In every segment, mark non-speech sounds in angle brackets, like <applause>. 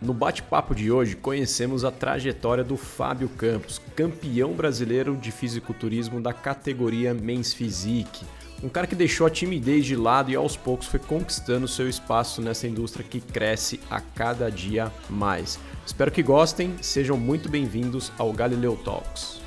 No bate-papo de hoje, conhecemos a trajetória do Fábio Campos, campeão brasileiro de fisiculturismo da categoria Men's Physique. Um cara que deixou a timidez de lado e aos poucos foi conquistando seu espaço nessa indústria que cresce a cada dia mais. Espero que gostem, sejam muito bem-vindos ao Galileu Talks.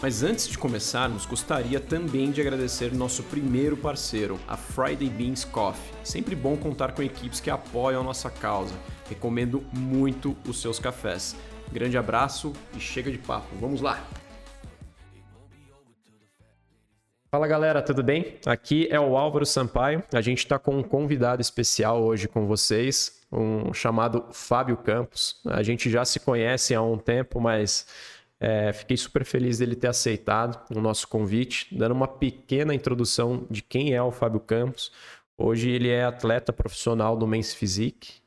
Mas antes de começarmos, gostaria também de agradecer nosso primeiro parceiro, a Friday Beans Coffee. Sempre bom contar com equipes que apoiam a nossa causa. Recomendo muito os seus cafés. Grande abraço e chega de papo. Vamos lá! Fala galera, tudo bem? Aqui é o Álvaro Sampaio. A gente está com um convidado especial hoje com vocês, um chamado Fábio Campos. A gente já se conhece há um tempo, mas é, fiquei super feliz dele ter aceitado o nosso convite, dando uma pequena introdução de quem é o Fábio Campos. Hoje ele é atleta profissional do Men's Physique.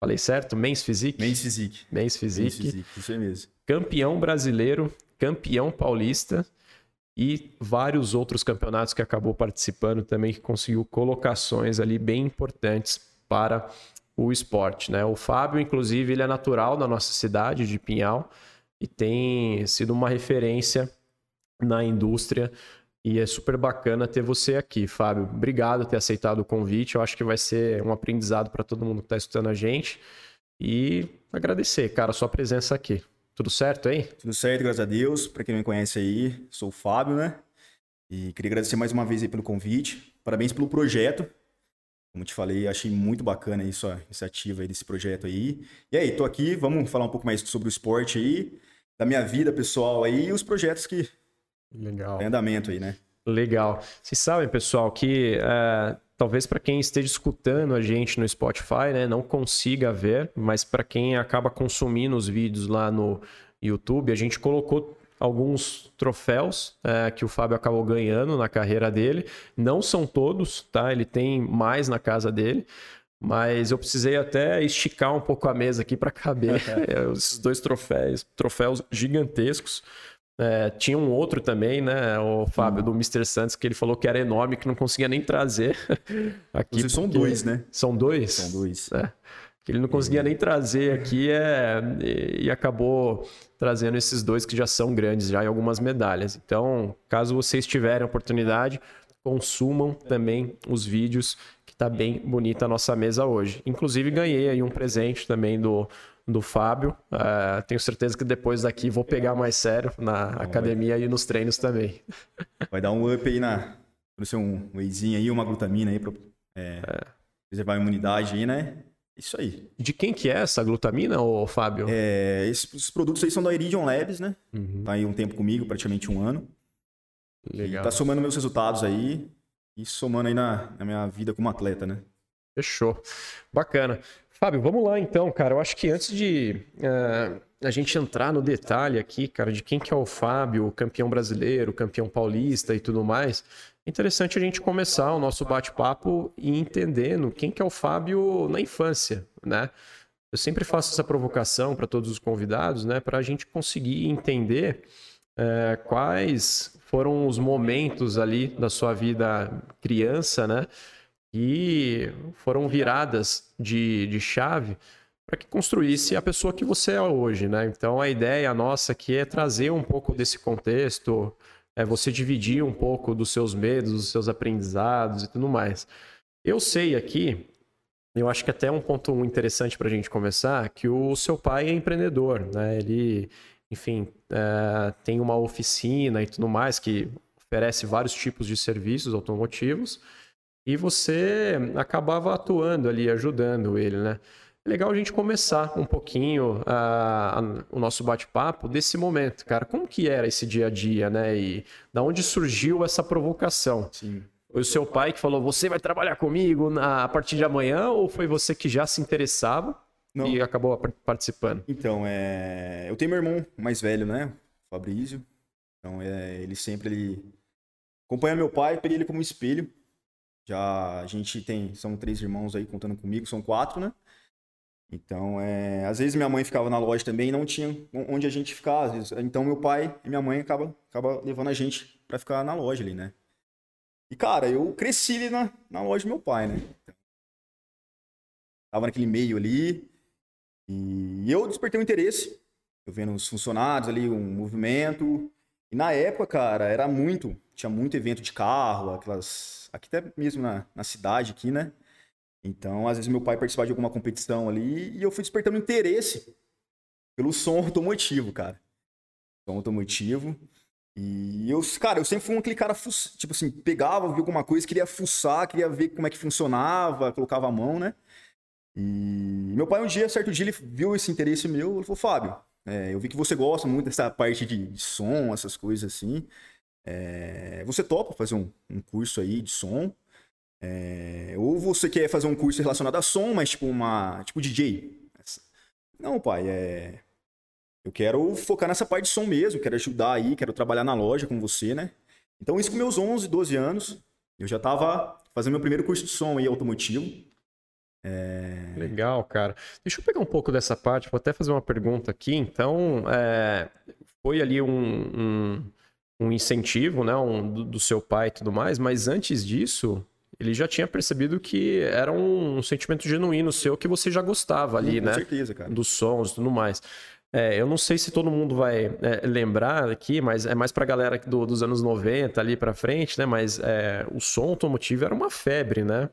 Falei certo? Men's Physique? Men's Physique. Men's Physique. Men's Physique, isso aí mesmo. Campeão brasileiro, campeão paulista e vários outros campeonatos que acabou participando também, que conseguiu colocações ali bem importantes para o esporte. Né? O Fábio, inclusive, ele é natural da nossa cidade de Pinhal e tem sido uma referência na indústria. E é super bacana ter você aqui, Fábio. Obrigado por ter aceitado o convite. Eu acho que vai ser um aprendizado para todo mundo que está escutando a gente. E agradecer, cara, a sua presença aqui. Tudo certo aí? Tudo certo, graças a Deus. Para quem não me conhece aí, sou o Fábio, né? E queria agradecer mais uma vez aí pelo convite. Parabéns pelo projeto. Como te falei, achei muito bacana aí sua iniciativa aí desse projeto aí. E aí, tô aqui, vamos falar um pouco mais sobre o esporte aí da minha vida pessoal aí e os projetos que Legal. em andamento aí, né? Legal. Vocês sabem, pessoal, que é, talvez para quem esteja escutando a gente no Spotify, né, não consiga ver, mas para quem acaba consumindo os vídeos lá no YouTube, a gente colocou alguns troféus é, que o Fábio acabou ganhando na carreira dele. Não são todos, tá? Ele tem mais na casa dele, mas eu precisei até esticar um pouco a mesa aqui para caber <laughs> <laughs> esses dois troféus, troféus gigantescos. É, tinha um outro também, né? O Fábio, do Mr. Santos, que ele falou que era enorme, que não conseguia nem trazer <laughs> aqui. Vocês são dois, né? São dois? São dois. É. Que ele não conseguia nem trazer aqui é, e, acabou trazendo esses dois que já são grandes, já em algumas medalhas. Então, caso vocês tiverem oportunidade, consumam também os vídeos Tá bem bonita a nossa mesa hoje. Inclusive, ganhei aí um presente também do, do Fábio. Uh, tenho certeza que depois daqui vou pegar mais sério na academia vai... e nos treinos também. Vai dar um up aí na. Ser um wheyzinho aí, uma glutamina aí para é, é. preservar a imunidade aí, né? Isso aí. De quem que é essa glutamina, ô Fábio? É, esses produtos aí são da Iridium Labs, né? Uhum. Tá aí um tempo comigo, praticamente um ano. Legal. E tá somando meus resultados aí e somando aí na, na minha vida como atleta, né? Fechou. Bacana. Fábio, vamos lá então, cara. Eu acho que antes de uh, a gente entrar no detalhe aqui, cara, de quem que é o Fábio, o campeão brasileiro, campeão paulista e tudo mais, interessante a gente começar o nosso bate-papo e entendendo quem que é o Fábio na infância, né? Eu sempre faço essa provocação para todos os convidados, né, para a gente conseguir entender uh, quais foram os momentos ali da sua vida criança, né? Que foram viradas de, de chave para que construísse a pessoa que você é hoje, né? Então a ideia nossa aqui é trazer um pouco desse contexto, é você dividir um pouco dos seus medos, dos seus aprendizados e tudo mais. Eu sei aqui, eu acho que até um ponto interessante para a gente começar, que o seu pai é empreendedor, né? Ele enfim, é, tem uma oficina e tudo mais que oferece vários tipos de serviços automotivos e você acabava atuando ali, ajudando ele, né? É legal a gente começar um pouquinho uh, o nosso bate-papo desse momento, cara. Como que era esse dia a dia, né? E da onde surgiu essa provocação? Sim. Foi o seu pai que falou, você vai trabalhar comigo na, a partir de amanhã, ou foi você que já se interessava Não. e acabou participando? Então, é... eu tenho meu irmão mais velho, né? Fabrício. Então, é... ele sempre ele acompanha meu pai, peguei ele como espelho. Já a gente tem, são três irmãos aí contando comigo, são quatro, né? Então, é, às vezes minha mãe ficava na loja também e não tinha onde a gente ficar. Então, meu pai e minha mãe acaba, acaba levando a gente para ficar na loja ali, né? E, cara, eu cresci na, na loja do meu pai, né? Tava naquele meio ali. E eu despertei um interesse. Eu vendo os funcionários ali, um movimento. E na época, cara, era muito. Tinha muito evento de carro, aquelas. Aqui até mesmo na, na cidade, aqui, né? Então, às vezes, meu pai participava de alguma competição ali e eu fui despertando interesse pelo som automotivo, cara. Som automotivo. E eu, cara, eu sempre fui um aquele cara, tipo assim, pegava, via alguma coisa, queria fuçar, queria ver como é que funcionava, colocava a mão, né? E meu pai, um dia, certo dia, ele viu esse interesse meu, ele falou, Fábio, é, eu vi que você gosta muito dessa parte de, de som, essas coisas assim. É, você topa fazer um, um, curso aí de som? É, ou você quer fazer um curso relacionado a som, mas tipo uma. tipo DJ? Não, pai, é. Eu quero focar nessa parte de som mesmo, quero ajudar aí, quero trabalhar na loja com você, né? Então, isso com meus 11, 12 anos, eu já estava fazendo meu primeiro curso de som aí automotivo. É... Legal, cara. Deixa eu pegar um pouco dessa parte, vou até fazer uma pergunta aqui. Então, é... foi ali um, um, um incentivo, né, um, do, do seu pai e tudo mais, mas antes disso, ele já tinha percebido que era um, sentimento genuíno seu que você já gostava ali, Sim, com né? Com certeza, cara. Dos sons e tudo mais. É, eu não sei se todo mundo vai é, lembrar aqui, mas é mais pra galera do, dos anos 90 ali pra frente, né? Mas é, o som automotivo era uma febre, né?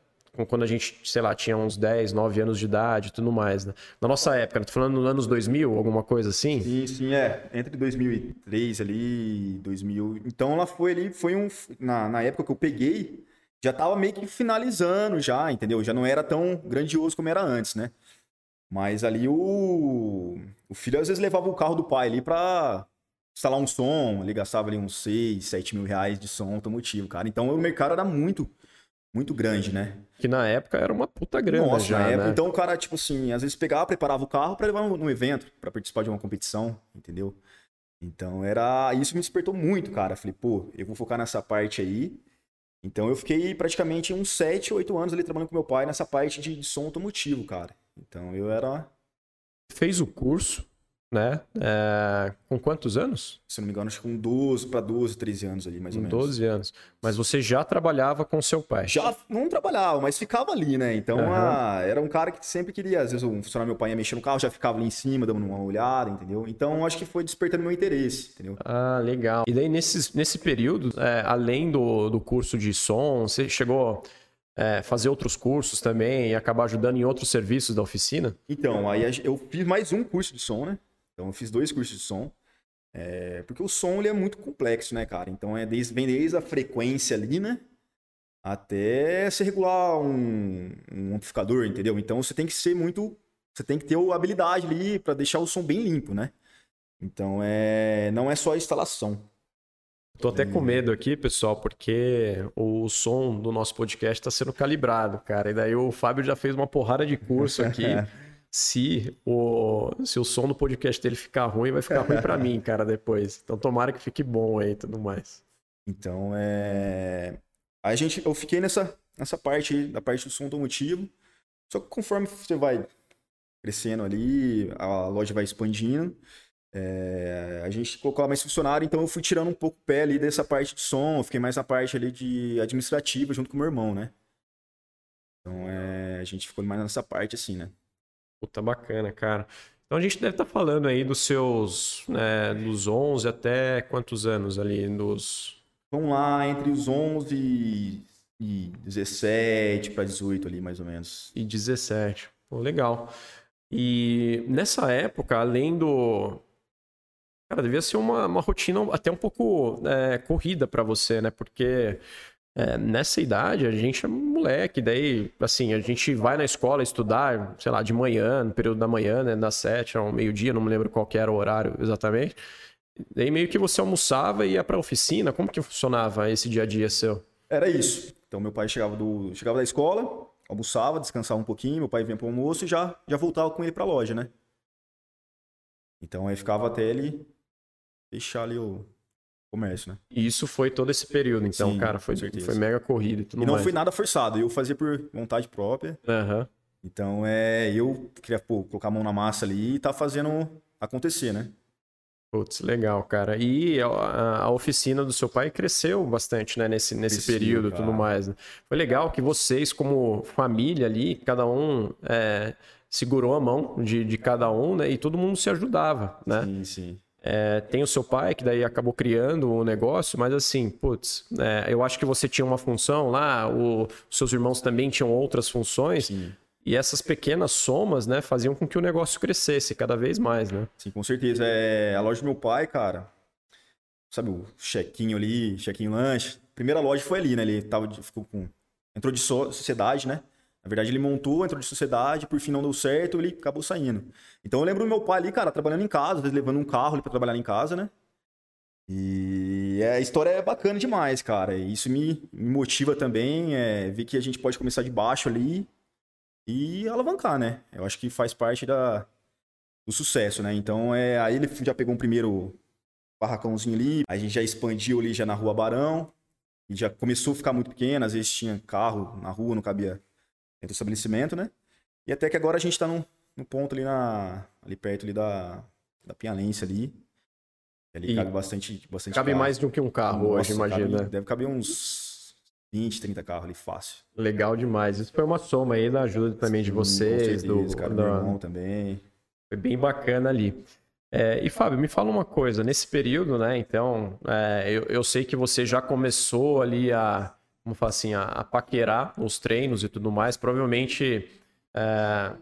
Quando a gente, sei lá, tinha uns 10, 9 anos de idade e tudo mais, né? Na nossa época, né? tô falando nos anos 2000, alguma coisa assim? Sim, sim, é. Entre 2003 ali, 2000. Então ela foi ali, foi um. Na, na época que eu peguei, já tava meio que finalizando já, entendeu? Já não era tão grandioso como era antes, né? Mas ali o, o filho às vezes levava o carro do pai ali pra instalar um som, ele gastava ali uns 6, 7 mil reais de som automotivo, cara. Então o mercado era muito, muito grande, né? Que na época era uma puta grana Nossa, já, época, né? Então o cara, tipo assim, às vezes pegava, preparava o carro para levar num evento, para participar de uma competição, entendeu? Então era. Isso me despertou muito, cara. Falei, pô, eu vou focar nessa parte aí. Então eu fiquei praticamente uns 7, 8 anos ali trabalhando com meu pai nessa parte de, som automotivo, cara. Então eu era. Fez o curso, né? É... Com quantos anos? Se não me engano, acho que com 12 para 12, 13 anos ali, mais ou menos. 12 anos. Mas você já trabalhava com seu pai? Já não trabalhava, mas ficava ali, né? Então uhum. a... era um cara que sempre queria, às vezes, um funcionário meu pai ia mexer no carro, já ficava ali em cima, dando uma olhada, entendeu? Então acho que foi despertando meu interesse, entendeu? Ah, legal. E daí, nesse, nesse período, é, além do, do curso de som, você chegou é, fazer outros cursos também e acabar ajudando em outros serviços da oficina? Então, aí eu fiz mais um curso de som, né? Então, eu fiz dois cursos de som. É, porque o som ele é muito complexo, né, cara? Então, é desde, vem desde a frequência ali, né? Até se regular um, um amplificador, entendeu? Então, você tem que ser muito. Você tem que ter a habilidade ali para deixar o som bem limpo, né? Então, é, não é só a instalação. Tô até com medo aqui, pessoal, porque o som do nosso podcast está sendo calibrado, cara. E daí o Fábio já fez uma porrada de curso aqui. <laughs> se, o, se o som do podcast dele ficar ruim, vai ficar ruim para <laughs> mim, cara, depois. Então tomara que fique bom aí e tudo mais. Então, é... A gente, eu fiquei nessa, nessa parte da parte do som automotivo. Só que conforme você vai crescendo ali, a loja vai expandindo, é, a gente colocou mais funcionário, então eu fui tirando um pouco o pé ali dessa parte de som, fiquei mais na parte ali de administrativa junto com o meu irmão, né? Então é, a gente ficou mais nessa parte assim, né? Puta bacana, cara. Então a gente deve estar tá falando aí dos seus, né, dos 11 até quantos anos ali, dos... Vamos lá, entre os 11 e 17 para 18 ali, mais ou menos. E 17. Pô, legal. E nessa época, além do, Cara, devia ser uma, uma rotina até um pouco é, corrida para você, né? Porque é, nessa idade a gente é moleque, daí, assim, a gente vai na escola estudar, sei lá, de manhã, no período da manhã, né? Das sete ao meio-dia, não me lembro qual era o horário exatamente. Daí meio que você almoçava e ia pra oficina. Como que funcionava esse dia a dia seu? Era isso. Então meu pai chegava, do, chegava da escola, almoçava, descansava um pouquinho, meu pai vinha pro almoço e já, já voltava com ele pra loja, né? Então aí ficava até ele fechar ali o comércio, né? E isso foi todo esse período, então, Sim, cara, foi, foi mega corrido e tudo E não mais. foi nada forçado, eu fazia por vontade própria. Aham. Então é, eu queria pô, colocar a mão na massa ali e tá fazendo acontecer, né? Putz, legal, cara. E a, a oficina do seu pai cresceu bastante, né, nesse, nesse período e tudo mais. né? Foi legal que vocês, como família ali, cada um é, segurou a mão de, de cada um, né, e todo mundo se ajudava, né? Sim, sim. É, tem o seu pai, que daí acabou criando o negócio, mas assim, putz, é, eu acho que você tinha uma função lá, o- os seus irmãos também tinham outras funções, Sim, e essas pequenas somas, né, faziam com que o negócio crescesse cada vez mais, né? sim, com certeza. É, a loja do meu pai, cara, sabe o chequinho ali, chequinho lanche. Primeira loja foi ali, né? Ele tava, ficou com, entrou de so- sociedade, né? Na verdade, ele montou, entrou de sociedade, por fim não deu certo, ele acabou saindo. Então eu lembro do meu pai ali, cara, trabalhando em casa, às vezes levando um carro ali pra trabalhar em casa, né? E a história é bacana demais, cara. Isso me, me motiva também, é, ver que a gente pode começar de baixo ali e alavancar, né? Eu acho que faz parte da, do sucesso, né? Então, é, aí ele já pegou um primeiro barracãozinho ali, a gente já expandiu ali já na Rua Barão, e já começou a ficar muito pequeno, às vezes tinha carro na rua, não cabia dentro do estabelecimento, né? E até que agora a gente tá no, no ponto ali na ali perto ali da, da Pinhalense ali. Ali E cabe bastante, bastante Cabe carro. mais do que um carro hoje, Nossa, cabe- imagina. deve caber uns 20, 30 carros ali, fácil. Legal demais. Isso foi uma soma aí da ajuda também de Sim, com vocês, do, certeza, cara, meu irmão também. Foi bem bacana ali. É, e Fábio, me fala uma coisa, nesse período, né? Então, é, eu, eu sei que você já começou ali a, como falar assim, a, a paquerar os treinos e tudo mais. Provavelmente é,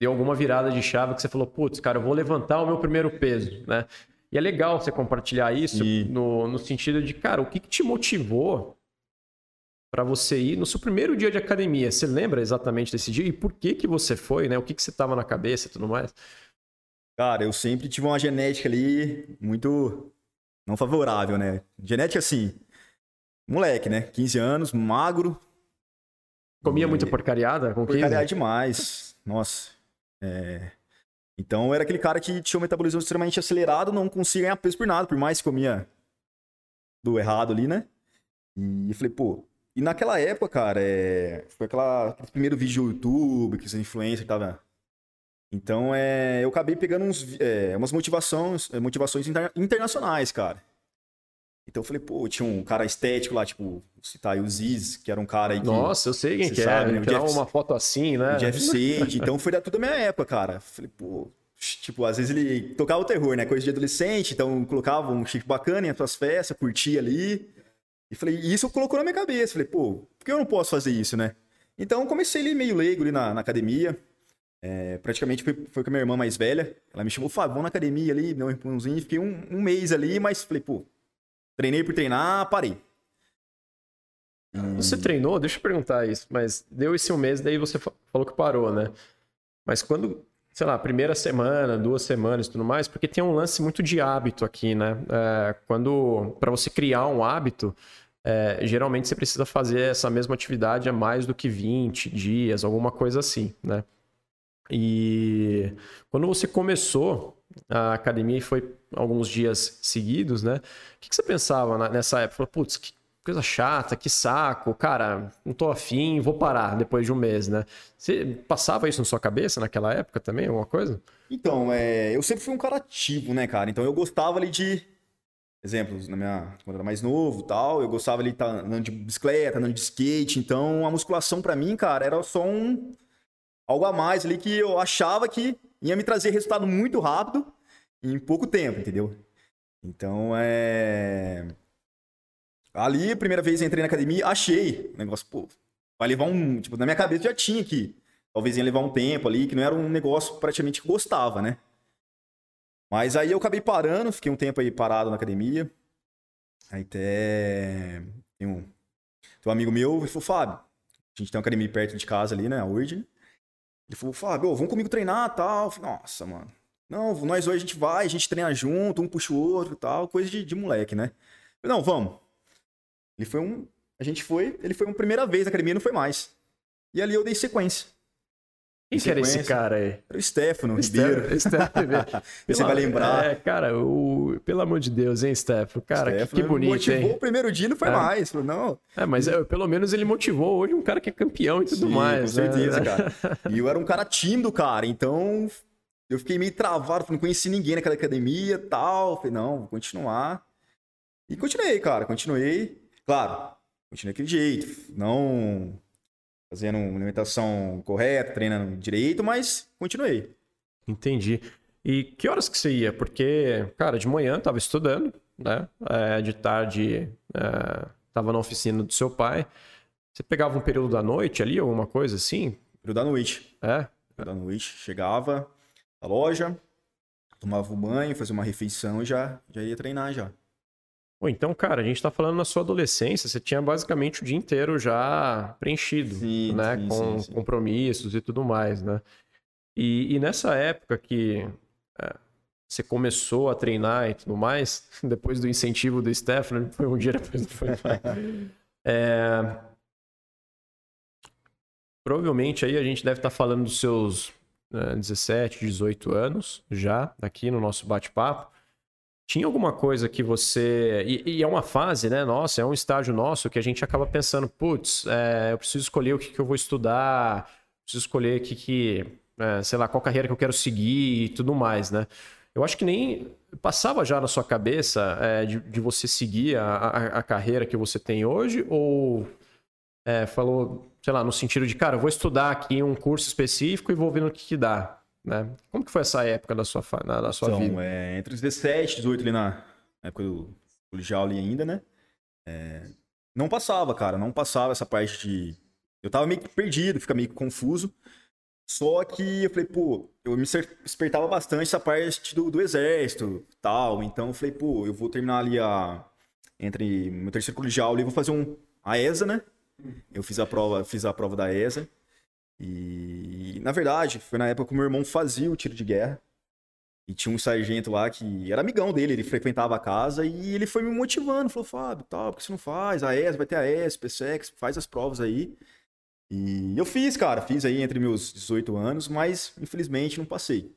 deu alguma virada de chave que você falou, putz, cara, eu vou levantar o meu primeiro peso, né? E é legal você compartilhar isso E- no, no sentido de, cara, o que, que te motivou para você ir no seu primeiro dia de academia? Você lembra exatamente desse dia e por que que você foi, né? O que que você tava na cabeça e tudo mais? Cara, eu sempre tive uma genética ali muito não favorável, né? Genética assim, moleque, né? 15 anos, magro. Comia E- muita porcariada com 15? Porcaria demais. Nossa. É... Então era aquele cara que tinha um metabolismo extremamente acelerado, não conseguia ganhar peso por nada, por mais que comia do errado ali, né? E eu falei, pô. E naquela época, cara, é... foi aquela... aquele primeiro vídeo do YouTube, que os influencers tava. Então é... eu acabei pegando uns... é, umas motivações, é, motivações inter- internacionais, cara. Então eu falei, pô, tinha um cara estético lá, tipo, vou citar aí o Ziz, que era um cara aí que. Nossa, eu sei quem que sabe, é. né? Tirar Jeff- uma foto assim, né? O Jeff Sage. Então foi da tudo da minha época, cara. Falei, pô. Tipo, às vezes ele tocava o terror, né? Coisa de adolescente, então colocava um chip bacana em suas festas, curtia ali. E falei, e isso colocou na minha cabeça. Falei, pô, por que eu não posso fazer isso, né? Então comecei ali meio leigo ali na, na academia. É, praticamente foi, foi com a minha irmã mais velha. Ela me chamou, Fábio, vamos na academia ali, deu um empurrãozinho. Fiquei um, um mês ali, mas falei, pô, treinei por treinar, parei. Você treinou? Deixa eu perguntar isso. Mas deu esse um mês, daí você fa- falou que parou, né? Mas quando, sei lá, primeira semana, duas semanas e tudo mais, porque tem um lance muito de hábito aqui, né? É, quando, para você criar um hábito, é, geralmente você precisa fazer essa mesma atividade há mais do que 20 dias, alguma coisa assim, né? E quando você começou a academia e foi alguns dias seguidos, né? O que, que você pensava nessa época? Putz, que coisa chata, que saco, cara, não tô afim, vou parar depois de um mês, né? Você passava isso na sua cabeça naquela época também, alguma coisa? Então, é, eu sempre fui um cara ativo, né, cara? Então eu gostava ali de. Exemplos, na minha, quando eu era mais novo tal, eu gostava ali de estar andando de bicicleta, andando de skate. Então a musculação pra mim, cara, era só um. Algo a mais ali que eu achava que ia me trazer resultado muito rápido em pouco tempo, entendeu? Então é. Ali, primeira vez entrei na academia, achei o negócio, pô, vai levar um. Tipo, na minha cabeça já tinha que talvez ia levar um tempo ali, que não era um negócio praticamente que gostava, né? Mas aí eu acabei parando, fiquei um tempo aí parado na academia. Aí até tem um, tem um amigo meu, ele falou, Fábio, a gente tem uma academia perto de casa ali, né, a Urge. Ele falou, Fábio, vamos comigo treinar tal. Falei, nossa, mano. Não, nós hoje a gente vai, a gente treina junto, um puxa o outro tal, coisa de, de moleque, né? Falei, não, vamos. Ele foi um, a gente foi, ele foi uma primeira vez na academia, não foi mais. E ali eu dei sequência. Quem que era esse cara aí? Era o Stefano Ribeiro. Stefano. <laughs> Você vai lembrar. É, cara, o... pelo amor de Deus, hein, Stefano? Cara, Stefano que, bonito, motivou hein? o primeiro dia não foi é. mais. Falou, não. É, mas é, pelo menos ele motivou hoje um cara que é campeão e tudo Sim, mais. Com certeza, né? <laughs> cara. E eu era um cara tímido, cara. Então, eu fiquei meio travado, não conheci ninguém naquela academia e tal. Falei, não, vou continuar. E continuei, cara. Continuei. Claro, continuei daquele jeito. Não fazendo uma alimentação correta, treinando direito, mas continuei. Entendi. E que horas que você ia? Porque, cara, de manhã tava estudando, né? É, de tarde é, tava na oficina do seu pai. Você pegava um período da noite ali, alguma coisa assim? Período da noite. É? Período da noite. Chegava na loja, tomava um banho, fazia uma refeição e já, já ia treinar já. Pô, então, cara, a gente tá falando na sua adolescência, você tinha basicamente o dia inteiro já preenchido, sim, né? Sim, com sim, compromissos e tudo mais, né? E, e nessa época que é, você começou a treinar e tudo mais, <laughs> depois do incentivo do Stefano, <laughs> foi um dia depois do foi é, Provavelmente aí a gente deve estar tá falando dos seus é, 17, 18 anos já, aqui no nosso bate-papo. Tinha alguma coisa que você. E, e, é uma fase, né? Nossa, é um estágio nosso que a gente acaba pensando, putz, é, eu preciso escolher o que, que eu vou estudar, preciso escolher o que, que. É, sei lá, qual carreira que eu quero seguir e tudo mais, né? Eu acho que nem passava já na sua cabeça é, de, de, você seguir a, a, a, carreira que você tem hoje, ou é, falou, sei lá, no sentido de, cara, eu vou estudar aqui um curso específico e vou ver no que, que dá. Né? Como que foi essa época da sua, na, da sua então, vida? É, entre os 17 e 18 ali na época do colegial ali ainda, né? É, não passava, cara, não passava essa parte de... Eu tava meio que perdido, fica meio confuso. Só que eu falei, pô, eu me despertava bastante essa parte do, do exército tal. Então eu falei, pô, eu vou terminar ali a. Entre meu terceiro colegial ali, vou fazer um. A ESA, né? Eu fiz a prova, fiz a prova da ESA. E, na verdade, foi na época que o meu irmão fazia o tiro de guerra. E tinha um sargento lá que era amigão dele, ele frequentava a casa e ele foi me motivando. Falou, Fábio, tal, por que você não faz? A ES, vai ter a ES, PSEX, faz as provas aí. E eu fiz, cara, fiz aí entre meus 18 anos, mas infelizmente não passei.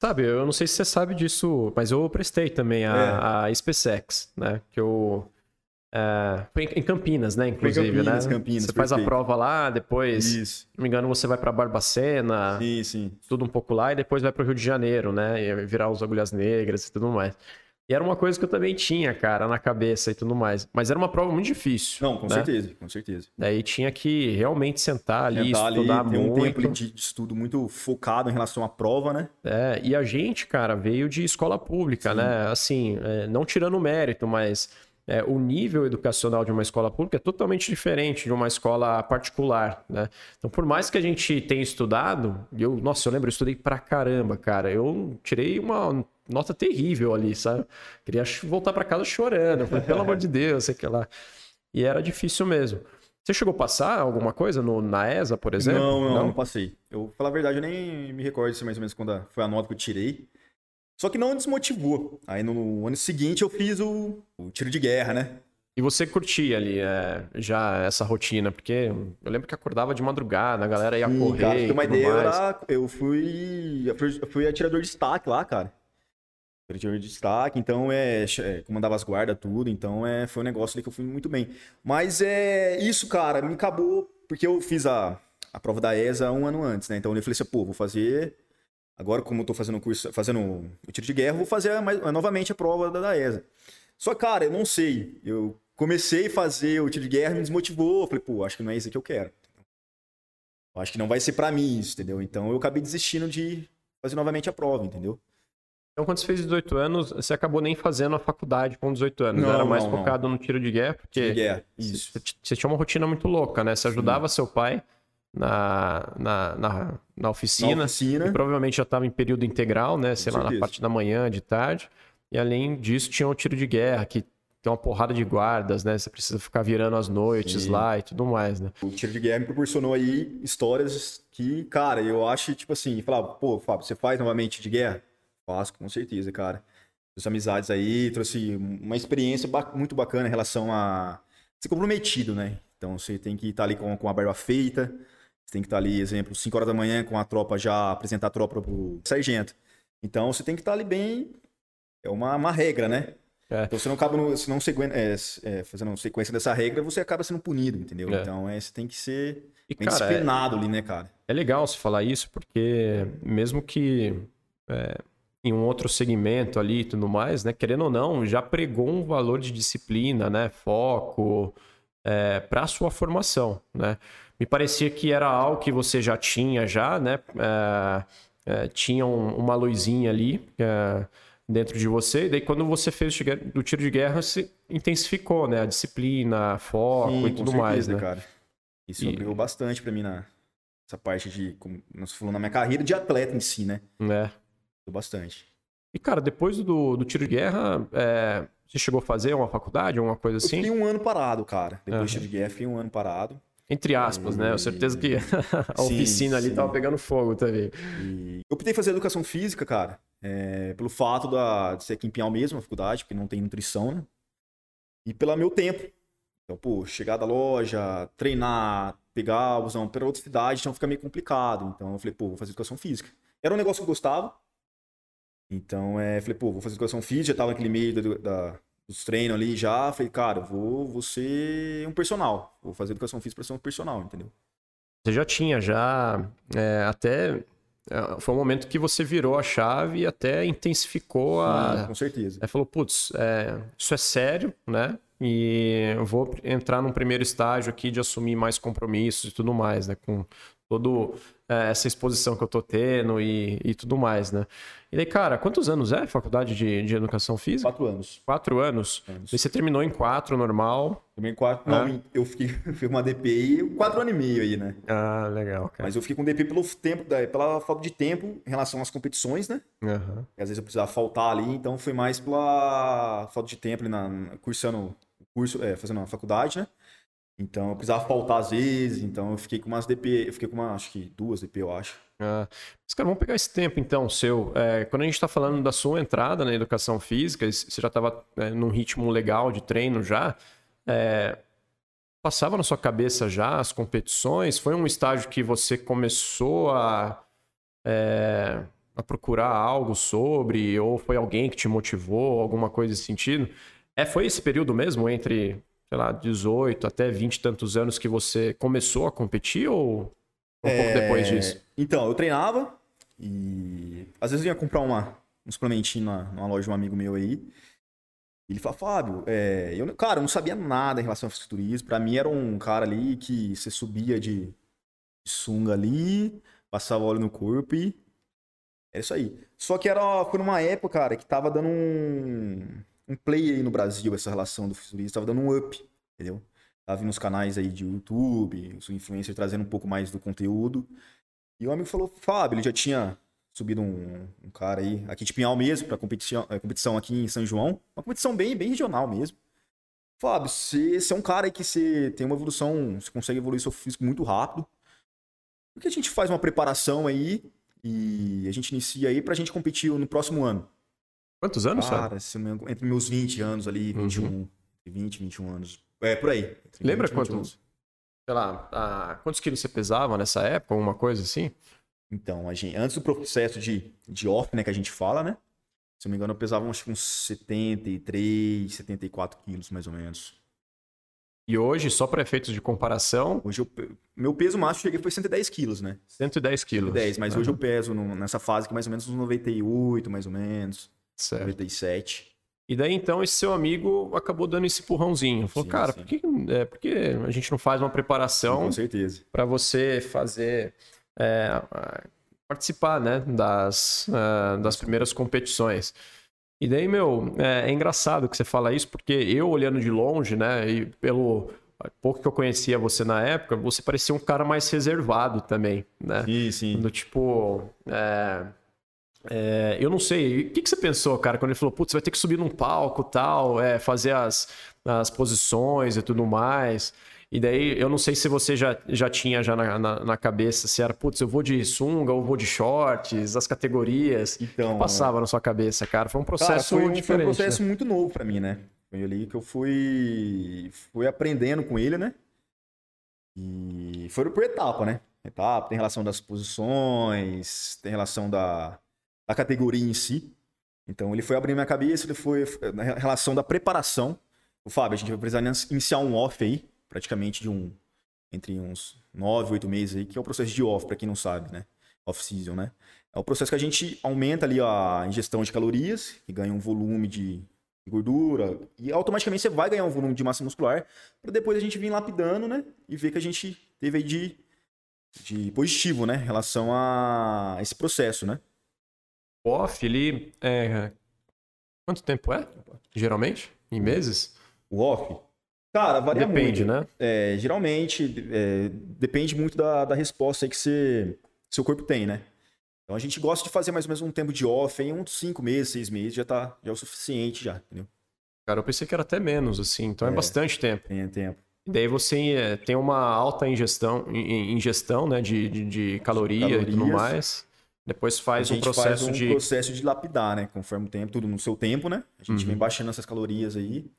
Sabe, eu não sei se você sabe disso, mas eu prestei também a, é. a SpaceX, né? Que eu foi em Campinas, né? Inclusive, Campinas, né? Campinas, você faz a prova lá, depois, Isso. se não me engano, você vai para Barbacena, sim, sim. tudo um pouco lá, e depois vai para o Rio de Janeiro, né? E virar os agulhas negras e tudo mais. E era uma coisa que eu também tinha, cara, na cabeça e tudo mais. Mas era uma prova muito difícil. Não, com né? certeza, com certeza. Daí tinha que realmente sentar ali, sentar estudar ali, muito. Um tempo de estudo muito focado em relação à prova, né? É, e a gente, cara, veio de escola pública, Sim. né? Assim, é, não tirando mérito, mas é, o nível educacional de uma escola pública é totalmente diferente de uma escola particular, né? Então, por mais que a gente tenha estudado, eu, nossa, eu lembro, eu estudei pra caramba, cara. Eu tirei uma nota terrível ali, sabe? Queria voltar para casa chorando. Falei, pelo amor de Deus, sei que lá. E era difícil mesmo. Você chegou a passar alguma coisa no, na ESA, por exemplo? Não, não, não, não passei. Eu, falar a verdade, eu nem me recordo se mais ou menos quando foi a nota que eu tirei. Só que não desmotivou. Aí no ano seguinte eu fiz o, o tiro de guerra, né? E você curtia ali é, já essa rotina? Porque eu lembro que acordava de madrugada, a galera ia Sim, correr. Cara, uma ideia, eu, era, eu fui. Eu fui atirador de destaque lá, cara. Atirador de destaque, então é, é. Comandava as guardas, tudo. Então é, foi um negócio ali que eu fui muito bem. Mas é. Isso, cara, me acabou. Porque eu fiz a, a prova da ESA um ano antes, né? Então eu falei assim, pô, vou fazer Agora, como eu tô fazendo curso, fazendo o tiro de guerra, vou fazer mais, novamente a prova da, da ESA. Só, cara, eu não sei. Eu comecei a fazer o tiro de guerra, me desmotivou. Falei, pô, acho que não é isso que eu quero. Eu acho que não vai ser para mim isso, entendeu? Então eu acabei desistindo de fazer novamente a prova, entendeu? Então, quando você fez 18 anos, você acabou nem fazendo a faculdade com 18 anos. Não, Era mais não, focado não. no tiro de guerra, porque tiro de guerra. Isso. Você, você, tinha uma rotina muito louca, né? Você ajudava Sim. seu pai na, na, na, na oficina. Na oficina. Provavelmente já estava em período integral, né? Sei Com lá, certeza. na parte da manhã, de tarde. E além disso, tinha o tiro de guerra, que tem uma porrada de guardas, né? Você precisa ficar virando as noites Sim. lá e tudo mais, né? O tiro de guerra me proporcionou aí histórias que, cara, eu acho, tipo assim, falar, pô, Fábio, você faz novamente de guerra? Faço, com certeza, cara. As amizades aí, trouxe uma experiência muito bacana em relação a ser comprometido, né? Então você tem que estar ali com, com a barba feita, tem que estar ali, exemplo, 5 horas da manhã com a tropa já, apresentar a tropa pro sargento. Então você tem que estar ali bem. É uma, uma regra, né? É. Então você não acaba no, se não sequen, é, é, fazendo sequência dessa regra, você acaba sendo punido, entendeu? É. Então é, você tem que ser e, cara, disciplinado ali, né, cara? É legal você falar isso, porque mesmo que é, em um outro segmento ali e tudo mais, né? Querendo ou não, já pregou um valor de disciplina, né? Foco é, para a sua formação, né? Me parecia que era algo que você já tinha já, né? É, é, tinha um, uma luzinha ali é, dentro de você, e daí quando você fez o tiro de guerra, se intensificou, né? A disciplina, foco Sim, e tudo certeza, mais, né? Cara. Isso e... bastante para mim na essa parte de, como nós falou, na minha carreira de atleta em si, né? É bastante. E, cara, depois do, do tiro de guerra, é, você chegou a fazer uma faculdade, alguma coisa assim? Eu fiquei um ano parado, cara. Depois uhum. do tiro de guerra, fiquei um ano parado. Entre aspas, e... né? Eu certeza que <laughs> a sim, oficina ali sim. tava pegando fogo também. E... Eu optei fazer educação física, cara, é, pelo fato da, de ser aqui em Pinhal mesmo, a faculdade, porque não tem nutrição, né? E pelo meu tempo. Então, pô, chegar da loja, treinar, pegar o busão para outra cidade, então fica meio complicado. Então eu falei, pô, vou fazer educação física. Era um negócio que eu gostava, então, é, falei, pô, vou fazer educação física, já tava naquele meio da, da, dos treinos ali já. Falei, cara, vou, vou ser um personal. Vou fazer educação física para ser um personal, entendeu? Você já tinha, já é, até. É, foi um momento que você virou a chave e até intensificou a. Sim, com certeza. Aí falou, putz, é, isso é sério, né? E eu vou entrar num primeiro estágio aqui de assumir mais compromissos e tudo mais, né? Com todo é, essa exposição que eu tô tendo e, e tudo mais, né? E daí, cara, quantos anos é a faculdade de, de educação física? Quatro anos. Quatro anos? anos. E você terminou em quatro, normal? Também quatro. Ah. Não, eu fiquei, <laughs> fiz uma DPI quatro anos e meio aí, né? Ah, legal, cara. Mas eu fiquei com DP pelo tempo, pela falta de tempo em relação às competições, né? Uhum. às vezes eu precisava faltar ali, então foi mais pela falta de tempo ali na, cursando curso, é, fazendo a faculdade, né? Então eu precisava faltar às vezes, então eu fiquei com umas DP, eu fiquei com uma, acho que duas DP, eu acho. Ah, mas, cara, vamos pegar esse tempo então, seu. É, quando a gente está falando da sua entrada na educação física, você já estava é, num ritmo legal de treino já. É, passava na sua cabeça já as competições? Foi um estágio que você começou a, é, a procurar algo sobre? Ou foi alguém que te motivou, alguma coisa nesse sentido? É, foi esse período mesmo entre sei lá, 18 até 20 e tantos anos que você começou a competir ou um é... pouco depois disso? Então, eu treinava e às vezes eu ia comprar uma, um suplementinho na, numa loja de um amigo meu aí. Ele fala, Fábio, é... eu, cara, eu não sabia nada em relação ao fisiculturismo. Pra mim era um cara ali que você subia de, de sunga ali, passava óleo no corpo e é isso aí. Só que era, foi numa época, cara, que tava dando um um play aí no Brasil, essa relação do fisiculturista, tava dando um up, entendeu? Tava vindo nos canais aí de YouTube, os influencers trazendo um pouco mais do conteúdo. E o amigo falou, Fábio, ele já tinha subido um, um cara aí, aqui de Pinhal mesmo, pra competição, é, competição aqui em São João. Uma competição bem, bem regional mesmo. Fábio, você, você é um cara aí que você tem uma evolução, você consegue evoluir seu físico muito rápido. Por que a gente faz uma preparação aí e a gente inicia aí pra gente competir no próximo ano? Quantos anos, Cara, sabe? entre meus 20 anos ali, 21. Uhum. 20, 21 anos. É, por aí. Lembra 20, quantos? Sei lá, ah, quantos quilos você pesava nessa época, alguma coisa assim? Então, a gente, antes do processo de, de off, né, que a gente fala, né? Se não me engano, eu pesava uns, uns 73, 74 quilos, mais ou menos. E hoje, só para efeitos de comparação. Hoje, eu, meu peso máximo cheguei foi 110 quilos, né? 110 quilos. 110, mas uhum. hoje eu peso no, nessa fase que mais ou menos uns 98, mais ou menos. Certo. 97. E daí então esse seu amigo acabou dando esse empurrãozinho. Falou, sim, cara, sim. Por, que, é, por que a gente não faz uma preparação para você fazer é, participar né, das, uh, das primeiras competições? E daí, meu, é, é, engraçado que você fala isso, porque eu olhando de longe, né, e pelo pouco que eu conhecia você na época, você parecia um cara mais reservado também, né? Sim, sim. Do tipo, é, é, eu não sei, o que, que, você pensou, cara, quando ele falou, putz, você vai ter que subir num palco tal, é, fazer as, as posições e tudo mais. E daí, eu não sei se você já, já tinha já na, na, na cabeça, se era, putz, eu vou de sunga ou vou de shorts, as categorias. Então, o que passava na sua cabeça, cara? Foi um processo cara, foi, diferente. Foi um processo né? muito novo para mim, né? Foi ali que eu fui, fui aprendendo com ele, né? E foi por etapa, né? Etapa, tem relação das posições, tem relação da, da categoria em si. Então ele foi abrindo minha cabeça, ele foi na relação da preparação. O Fábio, a gente vai precisar iniciar um off aí, praticamente de um entre uns nove, oito meses aí, que é o processo de off, para quem não sabe, né? Off-season, né? É o processo que a gente aumenta ali a ingestão de calorias, e ganha um volume de gordura, e automaticamente você vai ganhar um volume de massa muscular, para depois a gente vir lapidando, né? E ver que a gente teve aí de, de positivo, né? Em relação a esse processo, né? O off, ele é... Quanto tempo é, geralmente? Em meses? O off? Cara, varia Depende, muito. né? É, geralmente, é, depende muito da, da resposta que você, seu corpo tem, né? Então a gente gosta de fazer mais ou menos um tempo de off, em uns 5 meses, 6 meses, já tá já é o suficiente já, entendeu? Cara, eu pensei que era até menos, assim, então é, é bastante tempo. Tem tempo. E daí você é, tem uma alta ingestão, ingestão né, de, de, de caloria Calorias. e tudo mais. Depois faz um processo faz um de. processo de lapidar, né? Conforme o tempo, tudo no seu tempo, né? A gente uhum. vem baixando essas calorias aí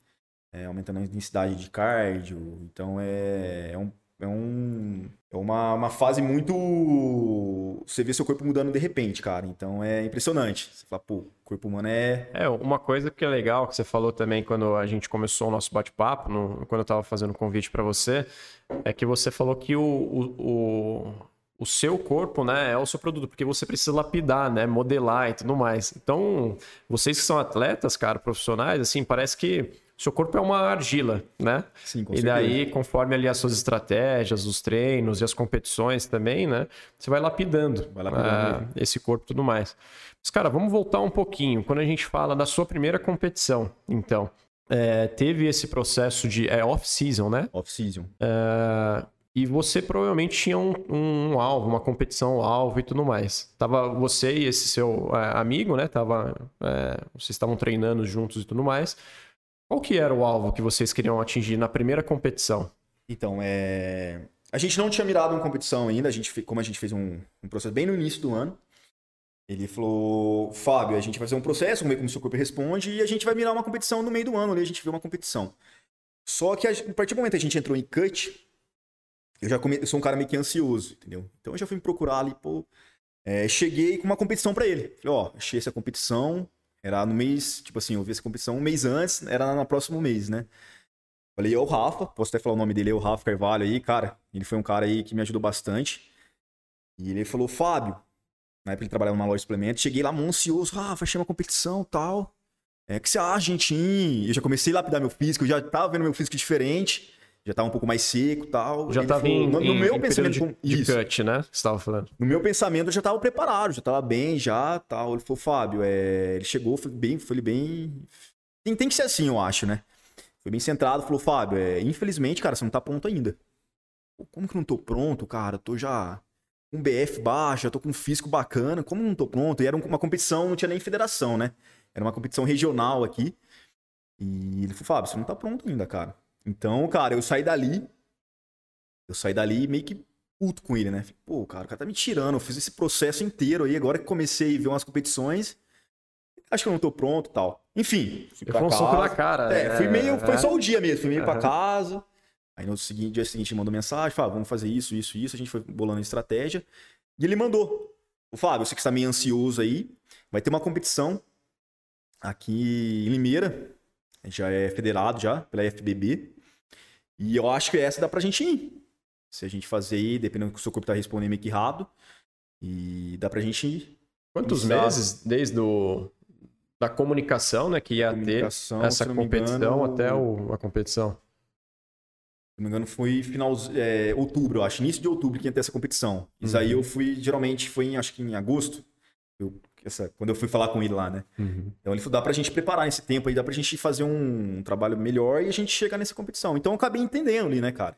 é, aumentando a intensidade de cardio. Então é, é, um, é, um, é uma, uma fase muito. Você vê seu corpo mudando de repente, cara. Então é impressionante. Você fala, pô, o corpo humano é. É, uma coisa que é legal que você falou também quando a gente começou o nosso bate-papo, quando eu estava fazendo o convite para você, é que você falou que o, o, o o seu corpo, né, é o seu produto, porque você precisa lapidar, né, modelar e tudo mais. Então, vocês que são atletas, cara, profissionais, assim, parece que seu corpo é uma argila, né? Sim, com E daí, conforme ali as suas estratégias, os treinos e as competições também, né? Você vai lapidando, vai lapidando uh, esse corpo e tudo mais. Mas, cara, vamos voltar um pouquinho. Quando a gente fala da sua primeira competição, então, é, teve esse processo de é, off-season, né? Off-season. Uh, e você provavelmente tinha um, um, alvo, uma competição alvo e tudo mais. Tava você e esse seu é, amigo, né? Tava, é, vocês estavam treinando juntos e tudo mais. Qual que era o alvo que vocês queriam atingir na primeira competição? Então, é... a gente não tinha mirado uma competição ainda, a gente, como a gente fez um, um processo bem no início do ano, ele falou, Fábio, a gente vai fazer um processo, vamos ver como o seu corpo responde, e a gente vai mirar uma competição no meio do ano ali, a gente vê uma competição. Só que a, a partir do momento que a gente entrou em cut, eu já come... eu sou um cara meio que ansioso, entendeu? Então eu já fui me procurar ali, pô. É, cheguei com uma competição para ele. Falei, ó, achei essa competição, era no mês, tipo assim, eu vi essa competição um mês antes, era no próximo mês, né? Falei, é o Rafa, posso até falar o nome dele, é o Rafa Carvalho aí, cara. Ele foi um cara aí que me ajudou bastante. E ele falou, Fábio, na época ele trabalhava numa loja de suplementos, cheguei lá ansioso, Rafa, achei uma competição tal. É, que você acha, gente? Eu já comecei a lapidar meu físico, eu já tava vendo meu físico diferente já tava um pouco mais seco e tal. Já tava falou, em, no, no em, meu em pensamento de, de isso, cut, né? Você tava falando. No meu pensamento eu já tava preparado, já tava bem, já, tal. Ele falou, Fábio, é... ele chegou, foi bem, foi bem tem, tem que ser assim, eu acho, né? Foi bem centrado, falou, Fábio, é... infelizmente, cara, você não tá pronto ainda. Pô, como que não tô pronto, cara? Tô já com um BF baixo, já tô com um físico bacana, como não tô pronto? E era uma competição, não tinha nem federação, né? Era uma competição regional aqui. E ele falou, Fábio, você não tá pronto ainda, cara. Então, cara, eu saí dali. Eu saí dali meio que puto com ele, né? Pô, cara, o cara tá me tirando. Eu fiz esse processo inteiro aí. Agora que comecei a ver umas competições, acho que eu não tô pronto tal. Enfim, fui pra casa. Um na cara. É, é, fui meio. Foi só o dia mesmo. Fui meio uhum. pra casa. Aí no seguinte, dia seguinte mandou mensagem, falou, vamos fazer isso, isso, isso. A gente foi bolando a estratégia. E ele mandou. O Fábio, você que está meio ansioso aí, vai ter uma competição aqui em Limeira. Já é federado já pela FBB. E eu acho que essa dá pra gente ir. Se a gente fazer aí, dependendo do que o seu corpo tá respondendo meio que rápido. E dá pra gente ir. Quantos meses desde o, da comunicação, né, que ia ter essa competição engano, até o, a competição? Se não me engano, foi final é, outubro, eu acho, início de outubro que ia ter essa competição. Isso uhum. aí eu fui, geralmente foi em, acho que em agosto. Eu essa, quando eu fui falar com ele lá, né? Uhum. Então ele falou, dá pra gente preparar esse tempo aí, dá pra gente fazer um, um trabalho melhor e a gente chegar nessa competição. Então eu acabei entendendo ali, né, cara?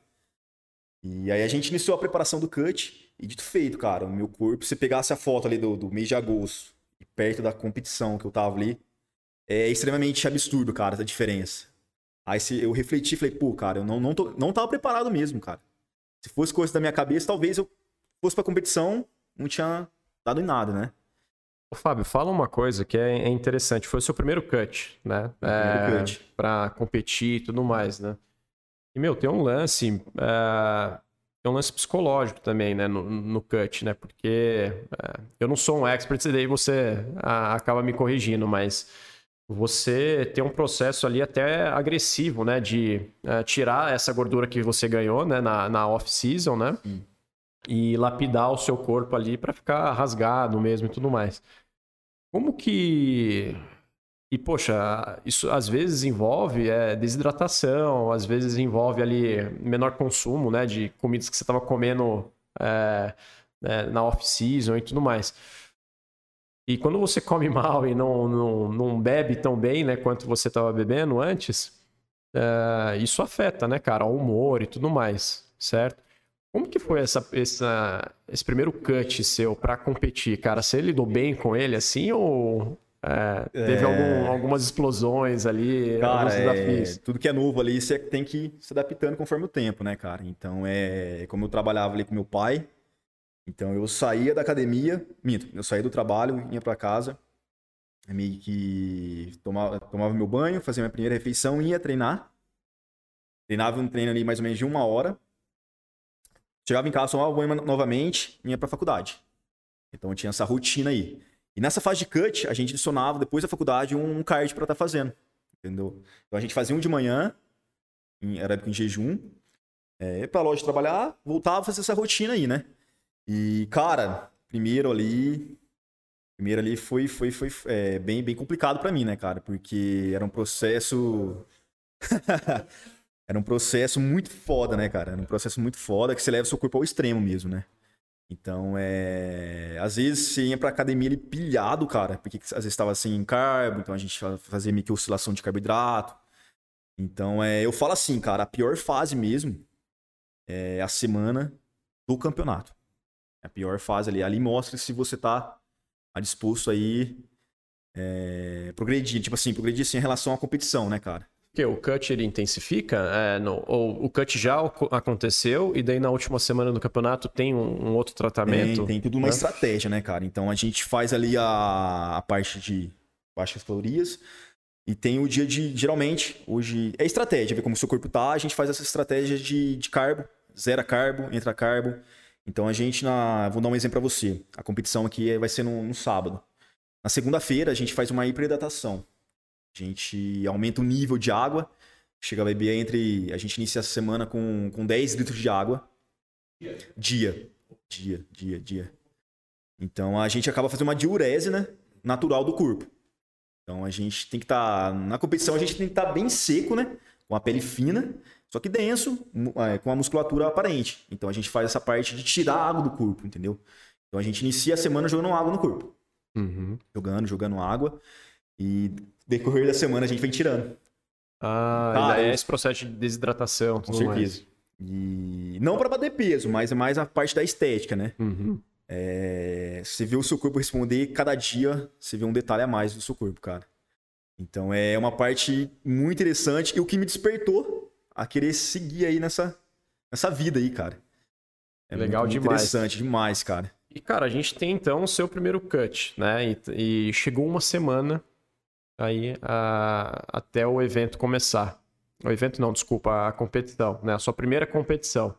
E aí a gente iniciou a preparação do cut e dito feito, cara, o meu corpo, se pegasse a foto ali do, do mês de agosto, perto da competição que eu tava ali, é extremamente absurdo, cara, a diferença. Aí se eu refleti, falei, pô, cara, eu não, não, tô, não tava preparado mesmo, cara. Se fosse coisa da minha cabeça, talvez eu fosse pra competição, não tinha dado em nada, né? Ô, Fábio, fala uma coisa que é, é interessante. Foi o seu primeiro cut, né? Primeiro é, cut. Pra competir e tudo mais, né? E, meu, tem um lance. é, tem um lance psicológico também, né? No, no cut, né? Porque é, eu não sou um expert, e daí você ah, acaba me corrigindo, mas você tem um processo ali até agressivo, né? De é, tirar essa gordura que você ganhou, né? Na, na off-season, né? E lapidar o seu corpo ali pra ficar rasgado mesmo e tudo mais. Como que. E, poxa, isso às vezes envolve é, desidratação, às vezes envolve ali menor consumo, né? De comidas que você estava comendo é, é, na off-season e tudo mais. E quando você come <laughs> mal e não, não, não bebe tão bem, né, quanto você estava bebendo antes, é, isso afeta, né, cara, o humor e tudo mais, certo? Como que foi essa, essa, esse primeiro cut seu para competir, cara? Você lidou bem com ele assim ou é, teve É. algum- algumas explosões ali, Cara, é, tudo que é novo ali, você tem que ir se adaptando conforme o tempo, né, cara? Então, é como eu trabalhava ali com meu pai, então eu saía da academia, minto, eu saía do trabalho, ia pra casa, meio que tomava, tomava meu banho, fazia minha primeira refeição, ia treinar. Treinava um treino ali mais ou menos de uma hora. Chegava em casa, tomava banho novamente, ia pra faculdade. Então tinha essa rotina aí. E nessa fase de cut, a gente adicionava, depois da faculdade, um card pra estar fazendo. Entendeu? Então a gente fazia um de manhã, em, era em jejum, é, pra loja trabalhar, voltava a fazer essa rotina aí, né? E, cara, primeiro ali. Primeiro ali foi, foi, foi é, bem, bem complicado pra mim, né, cara? Porque era um processo. <laughs> era um processo muito foda, né, cara? Era um processo muito foda que você leva o seu corpo ao extremo mesmo, né? Então, é. Às vezes você ia pra academia ali pilhado, cara, porque às vezes estava sem carbo, então a gente fa- fazia meio que oscilação de carboidrato. Então, é. Eu falo assim, cara, a pior fase mesmo é a semana do campeonato. A pior fase ali. Ali mostra se você tá disposto aí é, progredir. Tipo assim, progredir assim, em relação à competição, né, cara? Porque o cut ele intensifica, é, no- ou o cut já aconteceu e daí na última semana do campeonato tem um, um outro tratamento. Tem, tem tudo uma né? estratégia, né, cara? Então a gente faz ali a, a parte de baixas calorias e tem o dia de. Geralmente, hoje. É estratégia, ver como o seu corpo tá. A gente faz essa estratégia de, de carbo, zera carbo, entra carbo. Então a gente, na. Vou dar um exemplo pra você. A competição aqui é- vai ser no, no sábado. Na segunda-feira, a gente faz uma hiperidratação. A gente aumenta o nível de água. Chega a beber entre. A gente inicia a semana com, com 10 litros de água. Dia. Dia, dia, dia. Então a gente acaba fazendo uma diurese, né? Natural do corpo. Então a gente tem que estar. na competição a gente tem que estar bem seco, né? Com a pele fina, só que denso, é, com a musculatura aparente. Então a gente faz essa parte de tirar a água do corpo, entendeu? Então a gente inicia a semana jogando água no corpo. Uhum. Jogando, jogando água. E decorrer da semana a gente vem tirando. Ah, daí é esse processo de desidratação. Com mais. certeza. E não para bater peso, mas é mais a parte da estética, né? Uhum. É, você vê o seu corpo responder, cada dia você vê um detalhe a mais do seu corpo, cara. Então é uma parte muito interessante e o que me despertou a querer seguir aí nessa, nessa vida aí, cara. É Legal muito, muito demais. interessante demais, cara. E, cara, a gente tem então o seu primeiro cut, né? E, e chegou uma semana aí a- até o evento começar. O evento não, desculpa, a competição, né? A sua primeira competição.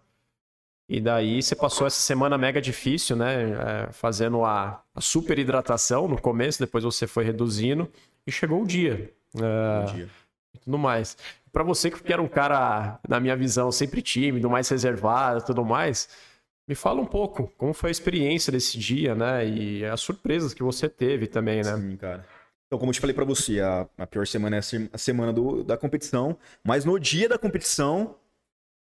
E daí você passou essa semana mega difícil, né? É, fazendo a, a super hidratação no começo, depois você foi reduzindo e chegou o dia. É, Bom dia. e tudo mais. Pra você que era um cara, na minha visão, sempre tímido, mais reservado e tudo mais, me fala um pouco como foi a experiência desse dia, né? E as surpresas que você teve também, né? Sim, cara. Então, como eu te falei pra você, a, a pior semana é a se- a semana do- da competição, mas no dia da competição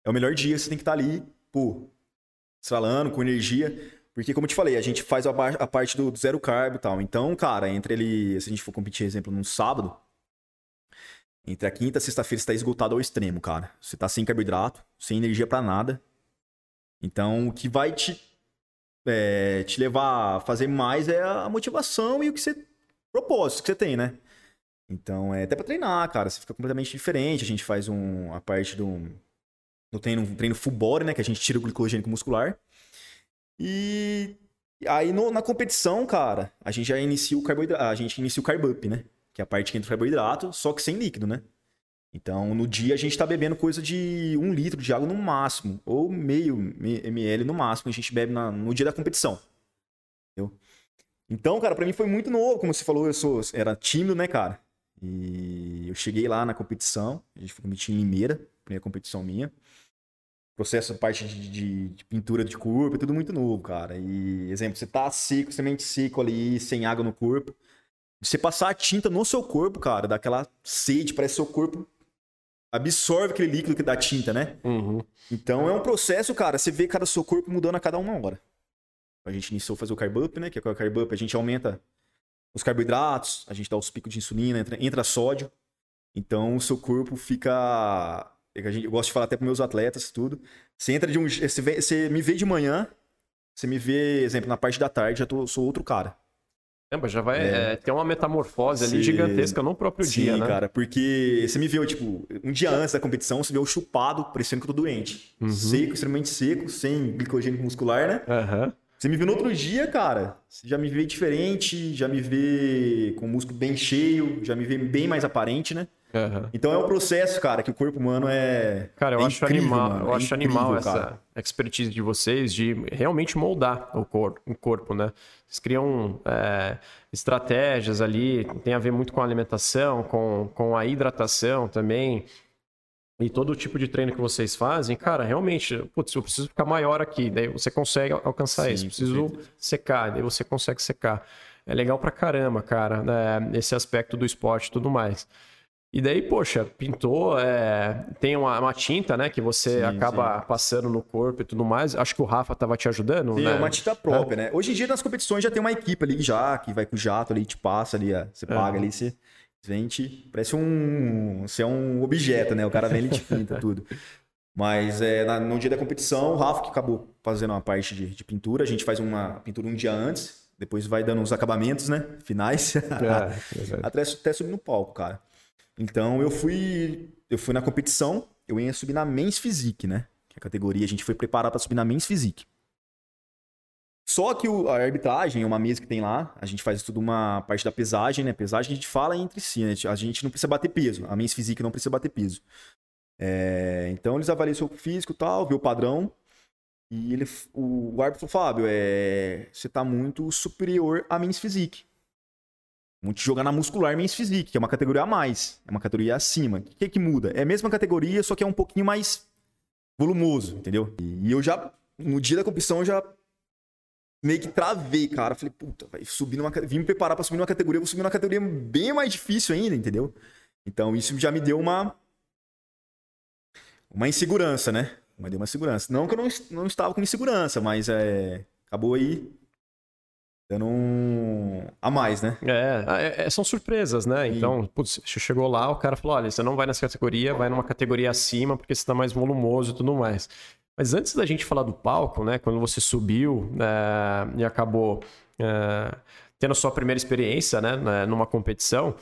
é o melhor dia você tem que estar ali, pô, estralando, com energia. Porque, como eu te falei, a gente faz a, a parte do zero carbo e tal. Então, cara, entre ele, se a gente for competir, exemplo, num sábado, entre a quinta e sexta-feira você tá esgotado ao extremo, cara. Você tá sem carboidrato, sem energia pra nada. Então, o que vai te, é, te levar a fazer mais é a motivação e o que você propósitos que você tem, né? Então, é até pra treinar, cara, você fica completamente diferente. A gente faz um, a parte do, do treino, um treino full body, né? Que a gente tira o glicogênico muscular. E aí no- na competição, cara, a gente já inicia o carboidrato, a gente inicia o carb up, né? Que é a parte que entra o carboidrato, só que sem líquido, né? Então, no dia a gente tá bebendo coisa de um litro de água no máximo, ou meio me- ml no máximo, a gente bebe na- no dia da competição. Entendeu? Então, cara, pra mim foi muito novo, como você falou, eu sou, era tímido, né, cara? E eu cheguei lá na competição, a gente foi competir em Limeira, primeira competição minha. Processo, parte de, de- de pintura de corpo, é tudo muito novo, cara. E, exemplo, você tá seco, semente seco ali, sem água no corpo. Você passar a tinta no seu corpo, cara, dá aquela sede, parece que seu corpo absorve aquele líquido que dá tinta, né? Uhum. Então é um processo, cara, você vê cada seu corpo mudando a cada uma hora. A gente iniciou a fazer o carb up, né? Que é o carb up, a gente aumenta os carboidratos, a gente dá os picos de insulina, entra, entra sódio. Então o seu corpo fica. é Eu gosto de falar até para meus atletas tudo. Você entra de um. Você, vê- você me vê de manhã, você me vê, exemplo, na parte da tarde, já tô, sou outro cara. Caramba, já vai É. é, ter uma metamorfose ali gigantesca no próprio Sim, dia, né? cara, porque você me viu, tipo, um dia antes da competição, você viu eu chupado, parecendo que eu tô doente. Uhum. Seco, extremamente seco, sem glicogênio muscular, né? Aham. Você me viu no outro dia, cara. Você já me vê diferente, já me vê com o músculo bem cheio, já me vê bem mais aparente, né? aham. Então é um processo, cara, que o corpo humano é. Cara, eu é acho incrível, animal, mano, eu é acho incrível, animal cara. essa expertise de vocês de realmente moldar o, cor, o corpo, né? Vocês criam é, estratégias ali, tem a ver muito com a alimentação, com, com a hidratação também. E todo o tipo de treino que vocês fazem, cara, realmente, putz, eu preciso ficar maior aqui, daí você consegue alcançar Sim, isso. Preciso certeza. secar, daí você consegue secar. É legal pra caramba, cara, né, esse aspecto do esporte e tudo mais. E daí, poxa, pintou, é, tem uma, uma tinta, né, que você Sim, acaba passando no corpo e tudo mais. Acho que o Rafa tava te ajudando, Sim, né? é uma tinta própria, né? Hoje em dia nas competições já tem uma equipe ali já, que vai com o jato ali, te passa ali, ó, você paga Aham. ali, você vende, parece um, você é um objeto, né? O cara vem e te pinta <laughs> tudo. Mas é, na- no dia da competição, o Rafa que acabou fazendo uma parte de, de pintura, a gente faz uma pintura um dia antes, depois vai dando os acabamentos, né? Finais. É, <laughs> até, até subir no palco, cara. Então eu fui, eu fui na competição, eu ia subir na Men's Physique, né? Que é a categoria, a gente foi preparar para subir na Men's Physique. Só que o- a arbitragem uma mesa que tem lá, a gente faz tudo uma parte da pesagem, né? Pesagem a gente fala entre si, né? A gente não precisa bater peso, a Men's Physique não precisa bater peso. É, então eles avaliam seu físico e tal, vê o padrão. E ele, o, o árbitro falou, Fábio, é, você tá muito superior à Men's Physique. Te jogar na muscular Men's Physique, que é uma categoria a mais. É uma categoria acima. O que que muda? É a mesma categoria, só que é um pouquinho mais volumoso, entendeu? E, e eu já, no dia da competição, eu já meio que travei, cara. Falei, puta, vai subir numa, vim me preparar pra subir numa categoria, vou subir numa categoria bem mais difícil ainda, entendeu? Então isso já me deu uma uma insegurança, né? Mas deu uma segurança. Não que eu não, não estava com insegurança, mas é acabou aí dando um a mais, né? É, é, são surpresas, né? Sim. Então, putz, chegou lá, o cara falou: olha, você não vai nessa categoria, vai numa categoria acima, porque você tá mais volumoso e tudo mais. Mas antes da gente falar do palco, né? Quando você subiu é, e acabou é, tendo a sua primeira experiência, né? né, Numa competição,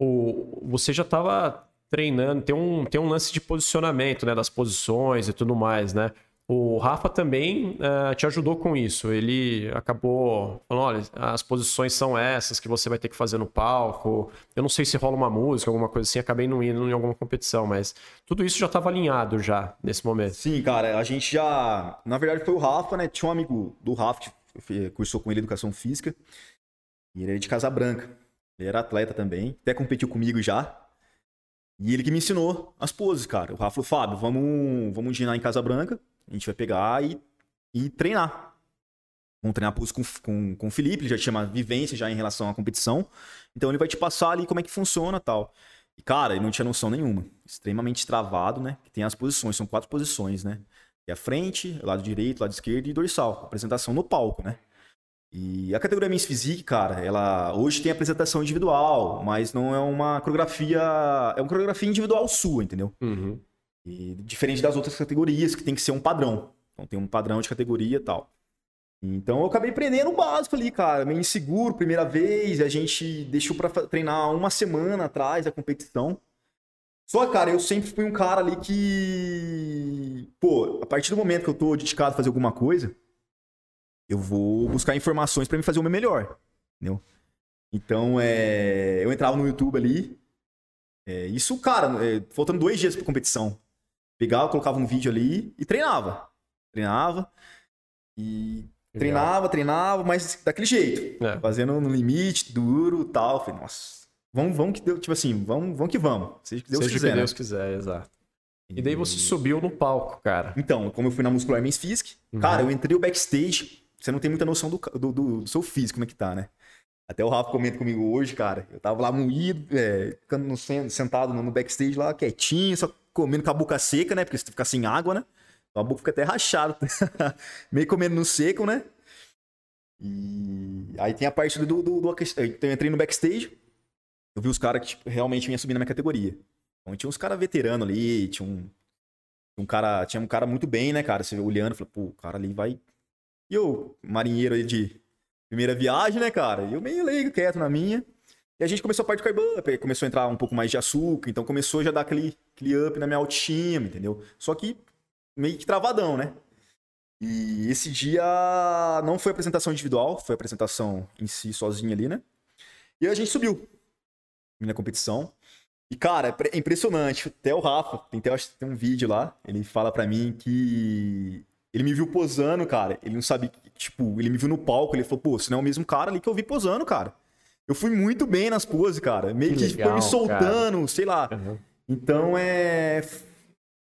o, você já estava treinando, tem um, tem um lance de posicionamento, né? Das posições e tudo mais, né? O Rafa também eh, te ajudou com isso. Ele acabou falando: olha, as posições são essas que você vai ter que fazer no palco. Eu não sei se rola uma música, alguma coisa assim, acabei não indo em alguma competição, mas tudo isso já estava alinhado já nesse momento. Sim, cara, a gente já. Na verdade, foi o Rafa, né? Tinha um amigo do Rafa que cursou com ele educação física. E ele era de Casa Branca. Ele era atleta também. Até competiu comigo já. E ele que me ensinou as poses, cara. O Rafa falou: Fábio, vamos, vamos girar em Casa Branca. A gente vai pegar e, e treinar. Vamos treinar com, com, com o Felipe. Ele já tinha uma vivência já em relação à competição. Então ele vai te passar ali como é que funciona tal. E, cara, ele não tinha noção nenhuma. Extremamente travado, né? Que tem as posições, são quatro posições, né? É a frente, lado direito, lado esquerdo e dorsal. Apresentação no palco, né? E a categoria Men's Physique, cara, ela hoje tem apresentação individual, mas não é uma coreografia. É uma coreografia individual sua, entendeu? Uhum. E diferente das outras categorias, que tem que ser um padrão. Então tem um padrão de categoria e tal. Então eu acabei aprendendo o básico ali, cara, meio inseguro, primeira vez, a gente deixou pra fa- treinar uma semana atrás da competição. Só, cara, eu sempre fui um cara ali que. Pô, a partir do momento que eu tô dedicado a fazer alguma coisa, eu vou buscar informações para me fazer o meu melhor, entendeu? Então, é, eu entrava no YouTube ali, é, isso, cara, é, faltando dois dias pra competição. Pegava, colocava um vídeo ali e treinava. Treinava e treinava, treinava, mas daquele jeito. É. Fazendo no limite, duro tal. Falei, nossa, vamos, vamos que deu, tipo assim, vamos, vamos que vamos. Seja que Deus Seja quiser. que Deus né? quiser, exato. E daí você subiu no palco, cara. Então, como eu fui na Muscular Men's Physique, uhum. cara, eu entrei o backstage. Você não tem muita noção do, do, do, do seu físico, como é que tá, né? Até o Rafa comenta comigo hoje, cara. Eu tava lá moído, é, ficando sentado no backstage lá, quietinho, só comendo com a boca seca, né? Porque se ficar sem água, né? Então a boca fica até rachada. <laughs> Meio comendo no seco, né? E aí tem a parte do. do, do. Então eu entrei no backstage, eu vi os caras que tipo, realmente vinham subir na minha categoria. Então tinha uns caras veteranos ali, tinha um, um cara. Tinha um cara muito bem, né, cara? Você olhando, falou, pô, o cara ali vai. E eu, marinheiro aí de primeira viagem, né, cara? E eu meio leigo, quieto na minha. E a gente começou a parte do carb up, começou a entrar um pouco mais de açúcar, então começou já a dar aquele, aquele up na minha autoestima, entendeu? Só que meio que travadão, né? E esse dia não foi apresentação individual, foi apresentação em si, sozinho ali, né? E a gente subiu na competição. E, cara, é impressionante. Até o Rafa, tem, até, tem um vídeo lá, ele fala para mim que ele me viu posando, cara. Ele não sabe, tipo, ele me viu no palco, ele falou, pô, você não é o mesmo cara ali que eu vi posando, cara. Eu fui muito bem nas poses, cara. Meio que, que foi me soltando, cara. sei lá. Uhum. Então é.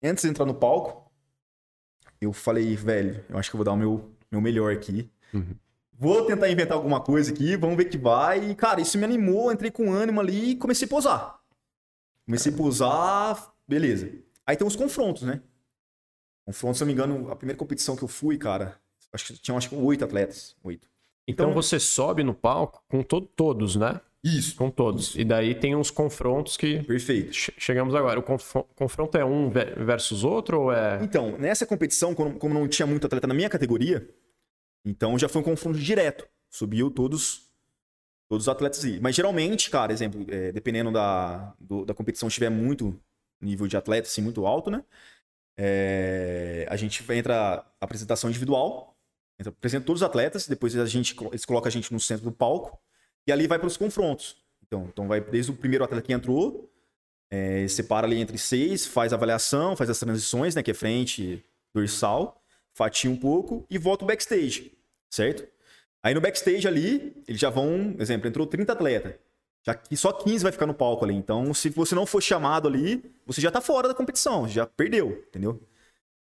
Antes de entrar no palco, eu falei, velho, eu acho que eu vou dar o meu, meu melhor aqui. Uhum. Vou tentar inventar alguma coisa aqui, vamos ver que vai. E, cara, isso me animou, entrei com ânimo ali e comecei a posar. Comecei a posar, beleza. Aí tem os confrontos, né? Confronto, se não me engano, a primeira competição que eu fui, cara, acho que tinham acho que oito atletas. Oito. Então, então, você sobe no palco com to todos, né? Isso. Com todos. Isso. E daí tem uns confrontos que. Perfeito. chegamos agora. O conf confronto é um versus outro ou é. Então, nessa competição, como não tinha muito atleta na minha categoria, então já foi um confronto direto. Subiu todos todos os atletas aí. Mas geralmente, cara, exemplo, é, dependendo da, do, da competição, tiver muito nível de atleta, assim, muito alto, né? É, a gente entra a apresentação individual, entra, apresenta todos os atletas, depois a gente, eles colocam a gente no centro do palco e ali vai para os confrontos. Então, então vai desde o primeiro atleta que entrou, é, separa ali entre seis, faz a avaliação, faz as transições, né, que é frente, dorsal, fatia um pouco e volta o backstage, certo? Aí no backstage ali, eles já vão, exemplo, entrou 30 atletas. Já que só 15 vai ficar no palco ali. Então, se você não for chamado ali, você já tá fora da competição, já perdeu, entendeu?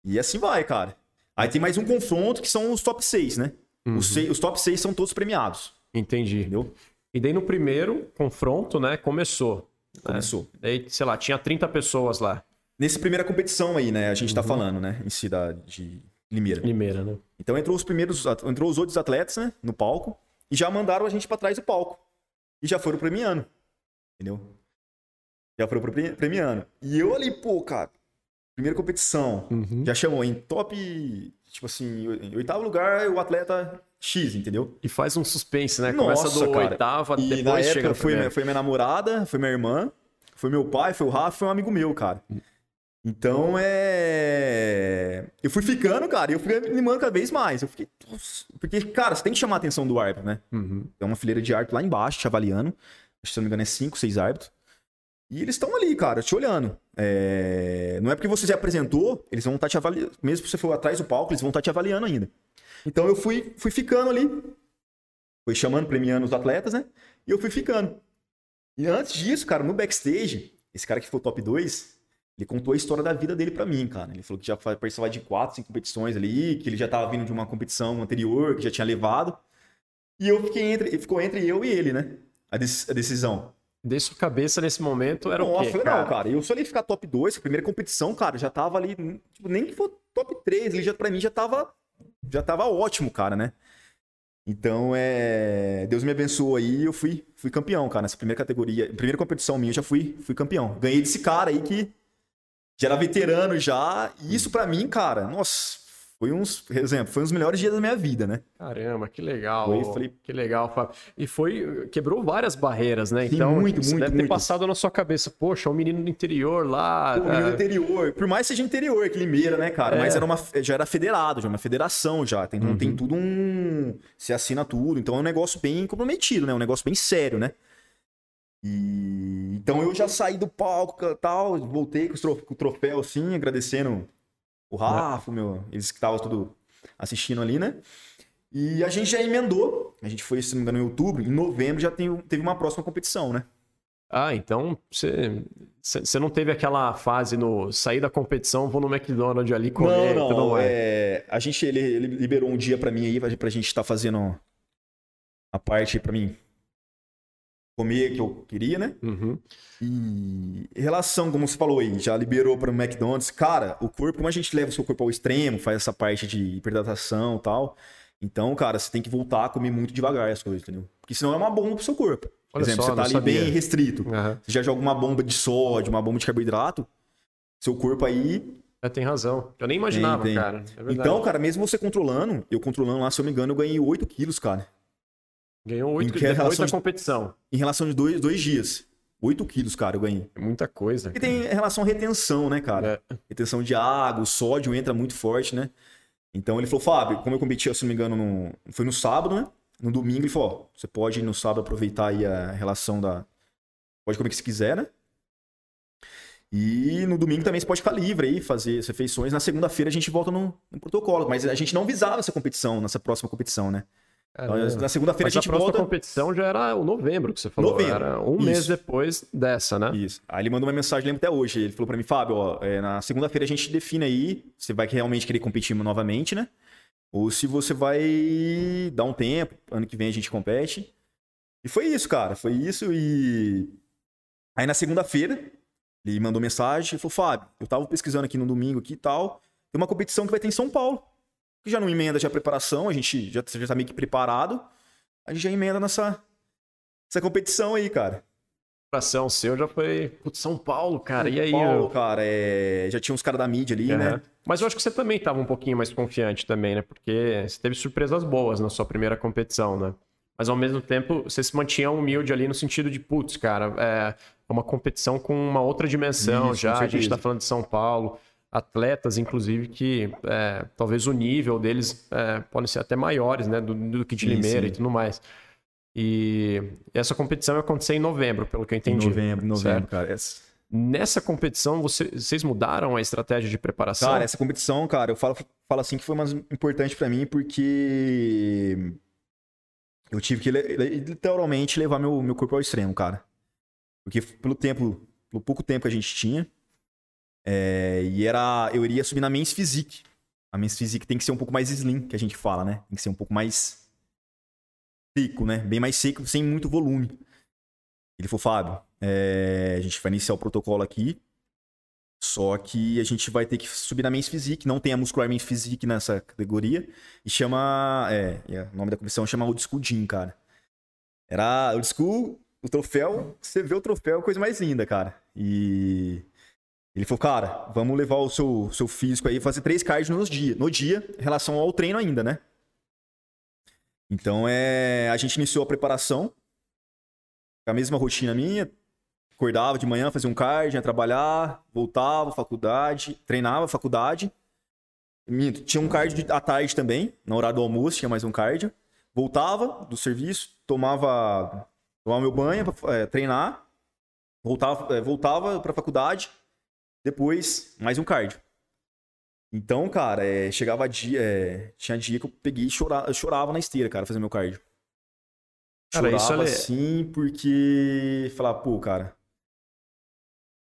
E assim vai, cara. Aí tem mais um confronto que são os top 6, né? Uhum. Os, seis, os, top 6 são todos premiados. Entendi. Entendeu? E daí no primeiro confronto, né, começou. Né? Começou. Né? Daí, sei lá, tinha 30 pessoas lá. Nessa primeira competição aí, né, a gente tá uhum. tá falando, né, em si da, de Limeira. Limeira, né? Então entrou os primeiros, entrou os outros atletas, né, no palco e já mandaram a gente para trás do palco e já foram premiando. Entendeu? Já foram premiando. E eu ali, pô, cara, primeira competição, uhum. já chamou em top, tipo assim, em oitavo lugar o atleta X, entendeu? E faz um suspense, né? Nossa, Começa do cara. oitavo, e depois na época chega foi, foi minha namorada, foi minha irmã, foi meu pai, foi o Rafa, foi um amigo meu, cara. Então é. Eu fui ficando, cara, e eu fui animando cada vez mais. Eu fiquei. Porque, cara, você tem que chamar a atenção do árbitro, né? Uhum. Tem uma fileira de árbitro lá embaixo, te avaliando. Se não me engano, é 5, 6 árbitros. E eles estão ali, cara, te olhando. É... Não é porque você se apresentou, eles vão estar tá te avaliando. Mesmo se você for atrás do palco, eles vão estar tá te avaliando ainda. Então eu fui, fui ficando ali. Fui chamando, premiando os atletas, né? E eu fui ficando. E antes disso, cara, no backstage, esse cara que foi o top 2, ele contou a história da vida dele para mim, cara. Ele falou que já participava de quatro, cinco competições ali, que ele já tava vindo de uma competição anterior, que já tinha levado. E eu fiquei entre, ficou entre eu e ele, né? A decisão. De sua cabeça nesse momento era Nossa, o quê? Falei, cara? não, cara, eu só ali ficar top 2, a primeira competição, cara, já tava ali, tipo, nem que for top 3, ele já, pra mim já tava, já tava ótimo, cara, né? Então, é... Deus me abençoou aí e eu fui, fui campeão, cara, nessa primeira categoria. Primeira competição minha, eu já fui, fui campeão. Ganhei desse cara aí que já era veterano já. E isso para mim, cara, nossa, foi uns, exemplo, foi um dos melhores dias da minha vida, né? Caramba, que legal. Foi, falei- Que legal, Fábio. E foi, quebrou várias barreiras, né? Sim, Então, muito, muito, deve ter muito. passado na sua cabeça, poxa, um menino do interior lá. Pô, menino é, do interior. Por mais que seja interior, que Limeira, né, cara? É. Mas era uma, já era federado, já era uma federação já. Tem, Uhum. tem tudo um. Você assina tudo. Então é um negócio bem comprometido, né? Um negócio bem sério, né? E então eu já saí do palco e tal, voltei com o troféu assim, agradecendo o Rafa, meu, eles que estavam tudo assistindo ali, né? E a gente já emendou. A gente foi, se não me engano, em outubro. Em novembro já tem- teve uma próxima competição, né? Ah, então você, não teve aquela fase no sair da competição, vou no McDonald's ali comer não, não. mais. É, a gente ele, ele liberou um dia pra mim aí, pra, pra gente estar fazendo a parte pra mim comer que eu queria, né? Uhum. E em relação, como você falou aí, já liberou para o McDonald's. Cara, o corpo, como a gente leva o seu corpo ao extremo, faz essa parte de hiperhidratação e tal. Então, cara, você tem que voltar a comer muito devagar as coisas, entendeu? Porque senão é uma bomba pro seu corpo. Por Olha exemplo, só, você tá ali sabia. bem restrito. Aham. Você já joga uma bomba de sódio, uma bomba de carboidrato, seu corpo aí É, tem razão. Eu nem imaginava, tem. cara. É. Então, cara, mesmo você controlando, eu controlando lá, se eu me engano, eu ganhei 8 quilos, cara. Ganhou oito em que depois relação da de- competição. Em relação de dois, dois dias. 8 quilos, cara, eu ganhei. É muita coisa. E tem relação à retenção, né, cara? É. Retenção de água, o sódio entra muito forte, né? Então ele falou, Fábio, como eu competi, se não me engano, no... foi no sábado, né? No domingo ele falou, ó, você pode no sábado aproveitar aí a relação da... Pode comer o que você quiser, né? E no domingo também você pode ficar livre aí, fazer as refeições. Na segunda-feira a gente volta no, no protocolo. Mas a gente não visava essa competição, nessa próxima competição, né? Caramba. na segunda-feira a Mas a gente próxima volta... competição já era o novembro que você falou. Novembro, Era um isso. mês depois dessa, né? Isso. Aí ele mandou uma mensagem, lembro até hoje. Ele falou pra mim, Fábio, ó, é, na segunda-feira a gente define aí, você vai realmente querer competir novamente, né? Ou se você vai dar um tempo, ano que vem a gente compete. E foi isso, cara. Foi isso e. Aí na segunda-feira, ele mandou mensagem e falou: Fábio, eu tava pesquisando aqui no domingo aqui e tal. Tem uma competição que vai ter em São Paulo. Que já não emenda já a preparação, a gente já, já tá meio que preparado. A gente já emenda nessa, essa competição aí, cara. Ação seu já foi putz, São Paulo, cara. E aí? Paulo, eu- cara, é, já tinha uns caras da mídia ali, Aham. né? Mas eu acho que você também estava um pouquinho mais confiante também, né? Porque você teve surpresas boas na sua primeira competição, né? Mas ao mesmo tempo, você se mantinha humilde ali no sentido de, putz, cara, é uma competição com uma outra dimensão Isso, já. A gente está falando de São Paulo. Atletas, inclusive, que é, talvez o nível deles é, podem ser até maiores, né? Do, do que de Sim, Limeira sim. e tudo mais. E essa competição ia acontecer em novembro, pelo que eu entendi. novembro, novembro, Certo? cara. Essa, Nessa competição, você- vocês mudaram a estratégia de preparação? cara, essa competição, cara, eu falo, falo assim que foi mais importante pra mim porque eu tive que literalmente levar meu, meu corpo ao extremo, cara. Porque pelo tempo, pelo pouco tempo que a gente tinha, é, e era, eu iria subir na Men's Physique. A Men's Physique tem que ser um pouco mais slim, que a gente fala, né? Tem que ser um pouco mais seco, né? Bem mais seco, sem muito volume. Ele falou, Fábio, é, a gente vai iniciar o protocolo aqui, só que a gente vai ter que subir na Men's Physique, não tem a Muscular Men's Physique nessa categoria, e chama, é, é, o nome da competição chama Old School Gym, cara. Era Old School, o troféu, você vê o troféu, coisa mais linda, cara. E ele falou, cara, vamos levar o seu, seu físico aí, fazer três cards no dia, no dia, em relação ao treino ainda, né? Então, é, a gente iniciou a preparação, a mesma rotina minha, acordava de manhã, fazia um cardio, ia trabalhar, voltava, faculdade, treinava, faculdade. Minto, tinha um cardio à tarde também, na hora do almoço, tinha mais um cardio. Voltava do serviço, tomava, tomava meu banho pra é, treinar, voltava, é, voltava pra faculdade, depois mais um cardio. Então, cara, é, chegava dia, é, tinha dia que eu peguei e chorava, eu chorava na esteira, cara, fazendo meu cardio. Cara, Chorava é- assim, porque falava, pô, cara.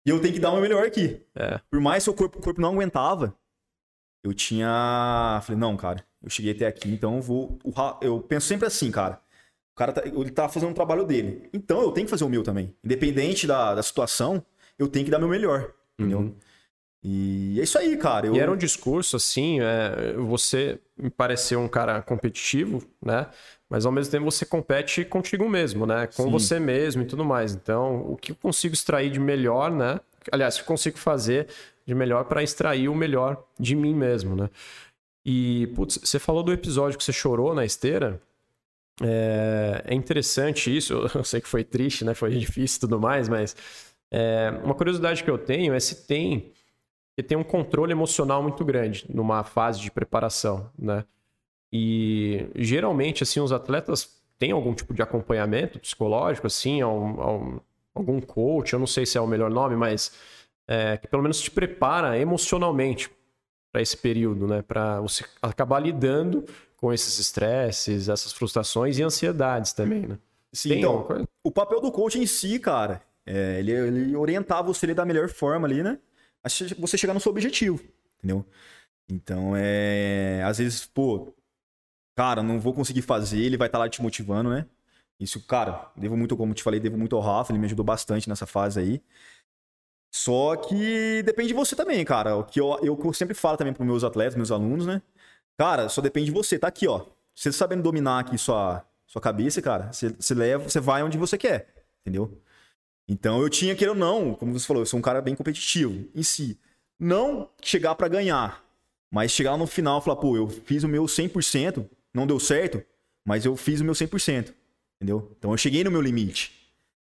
E eu tenho que dar o meu melhor aqui. É. Por mais que o corpo, o corpo não aguentava, eu tinha. Falei, não, cara, eu cheguei até aqui, então eu vou. Eu penso sempre assim, cara. O cara tá, ele tá fazendo o trabalho dele. Então eu tenho que fazer o meu também. Independente da, da situação, eu tenho que dar meu melhor. Entendeu? Uhum. E é isso aí, cara. Eu... E era um discurso, assim, é, você me pareceu um cara competitivo, né? Mas ao mesmo tempo você compete contigo mesmo, né? Com Sim. você mesmo e tudo mais. Então, o que eu consigo extrair de melhor, né? Aliás, o que eu consigo fazer de melhor para extrair o melhor de mim mesmo, né? E, putz, você falou do episódio que você chorou na esteira. É, é interessante isso. <laughs> Eu sei que foi triste, né? Foi difícil e tudo mais, mas é, uma curiosidade que eu tenho é se tem que tem um controle emocional muito grande numa fase de preparação, né? E geralmente, assim, os atletas têm algum tipo de acompanhamento psicológico, assim, algum, algum coach, eu não sei se é o melhor nome, mas é, que pelo menos te prepara emocionalmente para esse período, né? Para você acabar lidando com esses estresses, essas frustrações e ansiedades também, né? Sim, Tem então, o papel do coach em si, cara, é, ele, ele orientar você da melhor forma ali, né? você chegar no seu objetivo, entendeu? Então, é. Às vezes, pô, cara, não vou conseguir fazer, ele vai estar tá lá te motivando, né? Isso, cara, devo muito, como te falei, devo muito ao Rafa, ele me ajudou bastante nessa fase aí. Só que depende de você também, cara. O que eu, eu, eu sempre falo também para meus atletas, meus alunos, né? Cara, só depende de você. Tá aqui, ó. Você sabendo dominar aqui sua, sua cabeça, cara, você, você leva, você vai onde você quer, entendeu? Então eu tinha, querer ou não, como você falou, eu sou um cara bem competitivo em si. Não chegar para ganhar, mas chegar no final e falar, pô, eu fiz o meu 100%, não deu certo, mas eu fiz o meu 100%, entendeu? Então eu cheguei no meu limite.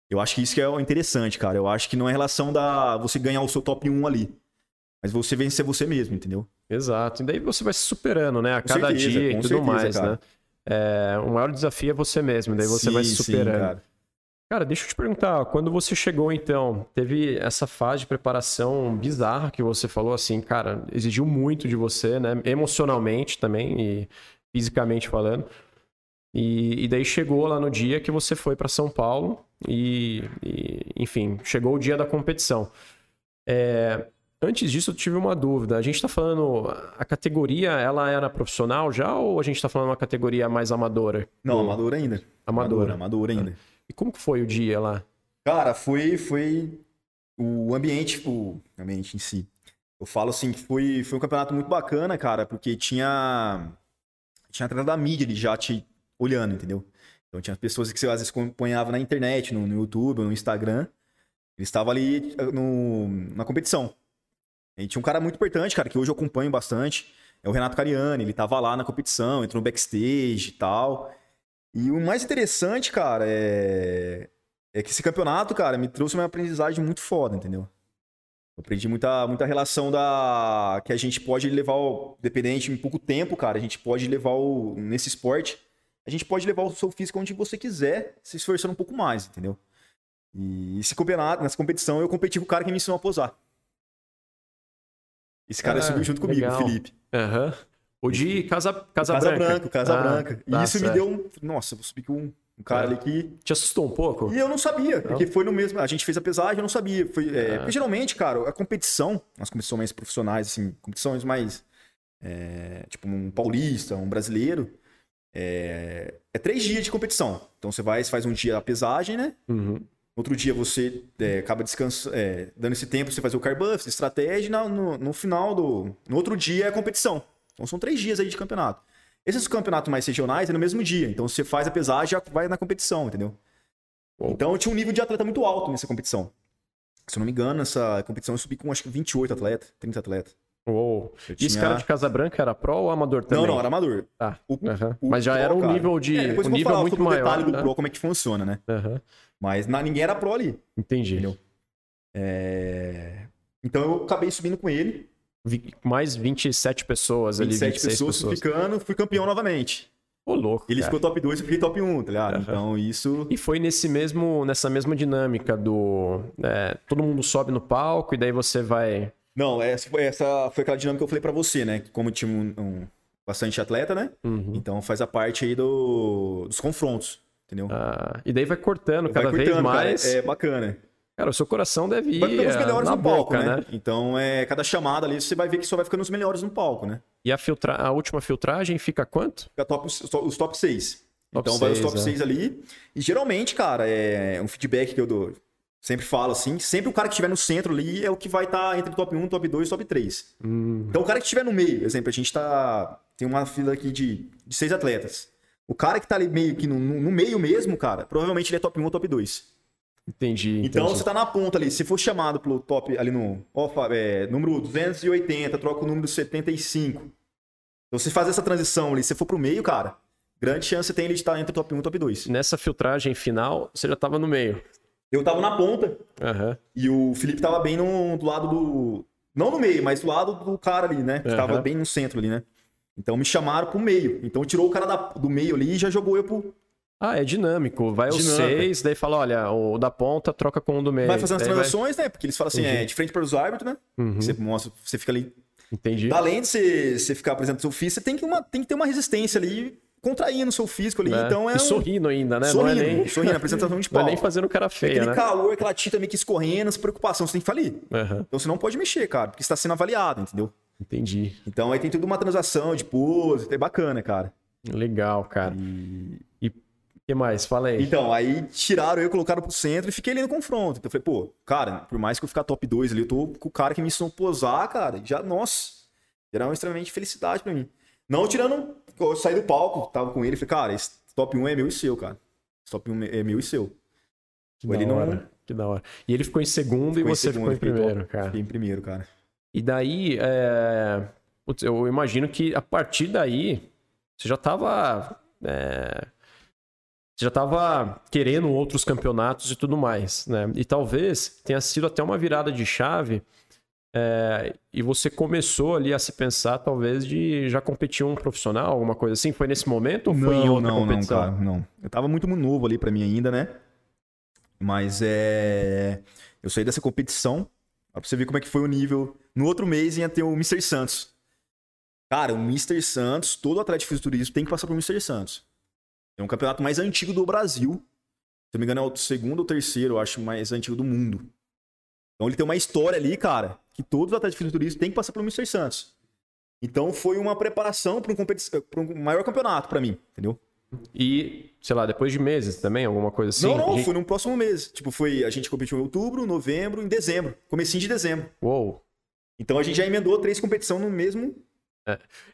Eu acho que isso que é interessante, cara. Eu acho que não é relação da você ganhar o seu top 1 ali, mas você vencer você mesmo, entendeu? Exato. E daí você vai se superando, né? A com cada certeza, dia e tudo certeza, mais, cara. né? É, o maior desafio é você mesmo, daí você sim, vai se superando. Sim, cara. Cara, deixa eu te perguntar, quando você chegou então, teve essa fase de preparação bizarra que você falou assim, cara, exigiu muito de você, né? Emocionalmente também e fisicamente falando. E, e daí chegou lá no dia que você foi para São Paulo e, e, enfim, chegou o dia da competição. É, antes disso, eu tive uma dúvida. A gente está falando, a categoria, ela era profissional já ou a gente está falando uma categoria mais amadora? Não, amadora ainda. Amadora. Amadora ainda. É. E como que foi o dia lá? Cara, foi, foi o ambiente, o ambiente em si. Eu falo assim foi, foi um campeonato muito bacana, cara, porque tinha tinha atrás da mídia ali já te olhando, entendeu? Então tinha pessoas que você às vezes acompanhava na internet, no, no YouTube, no Instagram. Eles estavam ali eh, no, na competição. E tinha um cara muito importante, cara, que hoje eu acompanho bastante. É o Renato Cariani. Ele tava lá na competição, entrou no backstage e tal. E o mais interessante, cara, é, é que esse campeonato, cara, me trouxe uma aprendizagem muito foda, entendeu? Eu aprendi muita, muita relação da que a gente pode levar, o... dependente em pouco tempo, cara, a gente pode levar o nesse esporte, a gente pode levar o seu físico onde você quiser, se esforçando um pouco mais, entendeu? E esse campeonato, nessa competição, eu competi com o cara que me ensinou a posar. Esse cara ah, subiu junto comigo, o Felipe. Aham. Uhum. O de Casa, Casa, Casa Branca. Branca. Casa ah, Branca. E tá isso certo. me deu um. Nossa, vou subir com um, um cara é. ali que. Te assustou um pouco? E eu não sabia, não. porque foi no mesmo. A gente fez a pesagem, eu não sabia. Foi, é, é. Porque geralmente, cara, a competição, as competições mais profissionais, assim, competições mais. É, tipo, um paulista, um brasileiro. É, é, três dias de competição. Então você vai, faz um dia a pesagem, né? Uhum. Outro dia você é, acaba descansando, é, dando esse tempo, você faz o carbuff, estratégia, e no, no, no, final do. No outro dia é a competição. Então são três dias aí de campeonato. Esses campeonatos mais regionais é no mesmo dia. Então você faz a pesagem e já vai na competição, entendeu? Uou. Então tinha um nível de atleta muito alto nessa competição. Se eu não me engano, nessa competição eu subi com acho que 28 atletas, 30 atletas. Uou. Tinha... E esse cara de Casa Branca era pro ou amador também? Não, não, era amador. Ah, o, o Mas já pro, era um cara. nível de. É, depois um nível falar muito sobre maior, o detalhe né? do pro, como é que funciona, né? Uhum. Mas na, ninguém era pro ali. Entendi. Entendeu? É... Então eu acabei subindo com ele mais 27 pessoas 27 ali, 26 pessoas. pessoas. ficando, fui campeão novamente. Ô, louco. Ele cara. ficou top 2 e eu fiquei top 1, tá ligado? Uhum. Então isso. E foi nesse mesmo, nessa mesma dinâmica do. É, todo mundo sobe no palco e daí você vai. Não, essa foi, essa foi aquela dinâmica que eu falei para você, né? Como tinha um, um bastante atleta, né? Uhum. Então faz a parte aí do, dos confrontos, entendeu? Ah, e daí vai cortando cada vai cortando, vez mais. Cara, é bacana. Cara, o seu coração deve ir vai ficando os melhores no palco, boca, né? né? Então, é, cada chamada ali, você vai ver que só vai ficando os melhores no palco, né? E a, filtra... a última filtragem fica quanto? Fica top, os top 6. Top então, 6, vai os top é. 6 ali. E geralmente, cara, é um feedback que eu dou. Sempre falo assim, sempre o cara que estiver no centro ali é o que vai estar tá entre top 1, top 2 e top 3. Hum. Então, o cara que estiver no meio, exemplo, a gente tá. Tem uma fila aqui de, de seis atletas. O cara que tá ali meio que no, no meio mesmo, cara, provavelmente ele é top 1 ou top 2. Entendi. Então entendi. você tá na ponta ali. Se for chamado pro top ali no. Ó, é, número 280, troca o número 75. Então, se fazer essa transição ali, se você for pro meio, cara, grande chance você tem ele de estar entre top 1 e top 2. Nessa filtragem final, você já tava no meio. Eu tava na ponta Aham. e o Felipe tava bem no, do lado do. Não no meio, mas do lado do cara ali, né? Que tava Aham. bem no centro ali, né? Então me chamaram pro meio. Então tirou o cara da- do meio ali e já jogou eu pro. Ah, é dinâmico. Vai os seis, daí fala, olha, o da ponta troca com o do meio. Vai fazendo as transações, né? Porque eles falam assim, Entendi. é de frente para os árbitros, né? Uhum, Você mostra, você fica ali. Entendi. Além de você, você ficar apresentando seu físico, você tem que, uma, tem que ter uma resistência ali, contraindo o seu físico ali. né? Então é. E um- sorrindo ainda, né? Sorrindo, não é nem, sorrindo, apresentação de <laughs> não é pau. nem fazendo cara feia, Aquele né? calor, aquela tinta meio que escorrendo, essa preocupação, você tem que falir. Aham, Então você não pode mexer, cara, porque você está sendo avaliado, entendeu? Entendi. Então aí tem tudo uma transação de pose, é bacana, cara. Legal, cara. E... E o que mais? Fala aí. Então, aí tiraram eu, colocaram pro centro e fiquei ali no confronto. Então eu falei, pô, cara, por mais que eu ficar top 2 ali, eu tô com o cara que me ensinou a posar, cara, já, nossa, era uma extremamente felicidade pra mim. Não tirando, eu saí do palco, tava com ele, falei, cara, esse top 1 é meu e seu, cara. Esse top 1 é meu e seu. que ele da não- hora. Que da hora. E ele ficou em segundo e Ficou em você segundo, ficou em primeiro, top- cara. Fiquei em primeiro, cara. E daí, é... putz, eu imagino que a partir daí, você já tava. é, já tava querendo outros campeonatos e tudo mais, né? E talvez tenha sido até uma virada de chave. é, E você começou ali a se pensar, talvez, de já competir um profissional, alguma coisa assim? Foi nesse momento ou foi em outra não, competição? Não, cara, não. Eu tava muito novo ali pra mim ainda, né? Mas é. Eu saí dessa competição. Pra você ver como é que foi o nível. No outro mês ia ter o Mr. Santos. Cara, o Mr. Santos, todo atleta de fisiculturismo tem que passar pro Mr. Santos. É um campeonato mais antigo do Brasil. Se eu não me engano, é o segundo ou terceiro, eu acho, mais antigo do mundo. Então ele tem uma história ali, cara, que todos os atletas de fisiculturismo têm que passar pelo Mr. Santos. Então foi uma preparação para um, competi- pra um maior campeonato pra mim, entendeu? E, sei lá, depois de meses também, alguma coisa assim? não, não, Gente- foi no próximo mês. Tipo, foi. A gente competiu em outubro, novembro, em dezembro. Comecinho de dezembro. Uou. Então a gente já emendou três competições no mesmo.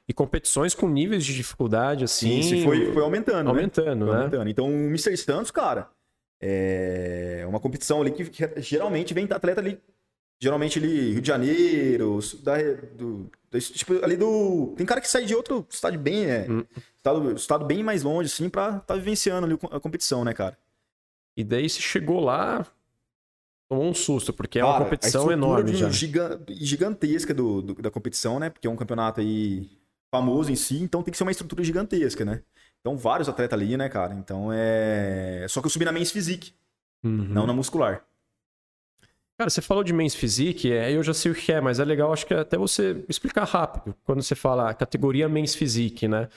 E competições com níveis de dificuldade, assim. Sim, foi, foi aumentando. aumentando, né? Foi né? aumentando. Então o Mr. Santos, cara, é uma competição ali que que geralmente vem atleta ali. Geralmente ali, Rio de Janeiro, da, do, desse tipo, ali do. Tem cara que sai de outro estado bem, é. Hum. Estado, estado bem mais longe, assim, pra tá vivenciando ali a competição, né, cara? E daí você chegou lá, tomou um susto, porque é Cara, uma a competição estrutura enorme já. giga- gigantesca do, do- da competição, né? Porque é um campeonato aí famoso em si, então tem que ser uma estrutura gigantesca, né? Então, vários atletas ali, né, cara? Então é. Só que eu subi na Men's Physique, Uhum. não na muscular. Cara, você falou de Men's Physique, é, eu já sei o que é, mas é legal, acho que até você explicar rápido, quando você fala a categoria Men's Physique, né?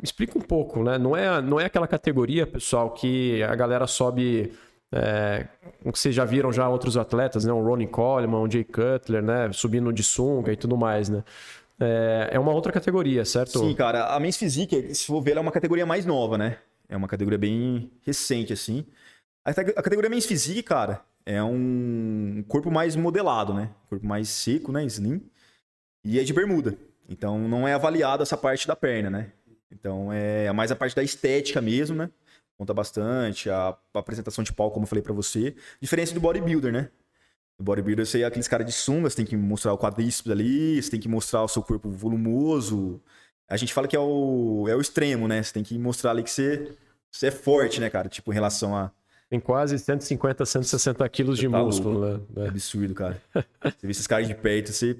Me explica um pouco, né? Não é, não é aquela categoria, pessoal, que a galera sobe... É, que vocês já viram já outros atletas, né? O Ronnie Coleman, o Jay Cutler, né? Subindo de sunga e tudo mais, né? É, é uma outra categoria, certo? Sim, cara, a Men's Physique, se for ver, ela é uma categoria mais nova, né? É uma categoria bem recente, assim. A, a categoria Men's Physique, cara, é um corpo mais modelado, né? Corpo mais seco, né? Slim. E é de bermuda. Então não é avaliado essa parte da perna, né? Então é mais a parte da estética mesmo, né? Conta bastante, a, a apresentação de pau, como eu falei pra você. Diferença do bodybuilder, né? O bodybuilder, você é aqueles caras de sunga, você tem que mostrar o quadríceps ali, você tem que mostrar o seu corpo volumoso. A gente fala que é o, é o extremo, né? Você tem que mostrar ali que você, você é forte, né, cara? Tipo, em relação a. Tem quase 150, 160 quilos de tá músculo, né? É É. absurdo, cara. Você vê esses caras de perto, você.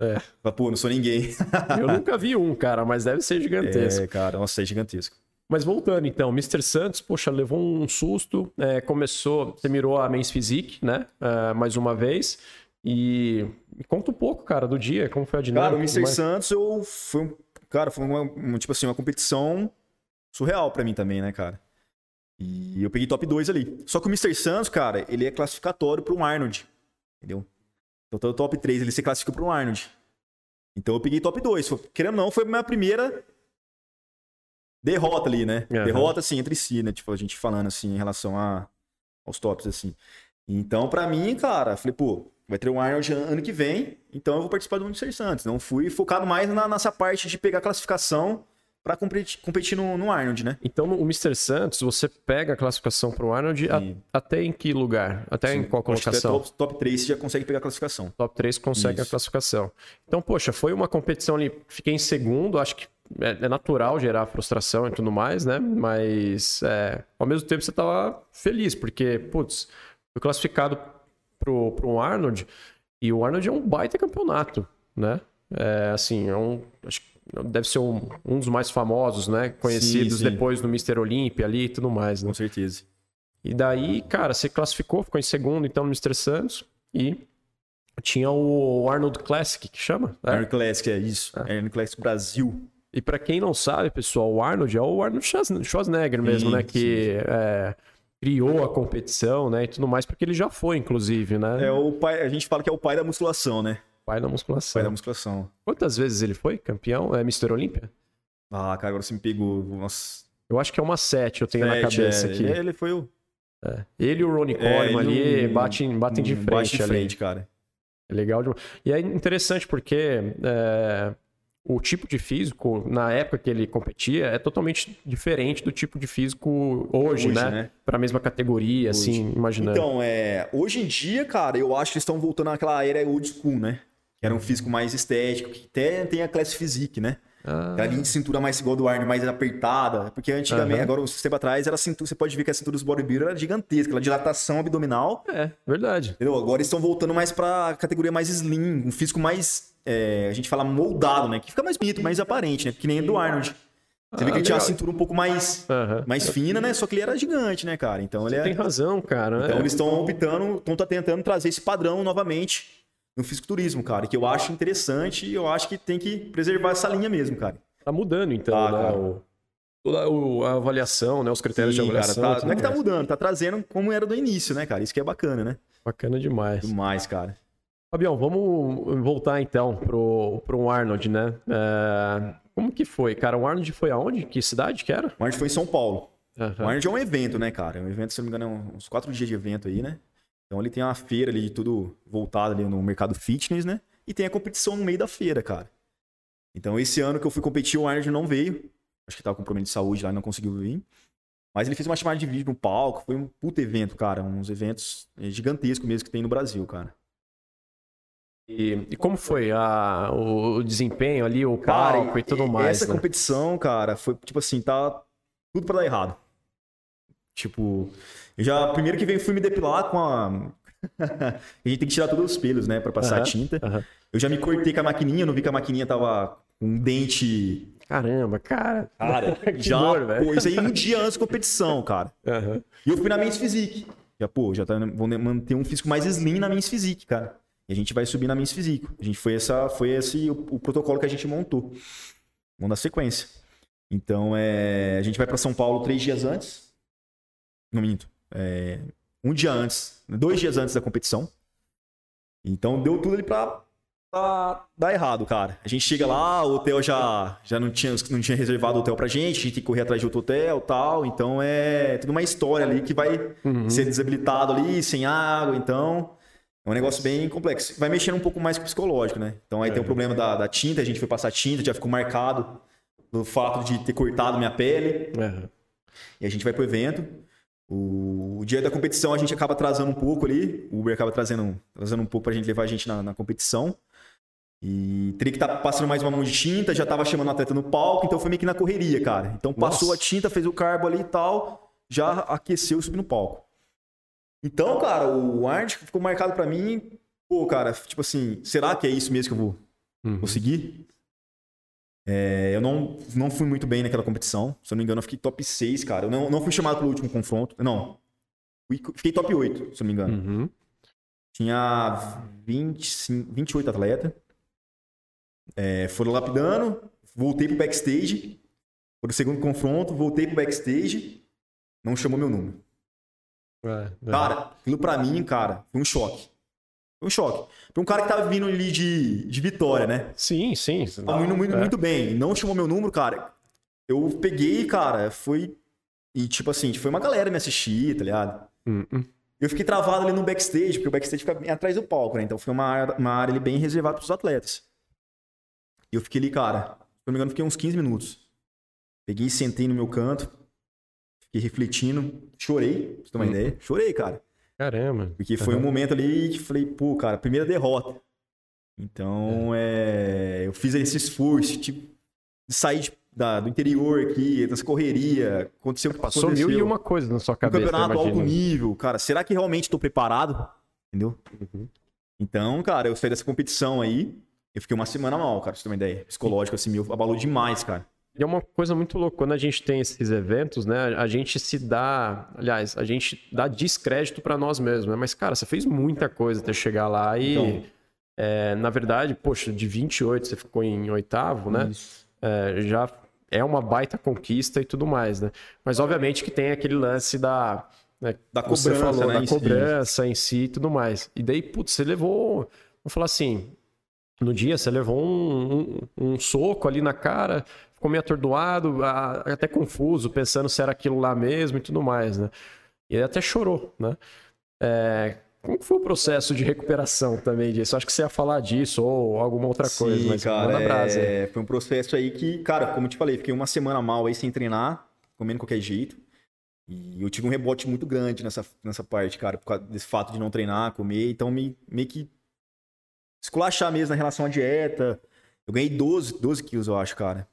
É. Fala, pô, não sou ninguém. Eu nunca vi um, cara, mas deve ser <laughs> gigantesco. É, cara, nossa, é gigantesco. Mas voltando então, Mr. Santos, poxa, levou um susto, é, começou, você mirou a Men's Physique, né? é, mais uma vez. E me conta um pouco, cara, do dia, como foi a dinâmica. Cara, o Mr. mais. Santos, eu foi um, cara, foi uma, tipo assim, uma competição surreal pra mim também, né, cara? E eu peguei top 2 ali. Só que o Mr. Santos, cara, ele é classificatório para um Arnold, entendeu? Então, todo top 3 ele se classifica para um Arnold. Então eu peguei top 2. Foi- Querendo ou não, foi a minha primeira derrota ali, né? Aham. Derrota, assim, entre si, né? Tipo, a gente falando, assim, em relação a, aos tops, assim. Então, pra mim, cara, falei, pô, vai ter um Arnold ano que vem, então eu vou participar do Mr. Santos. Não fui focado mais na, nessa parte de pegar classificação para competir, competir no, no, Arnold, né? Então, no Mr. Santos, você pega a classificação para o Arnold a, até em que lugar? Até Sim. em qual colocação? Top, top 3 você já consegue pegar a classificação. Top 3 consegue Isso. a classificação. Então, poxa, foi uma competição ali, fiquei em segundo, acho que é, é natural gerar frustração e tudo mais, né? Mas, é, ao mesmo tempo, você estava feliz, porque, putz, fui classificado para o Arnold, e o Arnold é um baita campeonato, né? É, assim, é um, acho deve ser um, um dos mais famosos, né? Conhecidos sim, sim. depois do Mr. Olympia ali e tudo mais, né? Com certeza. E daí, cara, você classificou, ficou em segundo então no Mr. Santos e tinha o Arnold Classic, que chama? Né? Arnold Classic, é isso. É. Arnold Classic Brasil. E para quem não sabe, pessoal, o Arnold é o Arnold Schwarzenegger mesmo, sim, né? Que é, criou a competição, né? E tudo mais, porque ele já foi, inclusive, né? É o pai, a gente fala que é o pai da musculação, né? Pai da musculação. Pai da musculação. Quantas vezes ele foi campeão? É Mr. Olímpia? Ah, cara, agora você me pegou. Nossa. Eu acho que é uma sete, eu tenho sete, na cabeça é. aqui. Ele foi o. É. Ele e o Ronnie é, Coleman ali não... batem, batem de frente. Bate de frente, ali. cara. É legal. De... E é interessante porque é, o tipo de físico, na época que ele competia, é totalmente diferente do tipo de físico hoje, hoje né? né? Para a mesma categoria, hoje. assim, imaginando. Então, é, hoje em dia, cara, eu acho que eles estão voltando àquela era old school, né? que era um físico mais estético, que até tem a classe physique, né? Ah. Aquela linha de cintura mais igual do Arnold, mais apertada. Porque antigamente, uhum. agora, um tempo atrás, era cintura, você pode ver que a cintura dos bodybuilders era gigantesca, aquela dilatação abdominal. É, verdade. Entendeu? Agora eles estão voltando mais pra categoria mais slim, um físico mais, é, a gente fala moldado, né? Que fica mais bonito, mais aparente, né? Que nem do Arnold. Você ah, vê que ele tinha a cintura um pouco mais, uhum. mais fina, né? Só que ele era gigante, né, cara? Então ele Você é... tem razão, cara. Então é. eles estão optando, estão tentando trazer esse padrão novamente no fisiculturismo, cara, que eu acho interessante e eu acho que tem que preservar essa linha mesmo, cara. Tá mudando, então, ah, né? O, toda a avaliação, né? Os critérios Sim, de avaliação. Cara, tá, não é que tá mudando, tá trazendo como era do início, né, cara? Isso que é bacana, né? Bacana demais. Demais, cara. Fabião, vamos voltar então pro, pro Arnold, né? É... Como que foi, cara? O Arnold foi aonde? Que cidade que era? O Arnold foi em São Paulo. Uhum. O Arnold é um evento, né, cara? É um evento, se não me engano, é uns quatro dias de evento aí, né? Então ele tem uma feira ali de tudo voltado ali no mercado fitness, né? E tem a competição no meio da feira, cara. Então esse ano que eu fui competir, o Arnold não veio. Acho que tava com problema de saúde lá e não conseguiu vir. Mas ele fez uma chamada de vídeo no palco. Foi um puta evento, cara. Uns eventos gigantescos mesmo que tem no Brasil, cara. E, e como foi a, o, desempenho ali, o palco cara, e tudo mais? Essa né? competição, cara, foi tipo assim, tá tudo para dar errado. Tipo, eu já, primeiro que veio, fui me depilar com a. <laughs> a gente tem que tirar todos os pelos, né, pra passar uhum, a tinta. Uhum. Eu já me cortei com a maquininha, não vi que a maquininha tava com um dente. Caramba, cara. Cara, <laughs> já. Dor, pô, isso aí um dia antes da competição, cara. Uhum. E eu fui na Men's Physique. Já, pô, já tá, vou manter um físico mais slim na Men's Physique, cara. E a gente vai subir na Men's Physique. A gente foi essa, foi esse o, o protocolo que a gente montou. Vamos dar sequência. Então, é, a gente vai para São Paulo três dias antes. Não minto. É, um dia antes, dois dias antes da competição. Então deu tudo ali pra, pra dar errado, cara. A gente chega lá, o hotel já, já não, tinha, não tinha reservado o hotel pra gente, a gente tem que correr atrás de outro hotel tal. Então é tudo uma história ali que vai uhum. ser desabilitado ali, sem água, então. É um negócio bem complexo. Vai mexendo um pouco mais com o psicológico, né? Então aí é. tem o problema da, da, tinta, a gente foi passar tinta, já ficou marcado no fato de ter cortado minha pele. Uhum. E a gente vai pro evento. O, o, dia da competição a gente acaba atrasando um pouco ali. O Uber acaba trazendo, trazendo um pouco pra gente levar a gente na, na competição. E teria que estar tá passando mais uma mão de tinta, já tava chamando o atleta no palco, então foi meio que na correria, cara. Então passou Nossa. a tinta, fez o carbo ali e tal, já aqueceu e subiu no palco. Então, cara, o Arnold ficou marcado para mim, pô, cara, tipo assim, será que é isso mesmo que eu vou uhum. conseguir? É, eu não, não fui muito bem naquela competição. Se eu não me engano, eu fiquei top 6, cara. Eu não, não fui chamado pro último confronto. Não. Fiquei top 8, se eu não me engano. Uhum. Tinha 20, 28 atletas. É, foram lapidando. Voltei pro backstage. Foi o segundo confronto. Voltei pro backstage. Não chamou meu número. É, é. Cara, aquilo pra mim, cara, foi um choque. Foi um choque. Pra um cara que tava vindo ali de, de vitória, né? Sim, sim. Tava indo muito, é. muito bem. Não chamou meu número, cara. Eu peguei, cara, foi. E tipo assim, foi uma galera me assistir, tá ligado? Uh -uh. Eu fiquei travado ali no backstage, porque o backstage fica bem atrás do palco, né? Então foi uma, uma área ali bem reservada pros atletas. E eu fiquei ali, cara, se não me engano, fiquei uns 15 minutos. Peguei e sentei no meu canto. Fiquei refletindo. Chorei, pra você ter uma Hum. ideia. Chorei, cara. Caramba. Porque foi um momento ali que falei, pô, cara, primeira derrota. Então, é, eu fiz esse esforço, tipo, de sair de- da- do interior aqui, dessa correria. Aconteceu o que Passou aconteceu. mil e uma coisa na sua Um cabeça, campeonato eu alto nível, cara. Será que realmente estou preparado? Entendeu? Uhum. Então, cara, eu saí dessa competição aí. Eu fiquei uma semana mal, cara, pra você ter uma ideia. Psicológico, assim, me abalou demais, cara. E é uma coisa muito louca. Quando a gente tem esses eventos, né? A gente se dá. Aliás, a gente dá descrédito pra nós mesmos, né? Mas, cara, você fez muita coisa até chegar lá e. Então. é, na verdade, poxa, de 28 você ficou em oitavo, né? É, já é uma baita conquista e tudo mais, né? Mas obviamente que tem aquele lance da. né, Da cobrança, falou, né, da em si. cobrança em si e tudo mais. E daí, putz, você levou. Vamos falar assim. No dia você levou um, um- um soco ali na cara, ficou meio atordoado, até confuso, pensando se era aquilo lá mesmo e tudo mais, né? E ele até chorou, né? É, como foi o processo de recuperação também disso? Acho que você ia falar disso ou alguma outra coisa, Sim, mas cara, manda brasa é, foi um processo aí que, cara, como eu te falei, fiquei uma semana mal aí sem treinar, comendo qualquer jeito. E eu tive um rebote muito grande nessa, nessa parte, cara, por causa desse fato de não treinar, comer. Então, me, meio que esculachar mesmo na relação à dieta. Eu ganhei 12, 12 quilos, eu acho, cara.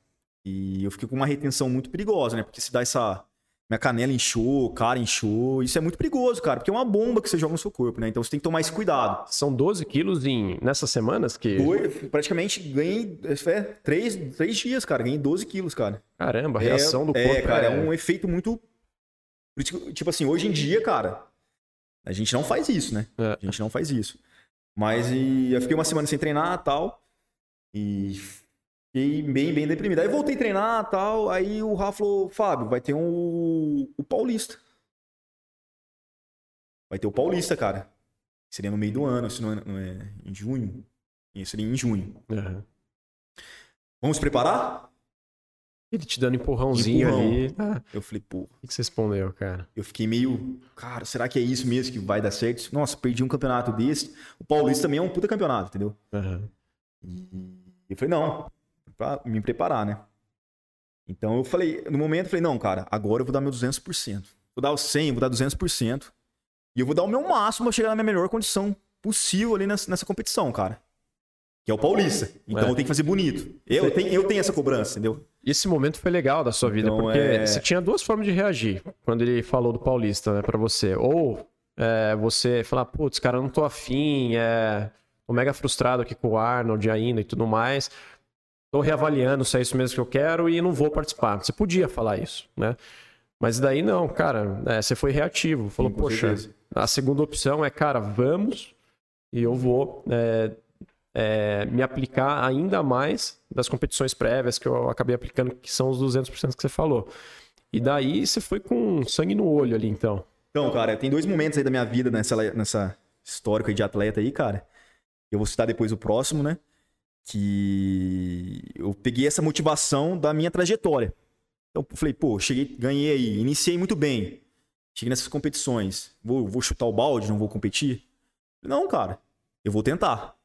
E eu fiquei com uma retenção muito perigosa, né? Porque se dá essa. Minha canela inchou, cara inchou. Isso é muito perigoso, cara, porque é uma bomba que você joga no seu corpo, né? Então você tem que tomar esse cuidado. São 12 quilos em, nessas semanas que. Foi, praticamente ganhei é, três, três dias, cara. Ganhei 12 quilos, cara. Caramba, a reação é, do corpo. É, cara, é um efeito muito. Tipo assim, hoje em dia, cara, a gente não faz isso, né? É. A gente não faz isso. Mas e, eu fiquei uma semana sem treinar e tal. E fiquei bem, bem deprimido. Aí voltei a treinar e tal. Aí o Rafa falou: Fábio, vai ter um, o Paulista. Vai ter o Paulista, cara. Seria no meio do ano, se não é, não é em junho. Isso seria em junho. Aham. Vamos preparar? Ele te dando empurrãozinho Empurrão. ali. Ah, Eu falei, pô, o que você respondeu, cara? eu fiquei meio, cara, será que é isso mesmo que vai dar certo? Nossa, perdi um campeonato desse. O Paulista também é um puta campeonato, entendeu? Aham. E eu falei, não, pra me preparar, né? Então eu falei, no momento eu falei, não, cara, agora eu vou dar meu 200%. Vou dar o 100, vou dar 200%. E eu vou dar o meu máximo pra chegar na minha melhor condição possível ali nessa, nessa competição, cara. Que é o Paulista. Então É. eu tenho que fazer bonito. Eu tenho, eu tenho essa cobrança, entendeu? Esse momento foi legal da sua vida, Então, porque é- você tinha duas formas de reagir quando ele falou do Paulista, né, pra você. Ou é, você falar, putz, cara, eu não tô afim, é, tô mega frustrado aqui com o Arnold ainda e tudo mais. Tô reavaliando se é isso mesmo que eu quero e não vou participar. Você podia falar isso, né? Mas daí não, cara, é, você foi reativo. Falou, Sim, poxa, a segunda opção é, cara, vamos e eu vou é, é, me aplicar ainda mais das competições prévias que eu acabei aplicando, que são os 200% que você falou. E daí você foi com sangue no olho ali, então. Então, cara, tem dois momentos aí da minha vida nessa, nessa histórico aí de atleta aí, cara. Eu vou citar depois o próximo, né? Que eu peguei essa motivação da minha trajetória. Então, falei, pô, cheguei, ganhei aí, iniciei muito bem. Cheguei nessas competições. Vou, vou chutar o balde, não vou competir? Não, cara, eu vou tentar.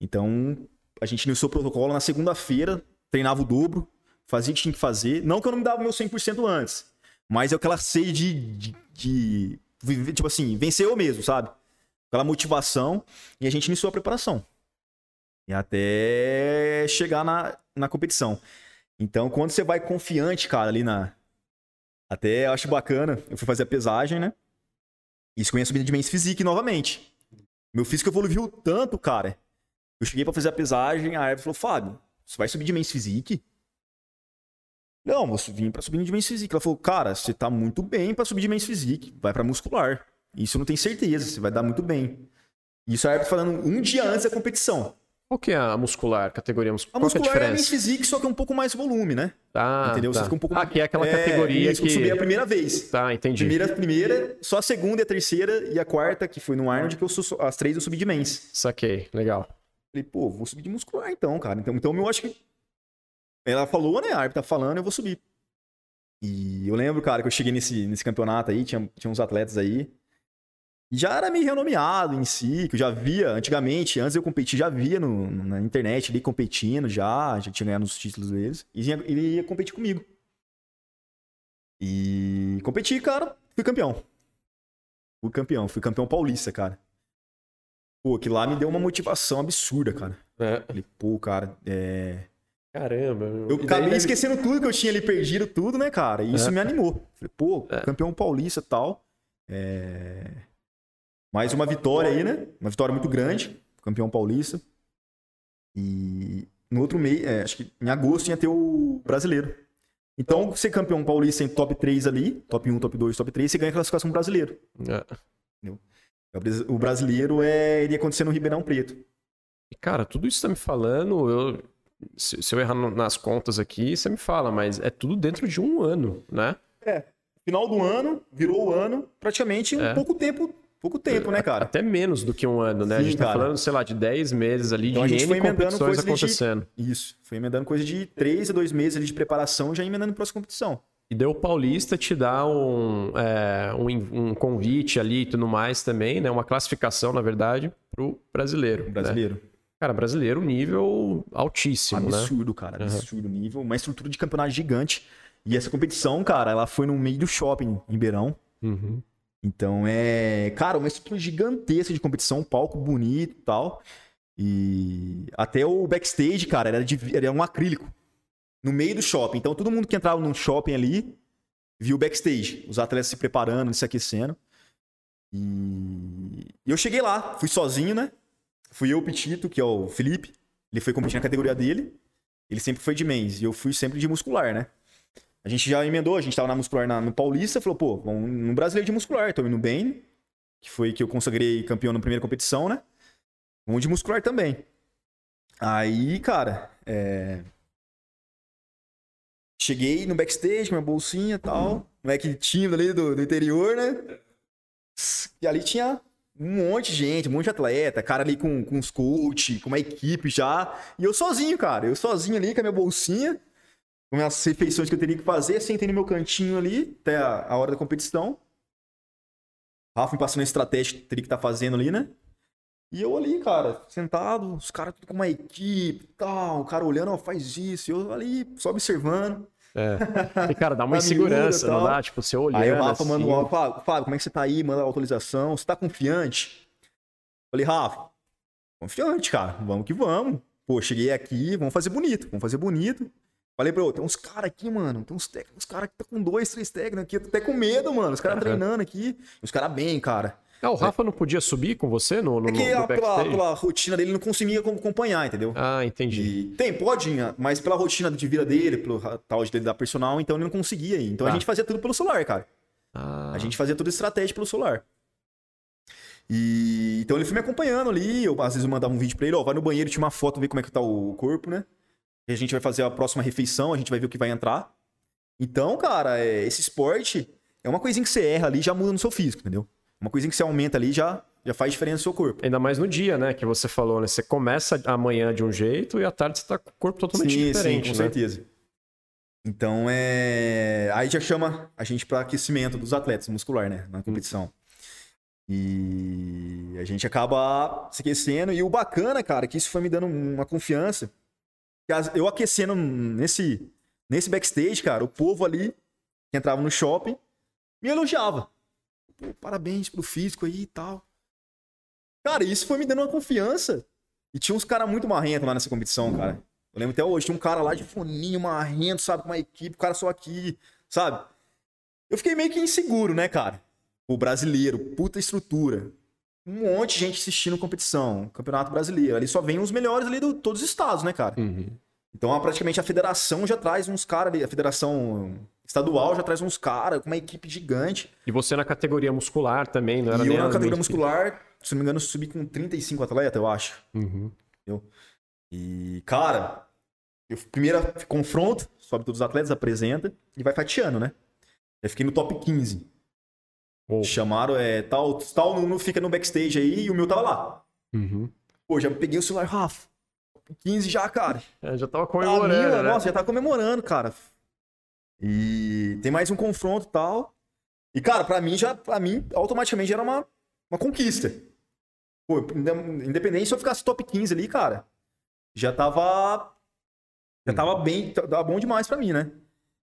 Então, a gente iniciou o protocolo na segunda-feira, treinava o dobro, fazia o que tinha que fazer. Não que eu não me dava meu 100% antes, mas é aquela sede de, de, de tipo assim, vencer eu mesmo, sabe? Aquela motivação. E a gente iniciou a preparação. E até chegar na, na competição. Então, quando você vai confiante, cara, ali na. Até eu acho bacana. Eu fui fazer a pesagem, né? Isso com a subida de mens física novamente. Meu físico evoluiu tanto, cara. Eu cheguei pra fazer a pesagem, a Herb falou: Fábio, você vai subir de mens física? Não, vou vim pra subir de mens física. Ela falou: Cara, você tá muito bem pra subir de mens física. Vai pra muscular. Isso eu não tenho certeza, você vai dar muito bem. Isso a Herb falando um dia antes da competição. Qual que é a muscular, categoria muscular? A Qual é a muscular é a mens diferença? física, só que é um pouco mais volume, né? Ah, Entendeu? tá. Você fica um pouco Ah, que é aquela É, categoria isso, que... Eu subi a primeira vez. Tá, entendi. Primeira, primeira, só a segunda, a terceira e a quarta, que foi no Arnold, que eu sou, as três eu subi de mens. Saquei, legal. Falei, pô, vou subir de muscular então, cara. Então, então eu acho que. Ela falou, né? A Arp tá falando, eu vou subir. E eu lembro, cara, que eu cheguei nesse, nesse campeonato aí, tinha, tinha uns atletas aí. Já era meio renomeado em si, que eu já via antigamente, antes eu competir, já via no, na internet ali competindo, já, já tinha ganhado os títulos deles. E ia- ele ia competir comigo. E competi, cara, fui campeão. Fui campeão, fui campeão paulista, cara. Pô, que lá me deu uma motivação absurda, cara. É. Falei, pô, cara, é. Caramba. meu. Eu daí acabei deve- esquecendo tudo que eu tinha ali perdido, tudo, né, cara? E isso É. me animou. Falei, pô, É. campeão paulista e tal. É... Mais uma vitória aí, né? Uma vitória muito grande. Campeão paulista. E no outro mês, é, acho que em agosto ia ter o brasileiro. Então, ser campeão paulista em top 3 ali, top 1, top 2, top 3, você ganha a classificação brasileiro. É. O brasileiro é, iria acontecer no Ribeirão Preto. E, Cara, tudo isso que você tá me falando, eu, se, se eu errar nas contas aqui, você me fala, mas é tudo dentro de um ano, né? Final do ano, virou o ano, praticamente um É. pouco tempo, pouco tempo, né, cara? Até menos do que um ano, né? a Sim, gente tá cara. falando, sei lá, de 10 meses ali Então a de gente N competições ali de- acontecendo. Isso. Foi emendando coisa de 3 a 2 meses ali de preparação, já emendando para essa competição. E deu o Paulista te dar um, é, um, um convite ali e tudo mais também, né? Uma classificação, na verdade, pro brasileiro. Né? brasileiro. Cara, brasileiro, nível altíssimo, né? absurdo, cara. Absurdo nível. Uma estrutura de campeonato gigante. E essa competição, cara, ela foi no meio do shopping em Beirão. Uhum. Então é, cara, uma estrutura gigantesca de competição, um palco bonito e tal. E até o backstage, cara, era, de, era um acrílico. No meio do shopping. Então todo mundo que entrava num shopping ali viu o backstage. Os atletas se preparando, se aquecendo. E e eu cheguei lá, fui sozinho, né? Fui eu, o Petito, que é o Felipe. Ele foi competir na categoria dele. Ele sempre foi de mens. E eu fui sempre de muscular, né? A gente já emendou, a gente tava na muscular na- no Paulista, falou, pô, vamos no brasileiro de muscular, tô indo bem, que foi que eu consagrei campeão na primeira competição, né? Vamos de muscular também. Aí, cara, é... cheguei no backstage com minha bolsinha e tal, moleque tímido ali do, do interior, né? E ali tinha um monte de gente, um monte de atleta, cara ali com, com os coach, com uma equipe já. E eu sozinho, cara, eu sozinho ali com a minha bolsinha com as refeições que eu teria que fazer, sentei no meu cantinho ali, até a, a hora da competição. Rafa me passando a estratégia que teria que estar fazendo ali, né? E eu ali, cara, sentado, os caras tudo com uma equipe tal, o cara olhando, ó, faz isso, eu ali só observando. É. <laughs> E, cara, dá uma insegurança, não dá? Tipo, você olhando Aí o Rafa assim... manda um áudio, Fábio, Fábio, como é que você tá aí? Manda a autorização, você tá confiante? Falei, Rafa, confiante, cara, vamos que vamos. Pô, cheguei aqui, vamos fazer bonito, vamos fazer bonito. Falei pra ele, tem uns caras aqui, mano, tem uns técnicos, uns caras que tá com dois, três técnicos aqui, eu tô até com medo, mano, os caras Aham. treinando aqui, os caras bem, cara. Ah, o Rafa não podia subir com você no, no, É que no pela, pela rotina dele ele não conseguia acom- acompanhar, entendeu? Ah, entendi. E tem, pode, mas pela rotina de vida dele, pelo tal de ele dar personal, então ele não conseguia ir. Então a Tá. gente fazia tudo pelo celular, cara. Ah, A gente fazia toda estratégia pelo celular. E então ele foi me acompanhando ali. Eu, às vezes eu mandava um vídeo pra ele, ó, vai no banheiro, tira uma foto, ver como é que tá o corpo, né? A gente vai fazer a próxima refeição, a gente vai ver o que vai entrar. Então, cara, é, esse esporte é uma coisinha que você erra ali já muda no seu físico, entendeu? Uma coisinha que você aumenta ali já, já faz diferença no seu corpo. Ainda mais no dia, né? Que você falou, né? Você começa amanhã de um jeito e à tarde você tá com o corpo totalmente diferente, com né? certeza. Então é. Aí já chama a gente para aquecimento dos atletas muscular, né? Na competição. E a gente acaba se aquecendo. E o bacana, cara, é que isso foi me dando uma confiança. Eu aquecendo nesse, nesse backstage, cara, o povo ali que entrava no shopping me elogiava. Pô, parabéns pelo físico aí e tal. Cara, isso foi me dando uma confiança. E tinha uns caras muito marrentos lá nessa competição, cara. Eu lembro até hoje, tinha um cara lá de foninho, marrento, sabe, com uma equipe, o cara só aqui, sabe? Eu fiquei meio que inseguro, né, cara? O brasileiro, puta estrutura. Um monte de gente assistindo competição, campeonato brasileiro. Ali só vem os melhores ali de todos os estados, né, cara? Uhum. Então, praticamente a federação já traz uns caras ali, a federação estadual já traz uns caras com uma equipe gigante. E você na categoria muscular também, não era e eu na categoria muscular, se não me engano, subi com 35 atletas, eu acho. Uhum. E, cara, eu, primeiro confronto, sobe todos os atletas, apresenta e vai fatiando, né? Eu fiquei no top 15. Ou- Chamaram, é, tal, tal não fica no backstage aí e o meu tava lá. Uhum. Pô, já peguei o celular, Rafa. Top 15 já, cara. É, já tava mim, comemorando, né? Nossa, já tá comemorando, cara. E tem mais um confronto e tal. E, cara, pra mim, já, pra mim, automaticamente já era uma, uma conquista. Pô, inde- independente se eu ficasse top 15 ali, cara, já tava. Já tava bem, tava bom demais pra mim, né?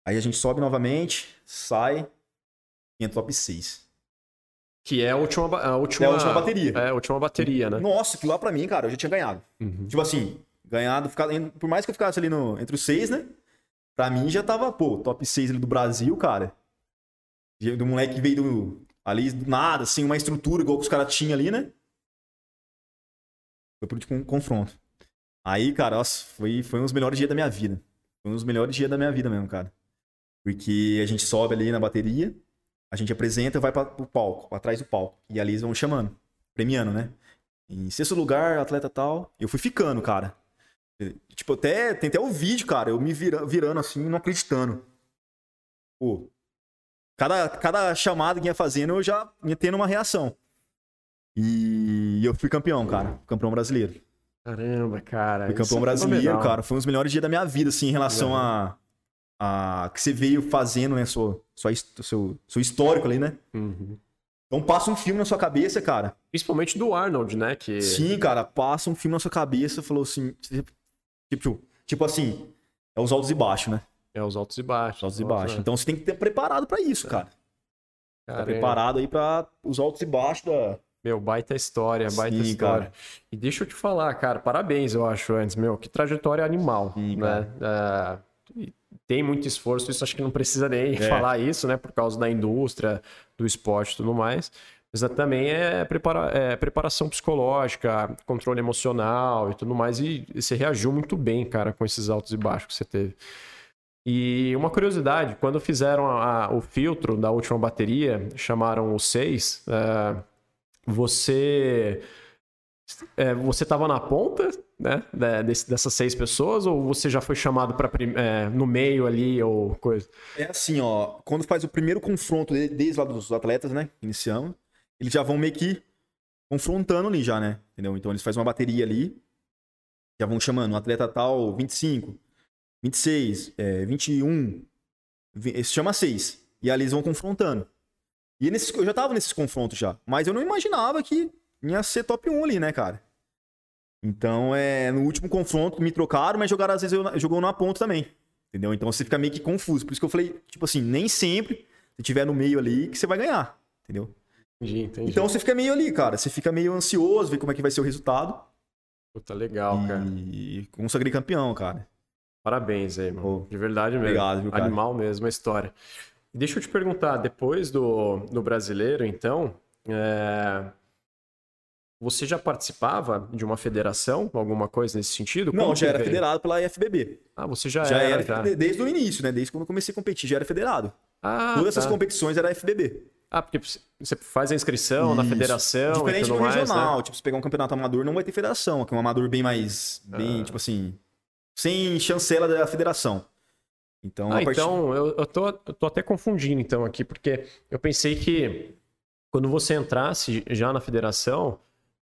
Aí a gente sobe novamente, sai, entra top 6. Que é a última, a última, É a última bateria. É a última bateria, né? Nossa, aquilo lá pra mim, cara, eu já tinha ganhado. Uhum. Tipo assim, ganhado, ficado, por mais que eu ficasse ali no, entre os seis, né? Pra mim já tava, pô, top 6 ali do Brasil, cara. Do moleque que veio do, ali do nada, assim, uma estrutura igual que os caras tinham ali, né? Foi pro último confronto. Aí, cara, nossa, foi, foi um dos melhores dias da minha vida. Foi um dos melhores dias da minha vida mesmo, cara. Porque a gente sobe ali na bateria, a gente apresenta e vai pra, pro palco, pra trás do palco. E ali eles vão chamando, premiando, né? Em sexto lugar, atleta tal. Eu fui ficando, cara. Tipo, até, tem até o vídeo, cara, eu me vira- virando assim, não acreditando. Pô, cada, cada chamada que ia fazendo, eu já ia tendo uma reação. E eu fui campeão, cara. Campeão brasileiro. Caramba, cara. Fui campeão é brasileiro, fenomenal. cara. Foi um dos melhores dias da minha vida, assim, em relação Uhum. a. a que você veio fazendo, né? Sua, sua, seu, seu histórico ali, né? Uhum. Então passa um filme na sua cabeça, cara. Principalmente do Arnold, né? Que... Sim, cara, passa um filme na sua cabeça, falou assim. Tipo, tipo assim, é os altos e baixos, né? É os altos e baixos. Os altos e baixos. Então você tem que ter preparado pra isso, cara. Tá preparado aí pra os altos e baixos da. Meu, baita história, baita Sim, história. cara. E deixa eu te falar, cara, parabéns, eu acho, antes, meu, que trajetória animal, Sim, né? É, tem muito esforço, isso acho que não precisa nem É. falar isso, né? Por causa da indústria, do esporte e tudo mais. Mas é- também é, prepara- é preparação psicológica, controle emocional e tudo mais. E, e você reagiu muito bem, cara, com esses altos e baixos que você teve. E uma curiosidade, quando fizeram a- a- o filtro da última bateria, chamaram o 6, você é, você estava na ponta, né, dessas seis pessoas, ou você já foi chamado para no meio ali ou coisa? É assim, ó. Quando faz o primeiro confronto de- desde lá dos atletas, né? Iniciamos, eles já vão meio que confrontando ali já, né? Entendeu? Então eles fazem uma bateria ali, já vão chamando, um atleta tal, 25, 26, é, 21, vi- esse chama 6. E ali eles vão confrontando. E nesses, eu já tava nesses confrontos já, mas eu não imaginava que ia ser top 1 ali, né, cara? Então, é, no último confronto me trocaram, mas jogaram às vezes eu, jogou na ponta também. Entendeu? Então você fica meio que confuso. Por isso que eu falei, tipo assim, nem sempre, se tiver no meio ali, que você vai ganhar. Entendeu? Entendi, entendi. Então você fica meio ali, cara. Você fica meio ansioso, ver como é que vai ser o resultado. Puta, legal, cara. e consagrei campeão, cara. Parabéns aí, mano. De verdade mesmo. obrigado, viu, cara? Animal mesmo a história. E Deixa eu te perguntar, depois do, do brasileiro, então, é, você já participava de uma federação, alguma coisa nesse sentido? Não, Como já era veio? federado pela IFBB. Ah, você já, Já era, era, já. de- desde o início, né? Desde quando eu comecei a competir, já era federado. Ah, Todas essas tá. competições era FBB. Ah, porque você faz a inscrição na Isso. federação Diferente do mais, regional. né? Tipo, se pegar um campeonato amador, não vai ter federação. É um amador bem mais. Bem, Ah. tipo assim. Sem chancela da federação. Então, Ah, partir... então eu, eu, tô, eu tô até confundindo então aqui, porque eu pensei que quando você entrasse já na federação,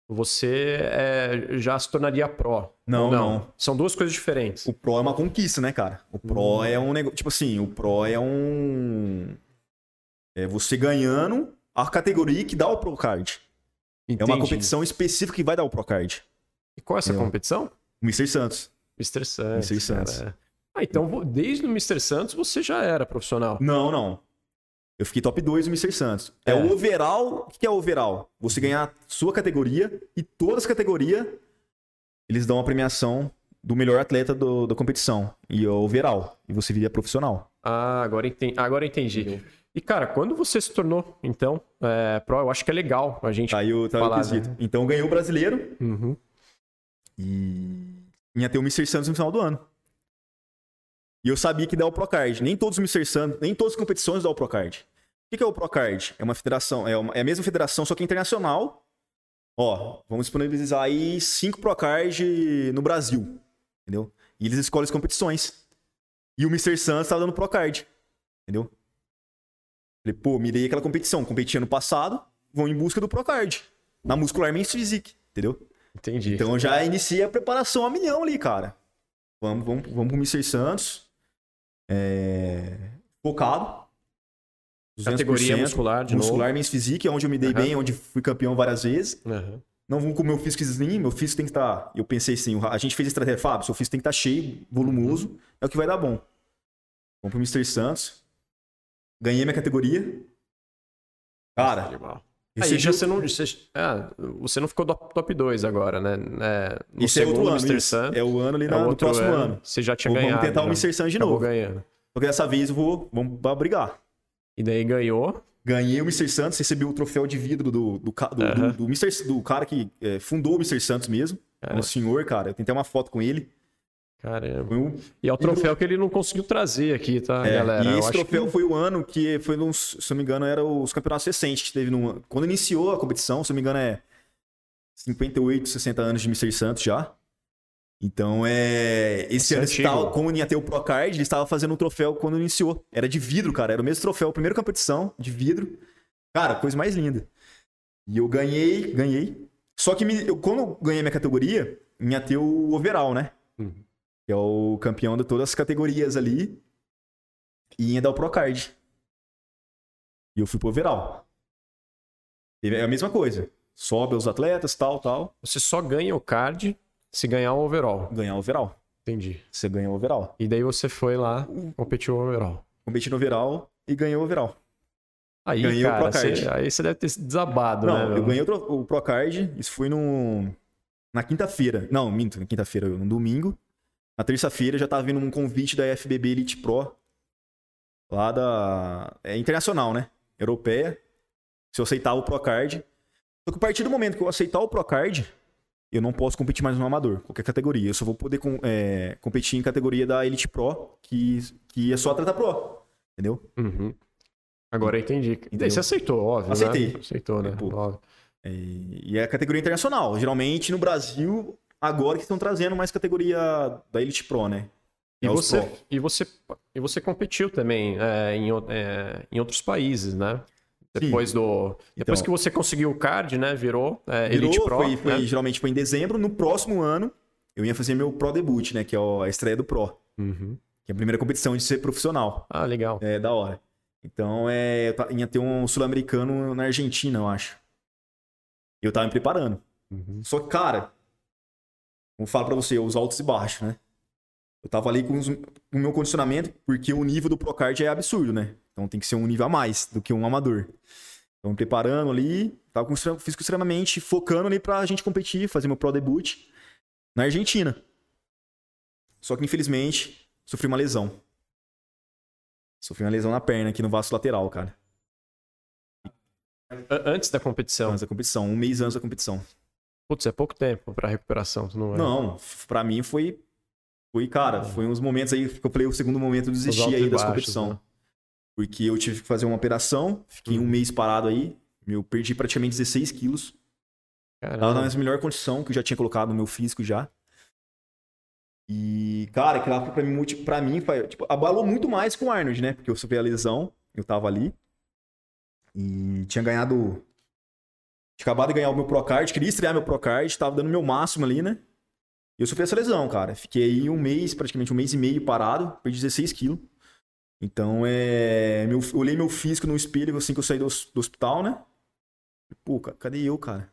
você é, já se tornaria pró. Não, Ou não. São duas coisas diferentes. O Pro é uma conquista, né, cara? O Pro Hum. é um negócio. Tipo assim, o Pro é um. É você ganhando a categoria que dá o Pro Card. É uma Entendi. competição específica que vai dar o Pro Card. E qual é essa Entendeu? competição? O Mr. Santos. Mr. Santos. Mr. Santos. Ah, então desde o Mr. Santos você já era profissional. Não, não. Eu fiquei top 2 no Mr. Santos. É, É. o overall. O que é overall? Você ganhar a sua categoria e todas as categorias eles dão a premiação do melhor atleta do- da competição. E é o overall. E você viria profissional. Ah, agora entendi. Agora entendi. E cara, quando você se tornou, então, é, pró, eu acho que é legal a gente. Tá aí o, tá aí Falar, quesito. né? Então eu ganhei o brasileiro Uhum. e ia ter o Mr. Santos no final do ano. E eu sabia que dá o Procard. Nem todos os Mr. Santos, nem todas as competições dá o Procard. O que que é o Procard? É uma federação, é, uma- é a mesma federação, só que internacional. Ó, vamos disponibilizar aí cinco Procard no Brasil. Entendeu? E eles escolhem as competições. E o Mr. Santos tava dando Procard. Entendeu? Falei, pô, mirei aquela competição. Competi ano passado, vão em busca do Procard. Na Muscular Men's Physique. Entendeu? Entendi. Então eu já iniciei a preparação a milhão ali, cara. Vamos, vamos, vamos pro Mr. Santos. É... Focado. 200%. Categoria muscular de muscular novo. Men's Physique, é onde eu me dei Aham. bem, onde fui campeão várias vezes. Aham. Não vou com o meu físico slim, meu físico tem que estar. Eu pensei assim, a gente fez estratégia, Fábio, seu físico tem que estar cheio, volumoso, é o que vai dar bom. Vamos pro Mr. Santos. Ganhei minha categoria. Cara. Aí já o- você não, você, ah, você não ficou top 2 agora, né? É, no Isso é outro segundo ano, Mr. Sun, É o ano ali é na- o no outro próximo ano. Você já tinha Vamos ganhado. tentar o. Mr. Sun de novo. ganhando. Porque dessa vez eu vou, vamos brigar. E daí ganhou. Ganhei o Mr. Santos, recebi o troféu de vidro do, do, do, Aham. do, do Mr. do cara que é, fundou o Mr. Santos mesmo. Cara. Um senhor, cara. Eu tentei uma foto com ele. Caramba. Um- E é o troféu que ele não conseguiu trazer aqui, tá, É, galera? e Eu esse acho troféu que- foi o ano que foi, nos, se eu não me engano, era os campeonatos recentes que teve no. Quando iniciou a competição, se eu não me engano, é 58, 60 anos de Mr. Santos já. Então é. Esse é ano, estavam- como ia ter o Procard, eles estavam fazendo um troféu quando iniciou. Era de vidro, cara. Era o mesmo troféu, a primeira competição de vidro. Cara, coisa mais linda. E eu ganhei, ganhei. Só que me- eu, quando eu ganhei minha categoria, ia ter o overall, né? Uhum. Que é o campeão de todas as categorias ali. E ia dar o Procard. E eu fui pro overall. É a mesma coisa. Sobe os atletas, tal, tal. Você só ganha o card se ganhar o overall. Ganhar o overall. Entendi. Você ganha o overall. E daí você foi lá, competiu o overall. Competi no overall e ganhei o overall. Aí, Ganhei o cara, Procard. você, aí você deve ter se desabado, Não, né? eu ganhei o, o Procard. Isso foi no, na quinta-feira. Não, minto, na quinta-feira, no domingo. Na terça-feira já tava vindo um convite da FBB Elite Pro. Lá da. É internacional, né? Europeia. Se eu aceitava o Procard. Só que a partir do momento que eu aceitar o Procard, eu não posso competir mais no amador, qualquer categoria. Eu só vou poder com- é, competir em categoria da Elite Pro, que, que é só atleta pro. Entendeu? Uhum. Agora eu entendi. Entendeu? você aceitou, óbvio, Aceitei. né? Aceitou, né? Óbvio. E, e é a categoria internacional. Geralmente no Brasil, agora que estão trazendo mais categoria da Elite Pro, né? E É você, pro. e, você, e você competiu também é, em, é, em outros países, né? Depois do. Depois Então- que você conseguiu o card, né? Virou, é, Virou, Elite Pro. foi, foi- né? geralmente foi em dezembro. No próximo ano, eu ia fazer meu Pro Debut, né? Que é a estreia do Pro. Uhum. Que é a primeira competição de ser profissional. Ah, legal. É da hora. Então, é, eu ia ter um sul-americano na Argentina, eu acho. Eu tava me preparando. Uhum. Só que, cara, vou falar pra você, os altos e baixos, né? Eu tava ali com, os- com o meu condicionamento, porque o nível do Procard é absurdo, né? Então tem que ser um nível a mais do que um amador. Então, me preparando ali, tava com físico extremamente focando ali pra gente competir, fazer meu Pro Debut na Argentina. Só que, infelizmente, sofri uma lesão. Sofri uma lesão na perna aqui no vaso lateral, cara. Antes da competição. Antes da competição, um mês antes da competição. Putz, é pouco tempo pra recuperação, tu não é? Não, pra mim foi. Foi, cara, foi uns momentos aí que eu falei, o segundo momento eu desisti aí das competição. né? Porque eu tive que fazer uma operação, fiquei um Uhum. mês parado aí. Eu perdi praticamente 16 quilos. Tava Caramba. na melhor condição que eu já tinha colocado no meu físico já. E, cara, aquilo lá foi pra mim, pra mim foi, tipo, abalou muito mais com o Arnold, né? Porque eu sofri a lesão, eu tava ali. E tinha ganhado. Tinha acabado de ganhar o meu Procard, queria estrear meu Procard, tava dando meu máximo ali, né? E eu sofri essa lesão, cara. Fiquei aí um mês, praticamente um mês e meio parado, perdi 16 quilos. Então, é. Meu, eu olhei meu físico no espelho assim que eu saí do, do hospital, né? Pô, ca- cadê eu, cara?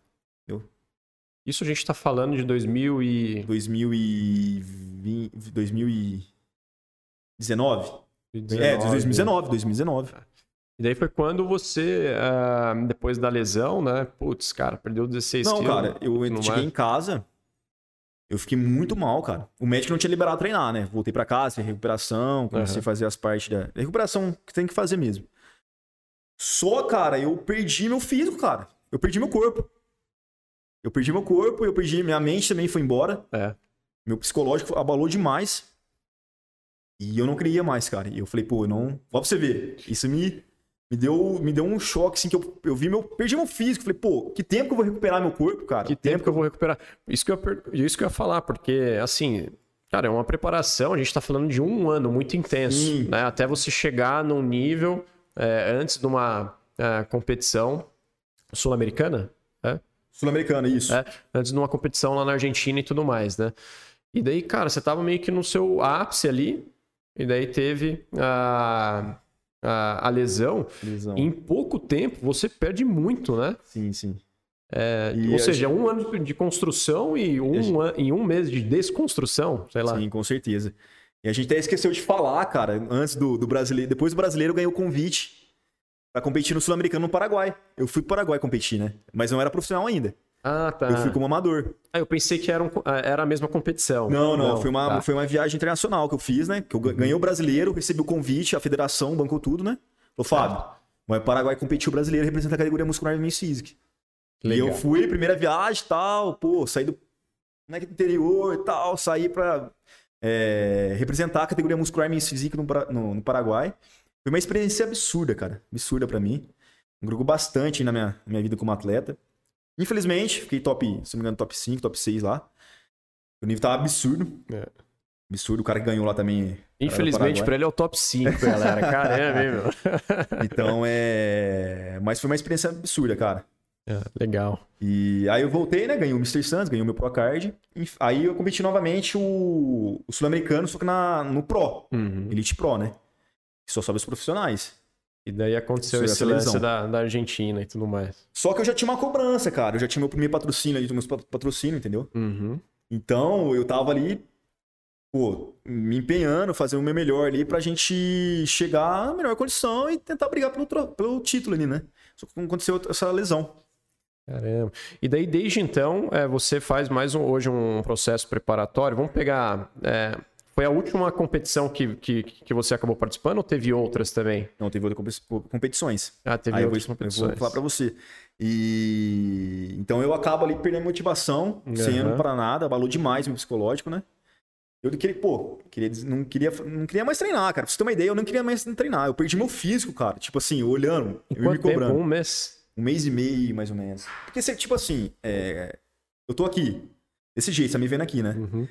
Isso a gente tá falando de 2000 e... 2020, 2019? É, 19. 2019, 2019. E daí foi quando você, ah, depois da lesão, né? Putz, cara, perdeu 16 Não, quilos. cara, eu não cheguei em casa, eu fiquei muito mal, cara. O médico não tinha liberado treinar, né? Voltei pra casa, fiz recuperação, comecei Aham. a fazer as partes da da recuperação que tem que fazer mesmo. Só, cara, eu perdi meu físico, cara. Eu perdi meu corpo. Eu perdi meu corpo, eu perdi minha mente também foi embora. É. Meu psicológico abalou demais. E eu não queria mais, cara. E eu falei, pô, eu não. Ó, pra você ver. Isso me, me, deu, me deu um choque, assim, que eu, eu vi meu. Perdi meu físico. Falei, pô, que tempo que eu vou recuperar meu corpo, cara? Que tempo que eu vou recuperar? Isso que eu, isso que eu ia falar, porque, assim, cara, é uma preparação, a gente tá falando de um ano muito intenso, Sim. né? Até você chegar num nível, é, antes de uma é, competição sul-americana, Sul-americana, isso. É. antes de uma competição lá na Argentina e tudo mais, né? E daí, cara, você tava meio que no seu ápice ali, e daí teve a, a, a lesão. Lesão. Em pouco tempo, você perde muito, né? Sim, sim. É, ou seja, um ano de construção e um, an- e um mês de desconstrução, sei lá. Sim, com certeza. E a gente até esqueceu de falar, cara, antes do, do brasileiro. Depois do brasileiro ganhou o convite pra competir no Sul-Americano no Paraguai. Eu fui pro Paraguai competir, né? Mas não era profissional ainda. Ah, tá. Eu fui como amador. Ah, eu pensei que era, um- ah, era a mesma competição. Não, não, foi, uma, tá. foi uma viagem internacional que eu fiz, né? Que eu ga- ganhei o brasileiro, recebi o convite, a federação bancou tudo, né? Falou, Fábio, vai pro Paraguai competir o brasileiro representa a categoria muscular e physique. E eu fui, primeira viagem e tal, pô, saí do né, interior e tal, saí pra é, representar a categoria muscular e physique no, Para- no- no Paraguai. Foi uma experiência absurda, cara. Absurda pra mim. Grupo bastante na minha, na minha vida como atleta. Infelizmente, fiquei top, se não me engano, top 5, top 6 lá. O nível tava absurdo. É. Absurdo. O cara que ganhou lá também. Infelizmente, pra ele é o top 5, galera. Caramba, hein, meu? <laughs> Então é. Mas foi uma experiência absurda, cara. É, legal. E aí eu voltei, né? Ganhei o Mr. Santos, ganhei o meu Pro Card. E Aí eu competi novamente o, o Sul-Americano, só que na, no Pro, Uhum. Elite Pro, né? Que só sobe os profissionais. E daí aconteceu seleção. lance da, da Argentina e tudo mais. Só que eu já tinha uma cobrança, cara. Eu já tinha meu primeiro patrocínio ali, meus pat- patrocínio, entendeu? Uhum. Então eu tava ali, pô, me empenhando, fazendo o meu melhor ali pra gente chegar na melhor condição e tentar brigar pelo, pelo título ali, né? Só que aconteceu essa lesão. Caramba. E daí, desde então, é, você faz mais um, hoje um processo preparatório. Vamos pegar. é, foi a última competição que, que, que você acabou participando ou teve outras também? Não, teve outras compe- competições. Ah, teve Aí eu vou, outras eu vou competições. falar pra você. E então eu acabo ali perdendo motivação, sem Aham. indo pra nada, abalou demais meu psicológico, né? Eu queria, pô, queria, não, queria, não queria mais treinar, cara. Pra você ter uma ideia, eu não queria mais treinar. Eu perdi meu físico, cara. Tipo assim, olhando, Em eu me quanto tempo? cobrando. Um mês? Um mês e meio, mais ou menos. Porque, tipo assim, é, eu tô aqui, desse jeito, você tá me vendo aqui, né? Uhum.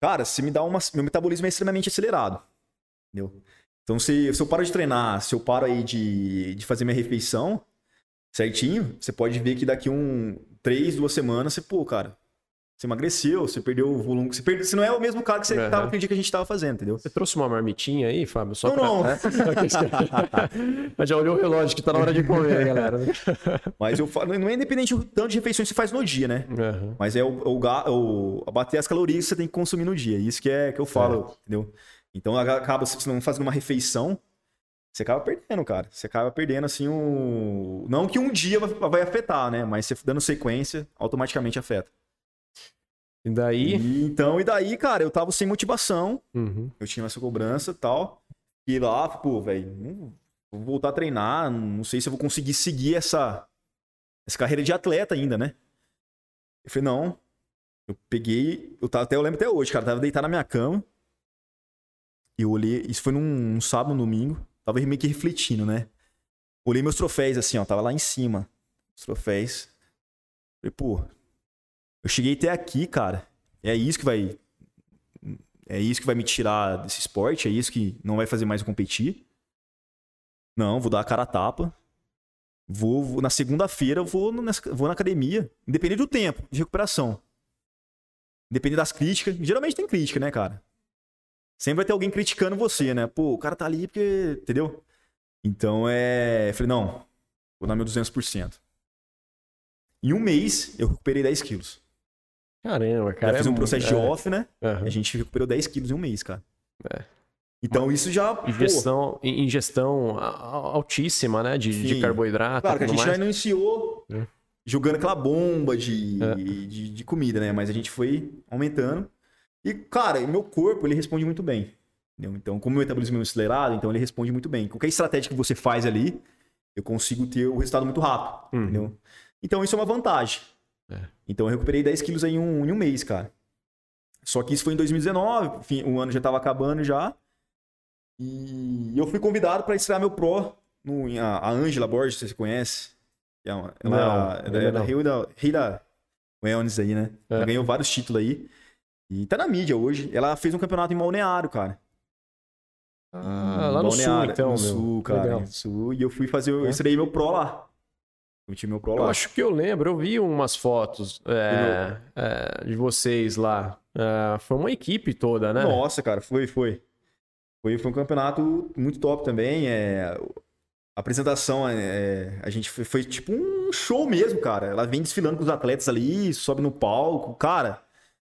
Cara, se me dá uma. Meu metabolismo é extremamente acelerado. Entendeu? Então, se, se eu paro de treinar, se eu paro aí de, de fazer minha refeição certinho, você pode ver que daqui um. Três, duas semanas, você, pô, cara, você emagreceu, você perdeu o volume. Você, você não é o mesmo cara que você Aham. tava aquele dia que a gente tava fazendo, entendeu? Você trouxe uma marmitinha aí, Fábio? Só Não, pra... não. É? <laughs> Mas já olhou o relógio que tá na hora de comer, galera. <laughs> Mas eu falo, não é independente do tanto de refeições que você faz no dia, né? Aham. Mas é o, o, ga- o abater as calorias que você tem que consumir no dia. Isso que é que eu falo, entendeu? Então acaba se você não fazendo uma refeição, você acaba perdendo, cara. Você acaba perdendo assim o não que um dia vai afetar, né? Mas você dando sequência, automaticamente afeta. E daí. E, então e daí, cara, eu tava sem motivação, Uhum. eu tinha essa cobrança, e tal. E lá, pô, velho, vou voltar a treinar, não sei se eu vou conseguir seguir essa essa carreira de atleta ainda, né? Eu falei, não. Eu peguei, eu tava até eu lembro até hoje, cara, eu tava deitado na minha cama. E eu olhei, isso foi num, num sábado, um domingo, tava meio que refletindo, né? Olhei meus troféus assim, ó, tava lá em cima, os troféus. Falei, pô, eu cheguei até aqui, cara. É isso que vai é isso que vai me tirar desse esporte? É isso que não vai fazer mais eu competir? Não, vou dar a cara a tapa. Vou, vou- na segunda-feira vou, nessa- vou na academia, independente do tempo de recuperação. Independente das críticas. Geralmente tem crítica, né, cara? Sempre vai ter alguém criticando você, né? Pô, o cara tá ali porque. Entendeu? Então é. eu Falei, não, vou dar meu 200%. Em um mês, eu recuperei 10 quilos. Caramba, cara. Já fiz é um processo de muito- off, né? Aham. A gente recuperou 10 quilos em um mês, cara. É. Então isso já. pô, Ingestão, ingestão a- a- altíssima, né? De, de carboidrato. Claro que a gente mais. já iniciou É. jogando aquela bomba de, É. de, de comida, né? Mas a gente foi aumentando. E, cara, o meu corpo, ele responde muito bem. entendeu? Então, como o meu metabolismo é acelerado, então ele responde muito bem. Qualquer estratégia que você faz ali, eu consigo ter o resultado muito rápido, Uhum. entendeu? Então, isso é uma vantagem. É. Então, eu recuperei 10 quilos em um, em um mês, cara. Só que isso foi em 2019, enfim, o ano já tava acabando já. E eu fui convidado para estrear meu Pro no, a a Ângela Borges, você conhece? É Ela, Não, ela ainda é. Rio da, Rei da Wellness aí, né? É. Ela ganhou vários títulos aí. E tá na mídia hoje. Ela fez um campeonato em Balneário, cara. Ah, lá no sul, então, No meu. sul, cara. Legal. Sul. E eu fui fazer. Eu É. estreiei meu Pro lá. Eu Pro Eu acho que eu lembro, eu vi umas fotos é, é, de vocês lá. É, foi uma equipe toda, né? Nossa, cara, foi, foi. Foi, foi um campeonato muito top também. É, a apresentação, é, a gente foi, foi tipo um show mesmo, cara. Ela vem desfilando com os atletas ali, sobe no palco. Cara,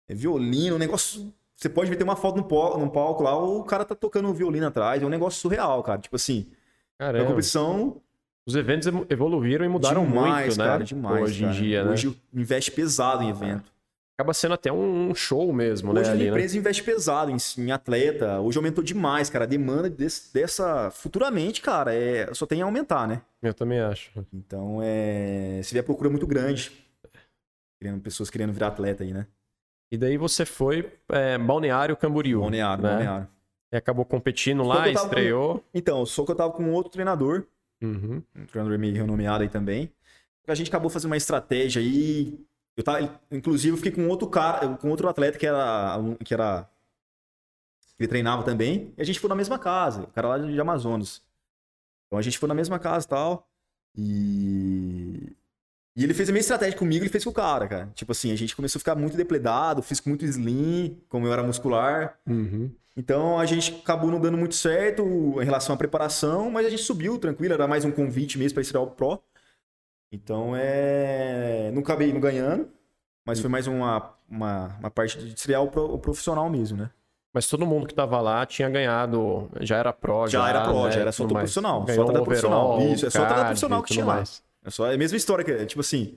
é violino, um negócio você pode ver, tem uma foto no palco, no palco lá, o cara tá tocando um violino atrás. É um negócio surreal, cara. Tipo assim, é uma Caramba. competição Os eventos evoluíram e mudaram demais, muito, né? cara, demais. Hoje cara. em dia, né? Hoje investe pesado em evento. Acaba sendo até um show mesmo, Hoje né? a Ali, né? empresa investe pesado em, em atleta. Hoje aumentou demais, cara. A demanda desse- dessa. Futuramente, cara, é, só tem a aumentar, né? Eu também acho. Então, é. Você vê a procura muito grande. Querendo, pessoas querendo virar atleta aí, né? E daí você foi é, Balneário Camboriú. Balneário, né? balneário. E acabou competindo Só lá, tava estreou. Então, só que eu tava com outro treinador, Uhum. um treinador meio renomeado aí também. A gente acabou fazendo uma estratégia aí. Eu tava, inclusive, eu fiquei com outro cara, com outro atleta que era, que era ele treinava também. E a gente foi na mesma casa, o cara lá de Amazonas. Então a gente foi na mesma casa e tal. E e ele fez a mesma estratégia comigo, ele fez com o cara, cara. Tipo assim, a gente começou a ficar muito depredado, fiz com muito slim, como eu era muscular. Uhum. Então a gente acabou não dando muito certo em relação à preparação, mas a gente subiu tranquilo, era mais um convite mesmo para estrear o Pro. Então é. Não acabei não ganhando, mas foi mais uma, uma, uma parte de estrear o, pro- o profissional mesmo, né? Mas todo mundo que tava lá tinha ganhado, já era pró, Já era pró, já era só mais. profissional, só Ganhou um profissional. overall, Isso, é só card profissional que tinha lá. É só é a mesma história que, tipo assim,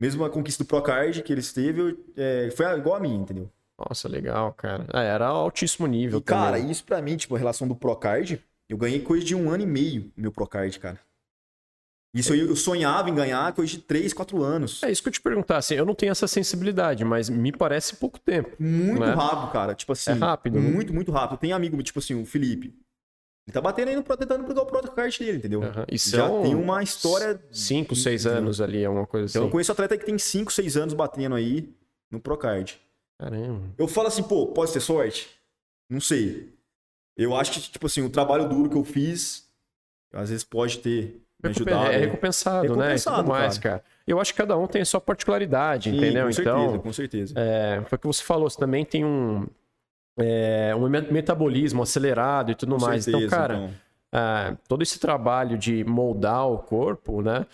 mesmo a conquista do Pro Card que eles teve, é, foi igual a mim, entendeu? Nossa, legal, cara. É, era altíssimo nível E, cara, isso pra mim, tipo, a relação do Procard, eu ganhei coisa de um ano e meio meu Procard, cara. Isso eu, eu sonhava em ganhar coisa de 3, 4 anos. É isso que eu te perguntar, assim, eu não tenho essa sensibilidade, mas me parece pouco tempo. Muito né? rápido, cara. Tipo assim. É rápido, né? Muito, muito rápido. Tem amigo, tipo assim, o Felipe. Ele tá batendo aí no Pro, tentando pegar o Procard dele, entendeu? E Já tem uma história. Cinco, seis entendeu? anos ali, alguma coisa Então eu assim. conheço atleta que tem 5, 6 anos batendo aí no Procard. Caramba. Eu falo assim, pô, pode ter sorte? Não sei. Eu acho que, tipo assim, o trabalho duro que eu fiz, às vezes pode ter me ajudado. É recompensado, né? E Recompensado, tudo mais, cara. Eu acho que cada um tem a sua particularidade, Sim, entendeu? Com certeza, então, com certeza. é, foi o que você falou, você também tem um, é, um me- metabolismo acelerado e tudo Com mais. certeza, então, cara, então. ah, todo esse trabalho de moldar o corpo, né?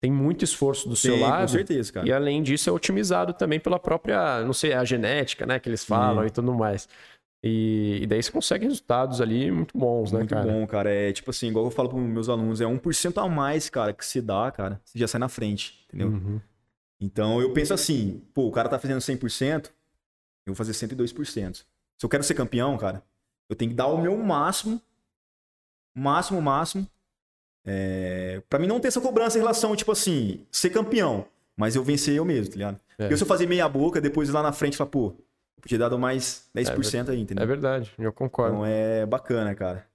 Tem muito esforço do seu lado. com certeza, cara. E além disso, é otimizado também pela própria, não sei, a genética, né? Que eles falam Sim. e tudo mais. E, e daí você consegue resultados ali muito bons, né, Muito cara? bom, cara. É tipo assim, igual eu falo pros meus alunos, é 1% a mais, cara, que se dá, cara, você já sai na frente, entendeu? Uhum. Então eu penso assim, pô, o cara tá fazendo 100%, eu vou fazer 102%. Se eu quero ser campeão, cara, eu tenho que dar o meu máximo, máximo, máximo, é... para mim não ter essa cobrança em relação, tipo assim, ser campeão, mas eu vencer eu mesmo, tá ligado? É. Porque se eu fazer meia boca, depois lá na frente, falar, pô, eu podia dar mais 10% aí, entendeu? É verdade, eu concordo. Então é bacana, cara.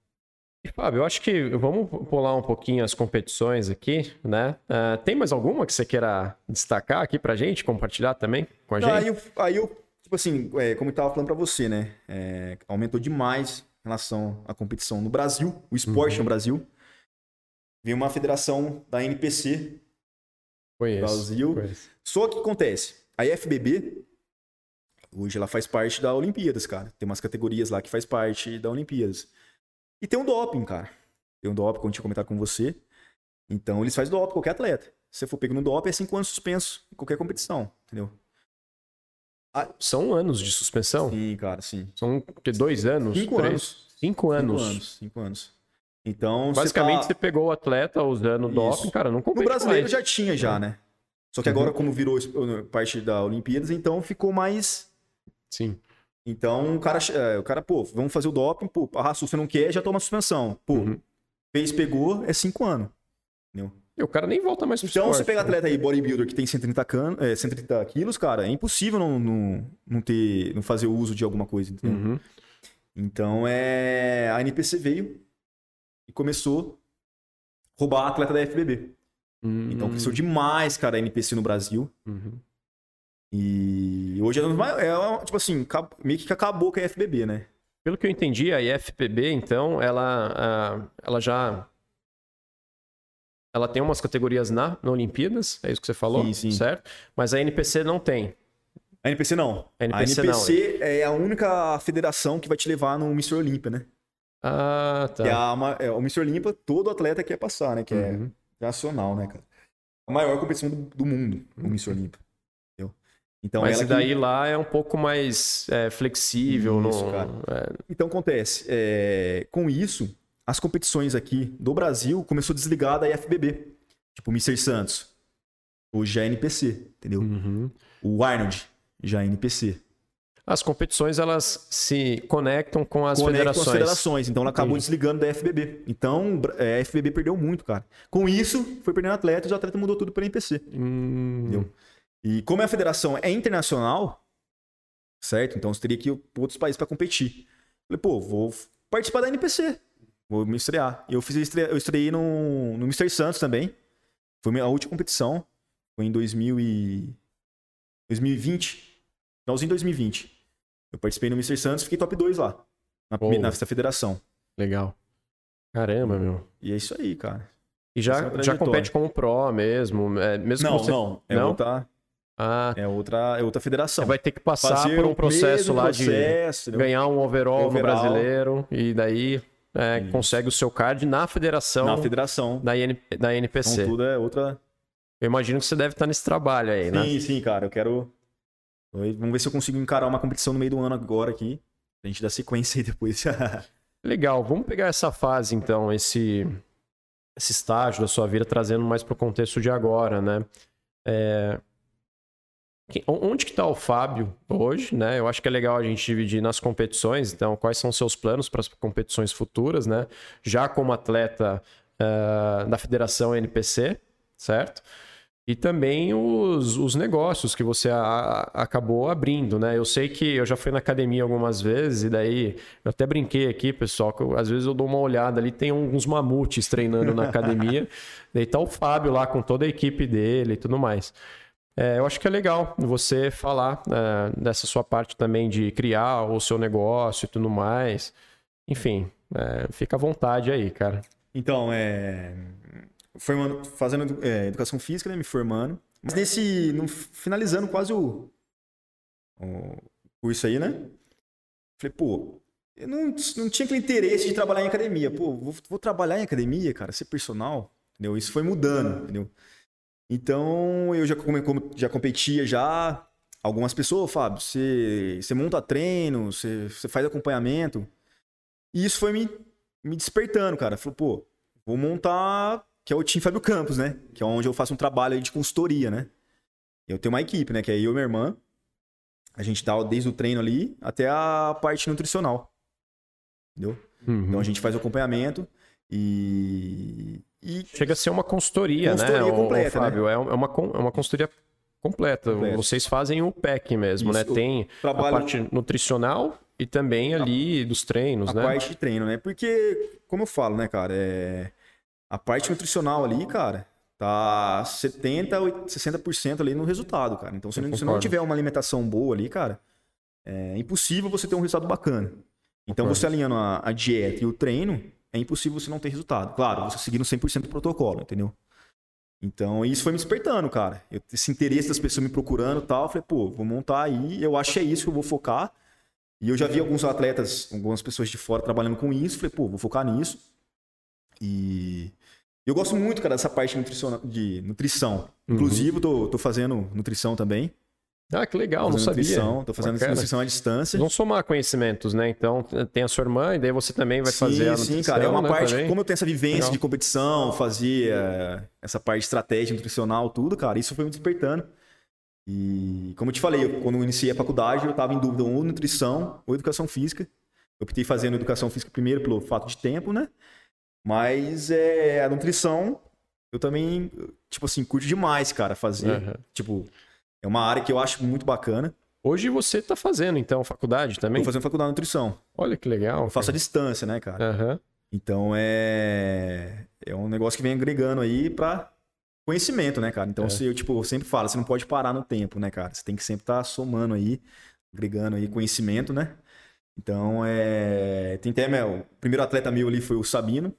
E, Fábio, eu acho que vamos pular um pouquinho as competições aqui, né? Ah, tem mais alguma que você queira destacar aqui pra gente, compartilhar também com a Não, gente? aí, eu, aí eu, tipo assim, é, como eu tava falando pra você, né? é, aumentou demais em relação à competição no Brasil, o esporte Uhum. no Brasil. Veio uma federação da NPC. Conheço. Brasil. conheço. Só que o que acontece? A IFBB, hoje ela faz parte da Olimpíadas, cara. Tem umas categorias lá que faz parte da Olimpíadas. E tem um doping, cara. Tem um doping, como eu tinha comentado com você. Então eles fazem doping, qualquer atleta. Se você for pego no doping, é cinco anos suspenso em qualquer competição, entendeu? São anos de suspensão? Sim, cara, sim. São que, dois anos? Cinco três? anos. Cinco anos. Cinco anos. Cinco anos. Então, Basicamente, você você tá... pegou o atleta usando doping, cara, não No compete brasileiro mais. já tinha, já, né? Só que Uhum. agora, como virou es- parte da Olimpíadas, então ficou mais. Sim. Então, o cara, é, o cara, pô, vamos fazer o doping, pô, a raça, você não quer, já toma suspensão. Pô, Uhum. fez, pegou, é cinco anos. E o cara nem volta mais pro Então, esporte, você pega atleta aí, bodybuilder, que tem 130, can... é, 130 quilos, cara, é impossível não, não, não ter, não fazer uso de alguma coisa, entendeu? Uhum. Então, é... a NPC veio e começou a roubar atleta da FBB. Então, Hum. cresceu demais, cara, a NPC no Brasil. Uhum. E hoje é, maiores- é uma- tipo assim, meio que acabou com a FBB, né? Pelo que eu entendi, a IFPB, então, ela, ela já. Ela tem umas categorias na, na Olimpíadas, é isso que você falou? Sim, sim. Certo? Mas a NPC não tem. A NPC não. A A NPC NPC, é a única federação que vai te levar no Mr. Olímpia, né? Ah, tá. Que é, a, é, o Mr. Olímpia, todo atleta quer passar, né? Que é Uhum. nacional, né, cara? A maior competição do, do mundo, o Mr. Olímpia. Então, Mas que... daí lá é um pouco mais é, flexível. Isso, no... cara. É... Então acontece, é... com isso, as competições aqui do Brasil começou a desligar da IFBB. Tipo o Mr. Santos. Hoje é NPC, entendeu? Uhum. O Arnold já é NPC. As competições elas se conectam com as conectam federações. Com as federações, então ela acabou desligando da FBB. Então é, a FBB perdeu muito, cara. Com isso, foi perdendo atletas e o atleta mudou tudo para NPC. Hum. Entendeu? E como a federação é internacional, certo? Então você teria que ir para outros países para competir. Falei, pô, vou participar da NPC. Vou me estrear. Eu fiz estreia, eu estreiei no, no Mr. Santos também. Foi a minha última competição. Foi em 2000 e... 2020. Finalzinho em 2020. Eu participei no Mr. Santos fiquei top 2 lá. Na, oh. nessa federação. Legal. Caramba, meu. E é isso aí, cara. E já, é já compete como pro mesmo? É, mesmo não, você... não. É não? outra. Ah, é outra, é outra federação. Você vai ter que passar Fazer por um processo lá processo, de ganhar um overall, overall, no brasileiro e daí é, consegue o seu card na federação. Na federação. Da, IN, da NPC. Então tudo é outra. Eu imagino que você deve estar nesse trabalho aí, sim, né? Sim, sim, cara. Eu quero. Vamos ver se eu consigo encarar uma competição no meio do ano agora aqui. Pra gente dar sequência aí depois. <laughs> Legal. Vamos pegar essa fase, então, esse, esse estágio da sua vida, trazendo mais para o contexto de agora, né? É, Onde que está o Fábio hoje, né? Eu acho que é legal a gente dividir nas competições. Então, quais são seus planos para as competições futuras, né? Já como atleta uh, da Federação NPC, certo? E também os, os negócios que você a, acabou abrindo, né? Eu sei que eu já fui na academia algumas vezes e daí eu até brinquei aqui, pessoal, que eu, às vezes eu dou uma olhada ali, tem alguns mamutes treinando na academia. <laughs> daí tá o Fábio lá com toda a equipe dele e tudo mais. É, eu acho que é legal você falar é, dessa sua parte também de criar o seu negócio e tudo mais. Enfim, é, fica à vontade aí, cara. Então, é, formando, fazendo é, educação física, né, me formando. Mas nesse, no, finalizando quase o, o curso aí, né? Falei, pô, eu não, não tinha aquele interesse de trabalhar em academia. Pô, vou, vou trabalhar em academia, cara, ser personal, entendeu? Isso foi mudando, entendeu? Então, eu já, já competia já. Algumas pessoas, Fábio, você, você monta treino, você, você faz acompanhamento. E isso foi me, me despertando, cara. Falou, pô, vou montar, que é o Team Fábio Campos, né? Que é onde eu faço um trabalho de consultoria, né? Eu tenho uma equipe, né? Que é eu e minha irmã. A gente dá desde o treino ali até a parte nutricional. Entendeu? Uhum. Então a gente faz o acompanhamento e, e... Chega a ser uma consultoria, consultoria né, completa, o, Fábio? Né? É uma, é uma consultoria completa. completa. Vocês fazem o PEC mesmo, né? Isso. né? Tem trabalho... a parte nutricional e também ali a... dos treinos, a né? A parte de treino, né? Porque, como eu falo, né, cara, é... a parte nutricional ali, cara, tá 70%, 60% ali no resultado, cara. Então, se, se não tiver uma alimentação boa ali, cara, é impossível você ter um resultado bacana. Então, concordo. você alinhando a, a dieta e o treino, é impossível você não ter resultado. Claro, você seguindo 100% do protocolo, entendeu? Então, isso foi me despertando, cara. Eu, esse interesse das pessoas me procurando e tal, eu falei, pô, vou montar aí, eu acho que é isso que eu vou focar. E eu já vi alguns atletas, algumas pessoas de fora trabalhando com isso, falei, pô, vou focar nisso. E eu gosto muito, cara, dessa parte de nutrição. Uhum. Inclusive, tô, tô fazendo nutrição também. Ah, que legal, não sabia. Nutrição, tô fazendo Bacana. nutrição à distância. Vão somar conhecimentos, né? Então, tem a sua irmã e daí você também vai sim, fazer a nutrição. Sim, cara, é uma né, parte, também. como eu tenho essa vivência legal. de competição, fazia essa parte de estratégia nutricional, tudo, cara, isso foi me despertando. E, como eu te falei, eu, quando eu iniciei a faculdade, eu estava em dúvida ou nutrição ou educação física. Eu optei fazendo educação física primeiro pelo fato de tempo, né? Mas é, a nutrição, eu também, tipo assim, curto demais, cara, fazer. Uhum. Tipo, é uma área que eu acho muito bacana. Hoje você está fazendo, então, faculdade também? Estou fazendo faculdade de nutrição. Olha que legal. Eu faço a distância, né, cara? Uhum. Então é... é um negócio que vem agregando aí para conhecimento, né, cara? Então, é. se eu, tipo, eu sempre falo, você não pode parar no tempo, né, cara? Você tem que sempre estar tá somando aí, agregando aí conhecimento, né? Então, é... Tem até, meu, o primeiro atleta meu ali foi o Sabino.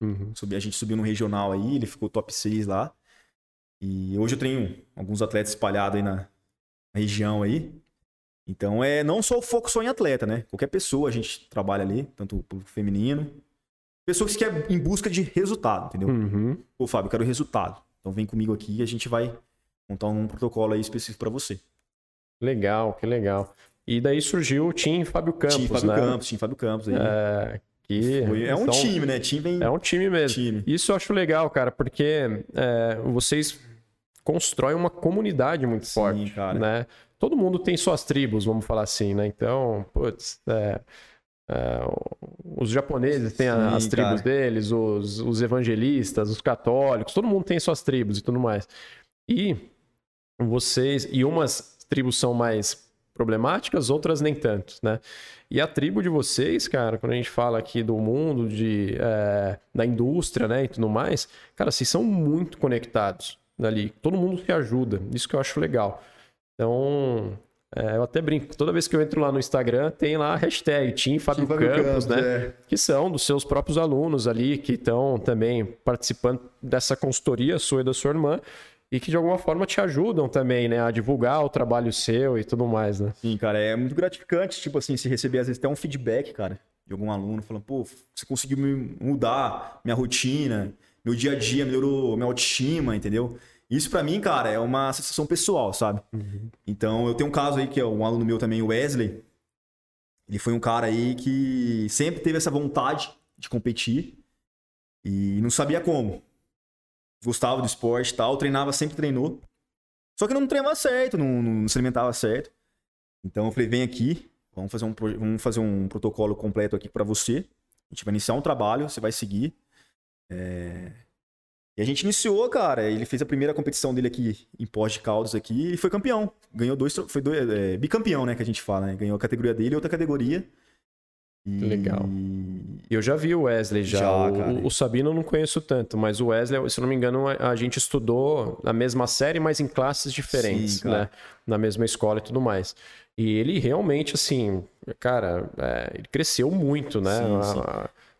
Uhum. A gente subiu no regional aí, ele ficou top 6 lá. E hoje eu tenho alguns atletas espalhados aí na região aí. Então é não só o foco só em atleta, né? Qualquer pessoa a gente trabalha ali, tanto pro feminino. Pessoas que querem em busca de resultado, entendeu? Uhum. Pô, Fábio, eu quero resultado. Então vem comigo aqui e a gente vai montar um protocolo aí específico para você. Legal, que legal. E daí surgiu o Team Fábio Campos, Tim Fábio né? Campos, Tim Fábio Campos aí. É, que Foi- é um time, né? Time vem. É um time mesmo. time. Isso eu acho legal, cara, porque é, vocês constroem uma comunidade muito Sim, forte, cara. né? Todo mundo tem suas tribos, vamos falar assim, né? Então, putz, é, é, os japoneses têm Sim, as tribos cara. deles, os, os evangelistas, os católicos, todo mundo tem suas tribos e tudo mais. E vocês, e umas tribos são mais problemáticas, outras nem tanto, né? E a tribo de vocês, cara, quando a gente fala aqui do mundo, de, é, da indústria, né, e tudo mais, cara, vocês são muito conectados ali. Todo mundo se ajuda. Isso que eu acho legal. Então, é, eu até brinco. Toda vez que eu entro lá no Instagram, tem lá a hashtag Team Fábio, Tim Fábio Campos, né? é. Que são dos seus próprios alunos ali, que estão também participando dessa consultoria sua e da sua irmã. E que de alguma forma te ajudam também, né? A divulgar o trabalho seu e tudo mais, né? Sim, cara, é muito gratificante, tipo assim, se receber às vezes até um feedback, cara, de algum aluno falando, pô, você conseguiu me mudar minha rotina, meu dia a dia melhorou minha autoestima, entendeu? Isso pra mim, cara, é uma sensação pessoal, sabe? Então, eu tenho um caso aí que é um aluno meu também, o Wesley. Ele foi um cara aí que sempre teve essa vontade de competir e não sabia como. Gostava do esporte e tal, treinava, sempre treinou. Só que não treinava certo, não, não se alimentava certo. Então eu falei, vem aqui, vamos fazer um, vamos fazer um protocolo completo aqui pra você. A gente vai iniciar um trabalho, você vai seguir. É, E a gente iniciou, cara. Ele fez a primeira competição dele aqui em Pós de Caldas aqui e foi campeão. Ganhou dois, foi dois, é, bicampeão, né, que a gente fala, né? Ganhou a categoria dele e outra categoria. E... Legal. Eu já vi o Wesley já. Já, o, o Sabino eu não conheço tanto, mas o Wesley, se não me engano, a, a gente estudou na mesma série, mas em classes diferentes, Sim, né? Na mesma escola e tudo mais. E ele realmente, assim, cara, é, ele cresceu muito, né? Sim, sim.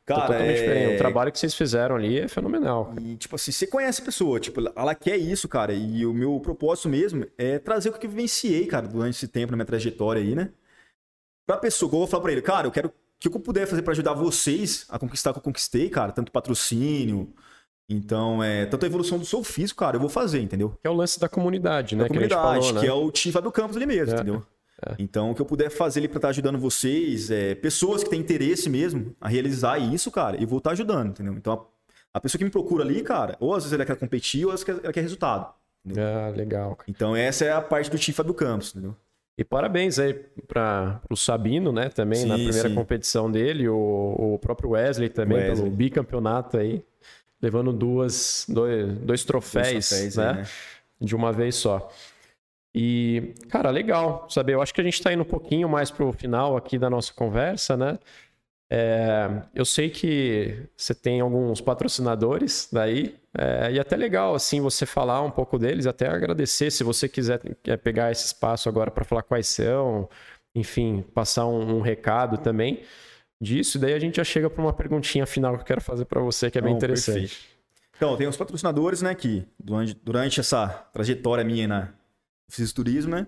Cara, totalmente é- diferente. O trabalho que vocês fizeram ali é fenomenal. E, tipo assim, você conhece a pessoa, tipo, ela quer isso, cara. E o meu propósito mesmo é trazer o que eu vivenciei, cara, durante esse tempo, na minha trajetória aí, né? Pra pessoa, eu vou falar pra ele, cara, eu quero o que eu puder fazer pra ajudar vocês a conquistar o que eu conquistei, cara, tanto patrocínio. Então, é, tanto a evolução do seu físico, cara, eu vou fazer, entendeu? Que é o lance da comunidade, né? da que comunidade, falou, que né? é o Team Fábio Campos ali mesmo, É, entendeu? Então, o que eu puder fazer ali pra estar ajudando vocês, é, pessoas que têm interesse mesmo a realizar isso, cara, eu vou estar ajudando, entendeu? Então, a, a pessoa que me procura ali, cara, ou às vezes ela quer competir, ou às vezes ela quer resultado. Ah, legal. Então, essa é a parte do Team Fábio Campos, entendeu? E parabéns aí para o Sabino, né? Também na Sim, primeira sim. competição dele, o, o próprio Wesley também, Wesley. pelo bicampeonato aí, levando duas, dois, dois troféus, troféus né? aí, né? De uma vez só. E, cara, legal saber. Eu acho que a gente está indo um pouquinho mais pro final aqui da nossa conversa, né? É, eu sei que você tem alguns patrocinadores daí, é, e até legal assim você falar um pouco deles, até agradecer se você quiser pegar esse espaço agora para falar quais são, enfim, passar um, um recado também disso. E daí a gente já chega para uma perguntinha final que eu quero fazer para você que é bem Não, interessante. perfeito. Então, tem os patrocinadores, né, que durante, durante essa trajetória minha na fisiculturismo, né,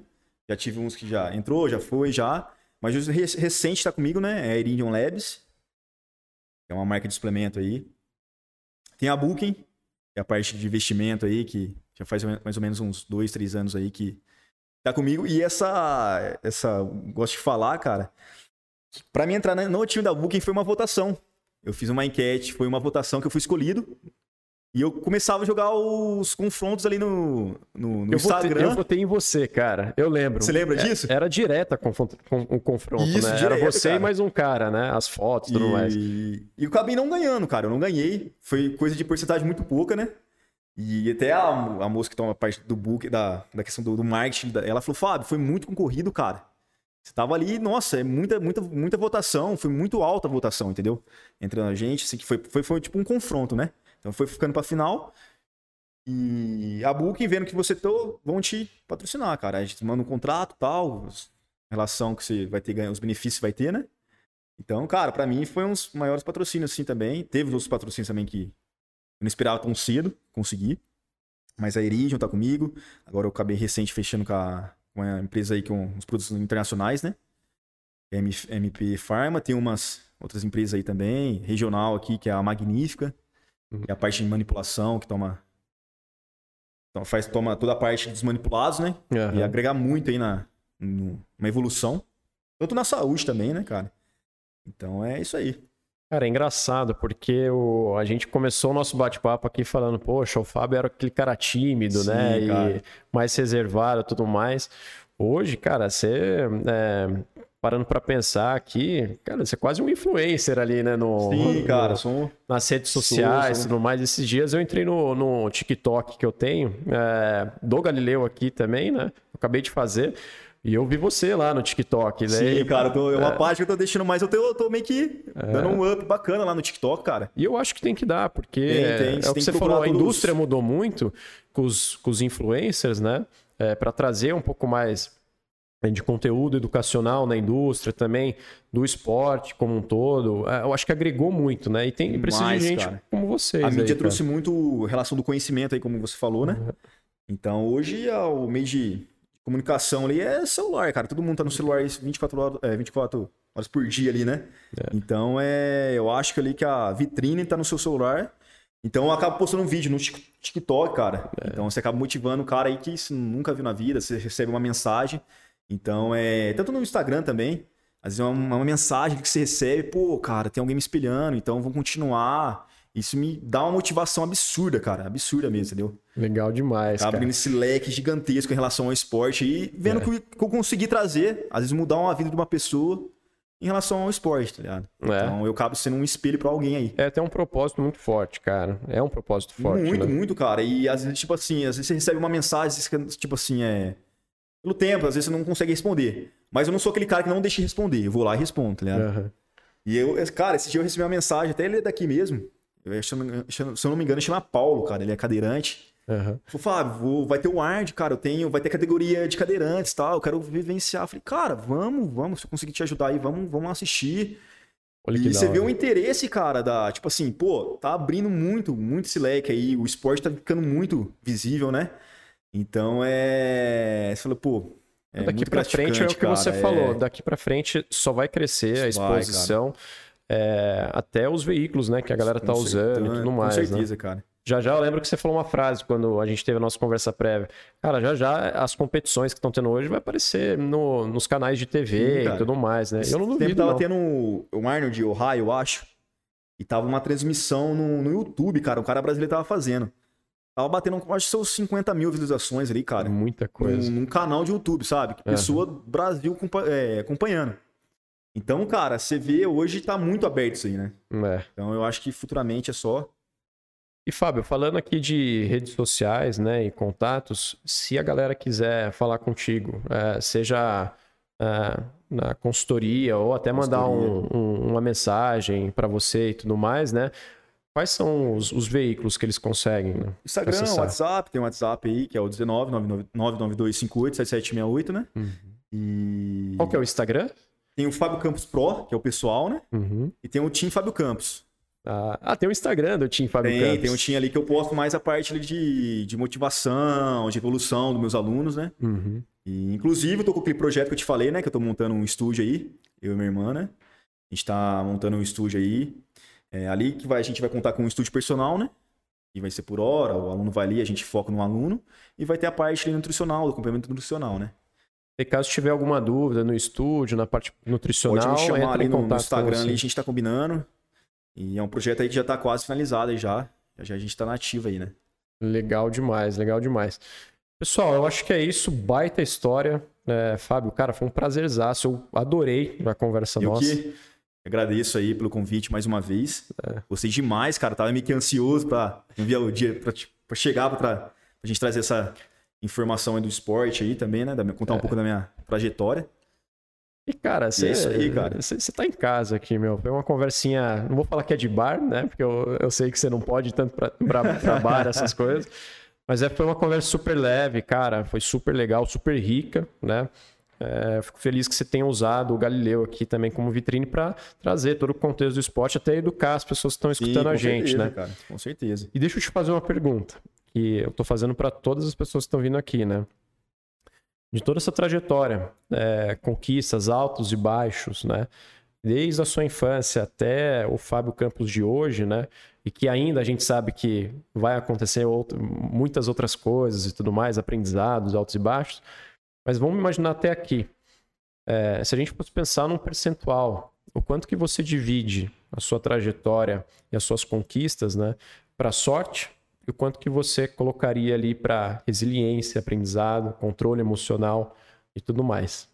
já tive uns que já entrou, já foi, já, mas o re- recente está comigo, né, é a Iridium Labs, que é uma marca de suplemento aí. Tem a Booking, que é a parte de investimento aí, que já faz mais ou menos uns dois, três anos aí que tá comigo. E essa, essa, gosto de falar, cara, Pra mim entrar na- no time da Booking foi uma votação. Eu fiz uma enquete, foi uma votação que eu fui escolhido. E eu começava a jogar os confrontos ali no, no, no Eu votei, Instagram. eu votei em você, cara. Eu lembro. Você lembra É- disso? Era direta com, com, o confronto, Isso, né? Era direto, você cara. e mais um cara, né? As fotos e tudo mais. E, eu acabei não ganhando, cara. Eu não ganhei. Foi coisa de porcentagem muito pouca, né? E até a, a moça que toma parte do book, da, da questão do, do marketing, ela falou, Fábio, foi muito concorrido, cara. Você tava ali, nossa, é muita, muita, muita votação, foi muito alta a votação, entendeu? Entre a gente, assim, que foi, foi, foi tipo um confronto, né? Então foi ficando pra final. E a Booking, vendo que você tô, vão te patrocinar, cara. A gente manda um contrato tal, relação que você vai ter ganho, os benefícios vai ter, né? Então, cara, pra mim foi um dos maiores patrocínios assim também. Teve outros patrocínios também que eu não esperava tão cedo conseguir. Mas a Iridium tá comigo. Agora eu acabei recente fechando com a, com a empresa aí com os produtos internacionais, né? MP Pharma, tem umas outras empresas aí também, regional aqui, que é a Magnífica, Uhum. que é a parte de manipulação, que toma, então faz, toma toda a parte dos manipulados, né? Aham. E agregar muito aí na, uma evolução. Tanto na saúde também, né, cara? Então é isso aí. Cara, é engraçado, porque o, a gente começou o nosso bate-papo aqui falando, poxa, o Fábio era aquele cara tímido, Sim, né? Cara. E mais reservado e tudo mais. Hoje, cara, você. É, parando para pensar aqui, cara, você é quase um influencer ali, né? No, Sim, no, cara, sou... nas redes sociais e tudo mais. Esses dias eu entrei no, no TikTok que eu tenho, é, do Galileu aqui também, né? acabei de fazer. E eu vi você lá no TikTok, né? Sim, cara, tô, é uma é. parte que eu tô deixando mais, eu tô, eu tô meio que é. dando um up bacana lá no TikTok, cara. E eu acho que tem que dar, porque tem, tem, é, é o que você falou, a indústria mudou muito com os, com os influencers, né? É, para trazer um pouco mais de conteúdo educacional na indústria também, do esporte como um todo. É, eu acho que agregou muito, né? E tem precisa de gente cara. como vocês. A mídia aí, trouxe muito relação do conhecimento aí, como você falou, né? Uhum. Então, hoje, o meio de comunicação ali é celular, cara. Todo mundo tá no celular 24 horas, é, 24 horas por dia ali, né? É. Então, é, eu acho que ali que a vitrine tá no seu celular. Então, eu acabo postando um vídeo no TikTok, cara. É. Então, você acaba motivando o cara aí que nunca viu na vida, você recebe uma mensagem. Então, é. Tanto no Instagram também. Às vezes é uma, uma mensagem que você recebe, pô, cara, tem alguém me espelhando, então vamos continuar. Isso me dá uma motivação absurda, cara. Absurda mesmo, entendeu? Legal demais. Tá abrindo esse leque gigantesco em relação ao esporte e vendo é. que eu consegui trazer, às vezes mudar uma vida de uma pessoa em relação ao esporte, tá ligado? É. Então eu acabo sendo um espelho para alguém aí. É até um propósito muito forte, cara. É um propósito forte. Muito, né? muito, cara. E às vezes, tipo assim, às vezes você recebe uma mensagem, tipo assim, é. Pelo tempo, às vezes você não consegue responder. Mas eu não sou aquele cara que não deixa de responder. Eu vou lá e respondo, tá ligado? Uhum. E eu, cara, esse dia eu recebi uma mensagem, até ele é daqui mesmo. Se eu não me engano, chama Paulo, cara. Ele é cadeirante. Uhum. Falei, Fábio, vai ter o Ward, cara. Eu tenho, vai ter categoria de cadeirantes e tal. Eu quero vivenciar. falei, cara, vamos, vamos. Se eu conseguir te ajudar aí, vamos, vamos assistir. Olha e você vê o interesse, cara, da. Tipo assim, pô, tá abrindo muito, muito esse leque aí. O esporte tá ficando muito visível, né? Então é. Você falou, pô. É daqui para frente é o que cara, você é... falou. Daqui para frente só vai crescer a exposição. Vai, é, até os veículos, né, que a galera tá com usando certeza, e tudo mais. Com né? certeza, né? cara. Já já eu lembro que você falou uma frase quando a gente teve a nossa conversa prévia. Cara, já já as competições que estão tendo hoje vai aparecer no, nos canais de TV Sim, e tudo mais, né? eu não duvido. tava não. tendo o Arnold de Ohio, eu acho. E tava uma transmissão no, no YouTube, cara. O cara brasileiro tava fazendo. Tava batendo, acho que seus 50 mil visualizações ali, cara. Muita coisa. Num, num canal de YouTube, sabe? Pessoa uhum. Brasil é, acompanhando. Então, cara, você vê hoje tá muito aberto isso aí, né? É. Então eu acho que futuramente é só. E Fábio, falando aqui de redes sociais, né, e contatos, se a galera quiser falar contigo, é, seja é, na consultoria ou até mandar um, um, uma mensagem para você e tudo mais, né? Quais são os, os veículos que eles conseguem? Né, Instagram, WhatsApp, tem um WhatsApp aí que é o 19 99258 7768, né? Uhum. E... Qual que é o Instagram? Tem o Fábio Campos Pro, que é o pessoal, né? Uhum. E tem o Team Fábio Campos. Ah, ah, tem o Instagram do Team Fábio tem, Campos. Tem um Team ali que eu posto mais a parte de, de motivação, de evolução dos meus alunos, né? Uhum. E, inclusive, eu tô com aquele projeto que eu te falei, né? Que eu tô montando um estúdio aí, eu e minha irmã, né? A gente tá montando um estúdio aí. É, ali que vai, a gente vai contar com um estúdio personal, né? E vai ser por hora, o aluno vai ali, a gente foca no aluno. E vai ter a parte nutricional, do acompanhamento nutricional, né? E caso tiver alguma dúvida no estúdio, na parte nutricional, Pode me chamar ali no, no Instagram, ali, a gente está combinando. E é um projeto aí que já está quase finalizado aí já. Já a gente está nativo aí, né? Legal demais, legal demais. Pessoal, eu acho que é isso. Baita história. É, Fábio, cara, foi um prazerzaço. Eu adorei a conversa eu nossa. Que agradeço aí pelo convite mais uma vez. É. Gostei demais, cara. Tava meio que ansioso para enviar o dia, para chegar para a gente trazer essa informação do esporte aí também, né? Contar um é. pouco da minha trajetória. E, cara, você é tá em casa aqui, meu. Foi uma conversinha. Não vou falar que é de bar, né? Porque eu, eu sei que você não pode ir tanto pra, pra, pra bar, essas coisas. Mas é, foi uma conversa super leve, cara. Foi super legal, super rica, né? É, fico feliz que você tenha usado o Galileu aqui também como vitrine para trazer todo o contexto do esporte, até educar as pessoas que estão escutando Sim, a gente, certeza, né? Cara, com certeza. E deixa eu te fazer uma pergunta que eu estou fazendo para todas as pessoas que estão vindo aqui, né? De toda essa trajetória, é, conquistas, altos e baixos, né? Desde a sua infância até o Fábio Campos de hoje, né? E que ainda a gente sabe que vai acontecer outro, muitas outras coisas e tudo mais, aprendizados, altos e baixos. Mas vamos imaginar até aqui. É, se a gente fosse pensar num percentual, o quanto que você divide a sua trajetória e as suas conquistas, né, para sorte e o quanto que você colocaria ali para resiliência, aprendizado, controle emocional e tudo mais.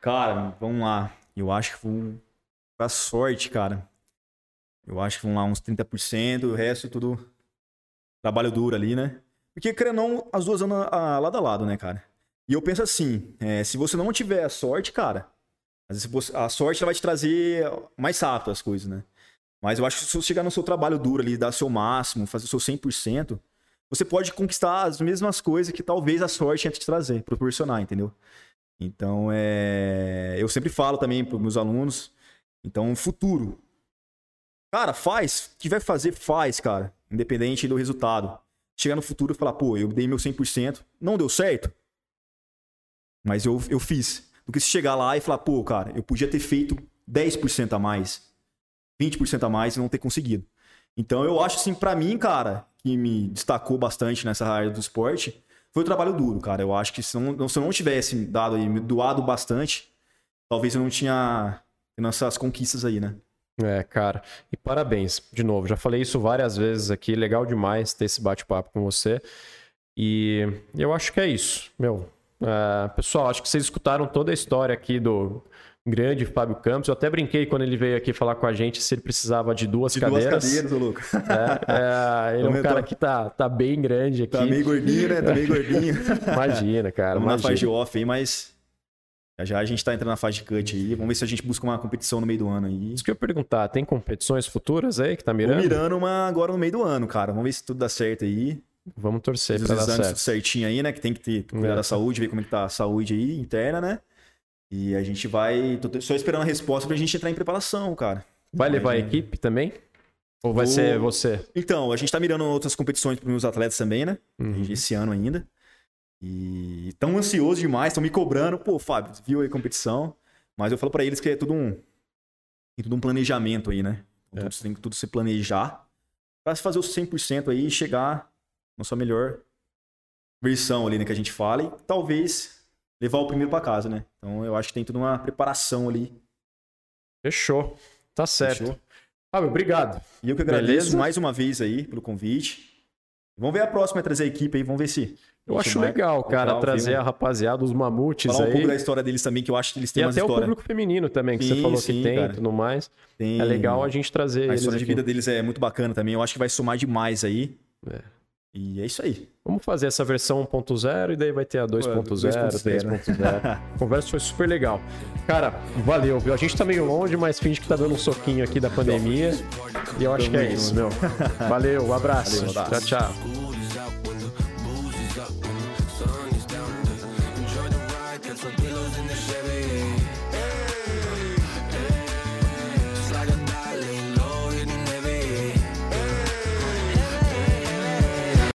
Cara, vamos lá. Eu acho que para sorte, cara. Eu acho que vão lá uns 30%, o resto tudo trabalho duro ali, né? Porque, querendo ou não, as duas andam lado a lado, né, cara? E eu penso assim, é, se você não tiver sorte, cara, você, a sorte vai te trazer mais rápido as coisas, né? Mas eu acho que se você chegar no seu trabalho duro ali, dar seu máximo, fazer o seu 100%, você pode conquistar as mesmas coisas que talvez a sorte tente te trazer, proporcionar, entendeu? Então, é... eu sempre falo também para meus alunos, então, futuro. Cara, faz, o que vai fazer, faz, cara, independente do resultado. Chegar no futuro e falar, pô, eu dei meu 100%, não deu certo, mas eu, eu fiz. Do que se chegar lá e falar, pô, cara, eu podia ter feito 10% a mais, 20% a mais e não ter conseguido. Então eu acho assim, para mim, cara, que me destacou bastante nessa área do esporte, foi o trabalho duro, cara. Eu acho que se, não, se eu não tivesse dado aí, me doado bastante, talvez eu não tinha essas conquistas aí, né? É, cara. E parabéns, de novo. Já falei isso várias vezes aqui. Legal demais ter esse bate-papo com você. E eu acho que é isso, meu. Uh, pessoal, acho que vocês escutaram toda a história aqui do grande Fábio Campos. Eu até brinquei quando ele veio aqui falar com a gente se ele precisava de duas de cadeiras. Duas cadeiras, ô Luca. É, é, ele é um cara que tá, tá bem grande aqui. Tá meio gordinho, né? Tá meio gordinho. <laughs> imagina, cara. Vamos imagina. na fase de off aí, mas já a gente tá entrando na fase de cut aí. Vamos ver se a gente busca uma competição no meio do ano aí. Isso que eu ia perguntar, tem competições futuras aí que tá mirando? Tô mirando uma agora no meio do ano, cara. Vamos ver se tudo dá certo aí. Vamos torcer para dar certo. tudo certinho aí, né? Que tem que ter, cuidar é. da saúde, ver como é que tá a saúde aí interna, né? E a gente vai. Tô só esperando a resposta pra gente entrar em preparação, cara. Vai levar a equipe também? Ou vai ser você? Então, a gente tá mirando outras competições pros meus atletas também, né? Uhum. Esse ano ainda. E tão ansioso demais, estão me cobrando. Pô, Fábio, viu aí a competição? Mas eu falo para eles que é tudo um. Tem tudo um planejamento aí, né? Então, é. Tem que tudo se planejar para se fazer os 100% aí e chegar na sua melhor versão ali, né? Que a gente fala. E talvez levar o primeiro para casa, né? Então eu acho que tem toda uma preparação ali. Fechou. Tá certo. Fechou. Fábio, obrigado. E eu que agradeço Beleza? mais uma vez aí pelo convite. Vamos ver a próxima, é trazer a equipe aí, vamos ver se. Eu acho legal, cara, legal, trazer a rapaziada, os mamutes Falar aí. um pouco da história deles também, que eu acho que eles têm e uma história. Até o público feminino também, que sim, você falou sim, que tem e tudo mais. Tem... É legal a gente trazer A história de vida deles é muito bacana também. Eu acho que vai somar demais aí. É. E é isso aí. Vamos fazer essa versão 1.0 e daí vai ter a 2.0, 3.0. <laughs> A conversa foi super legal. Cara, valeu, viu? A gente tá meio longe, mas finge que tá dando um soquinho aqui da pandemia. E eu acho que é isso, meu. Valeu, um abraço. Valeu, um abraço. Tchau, tchau.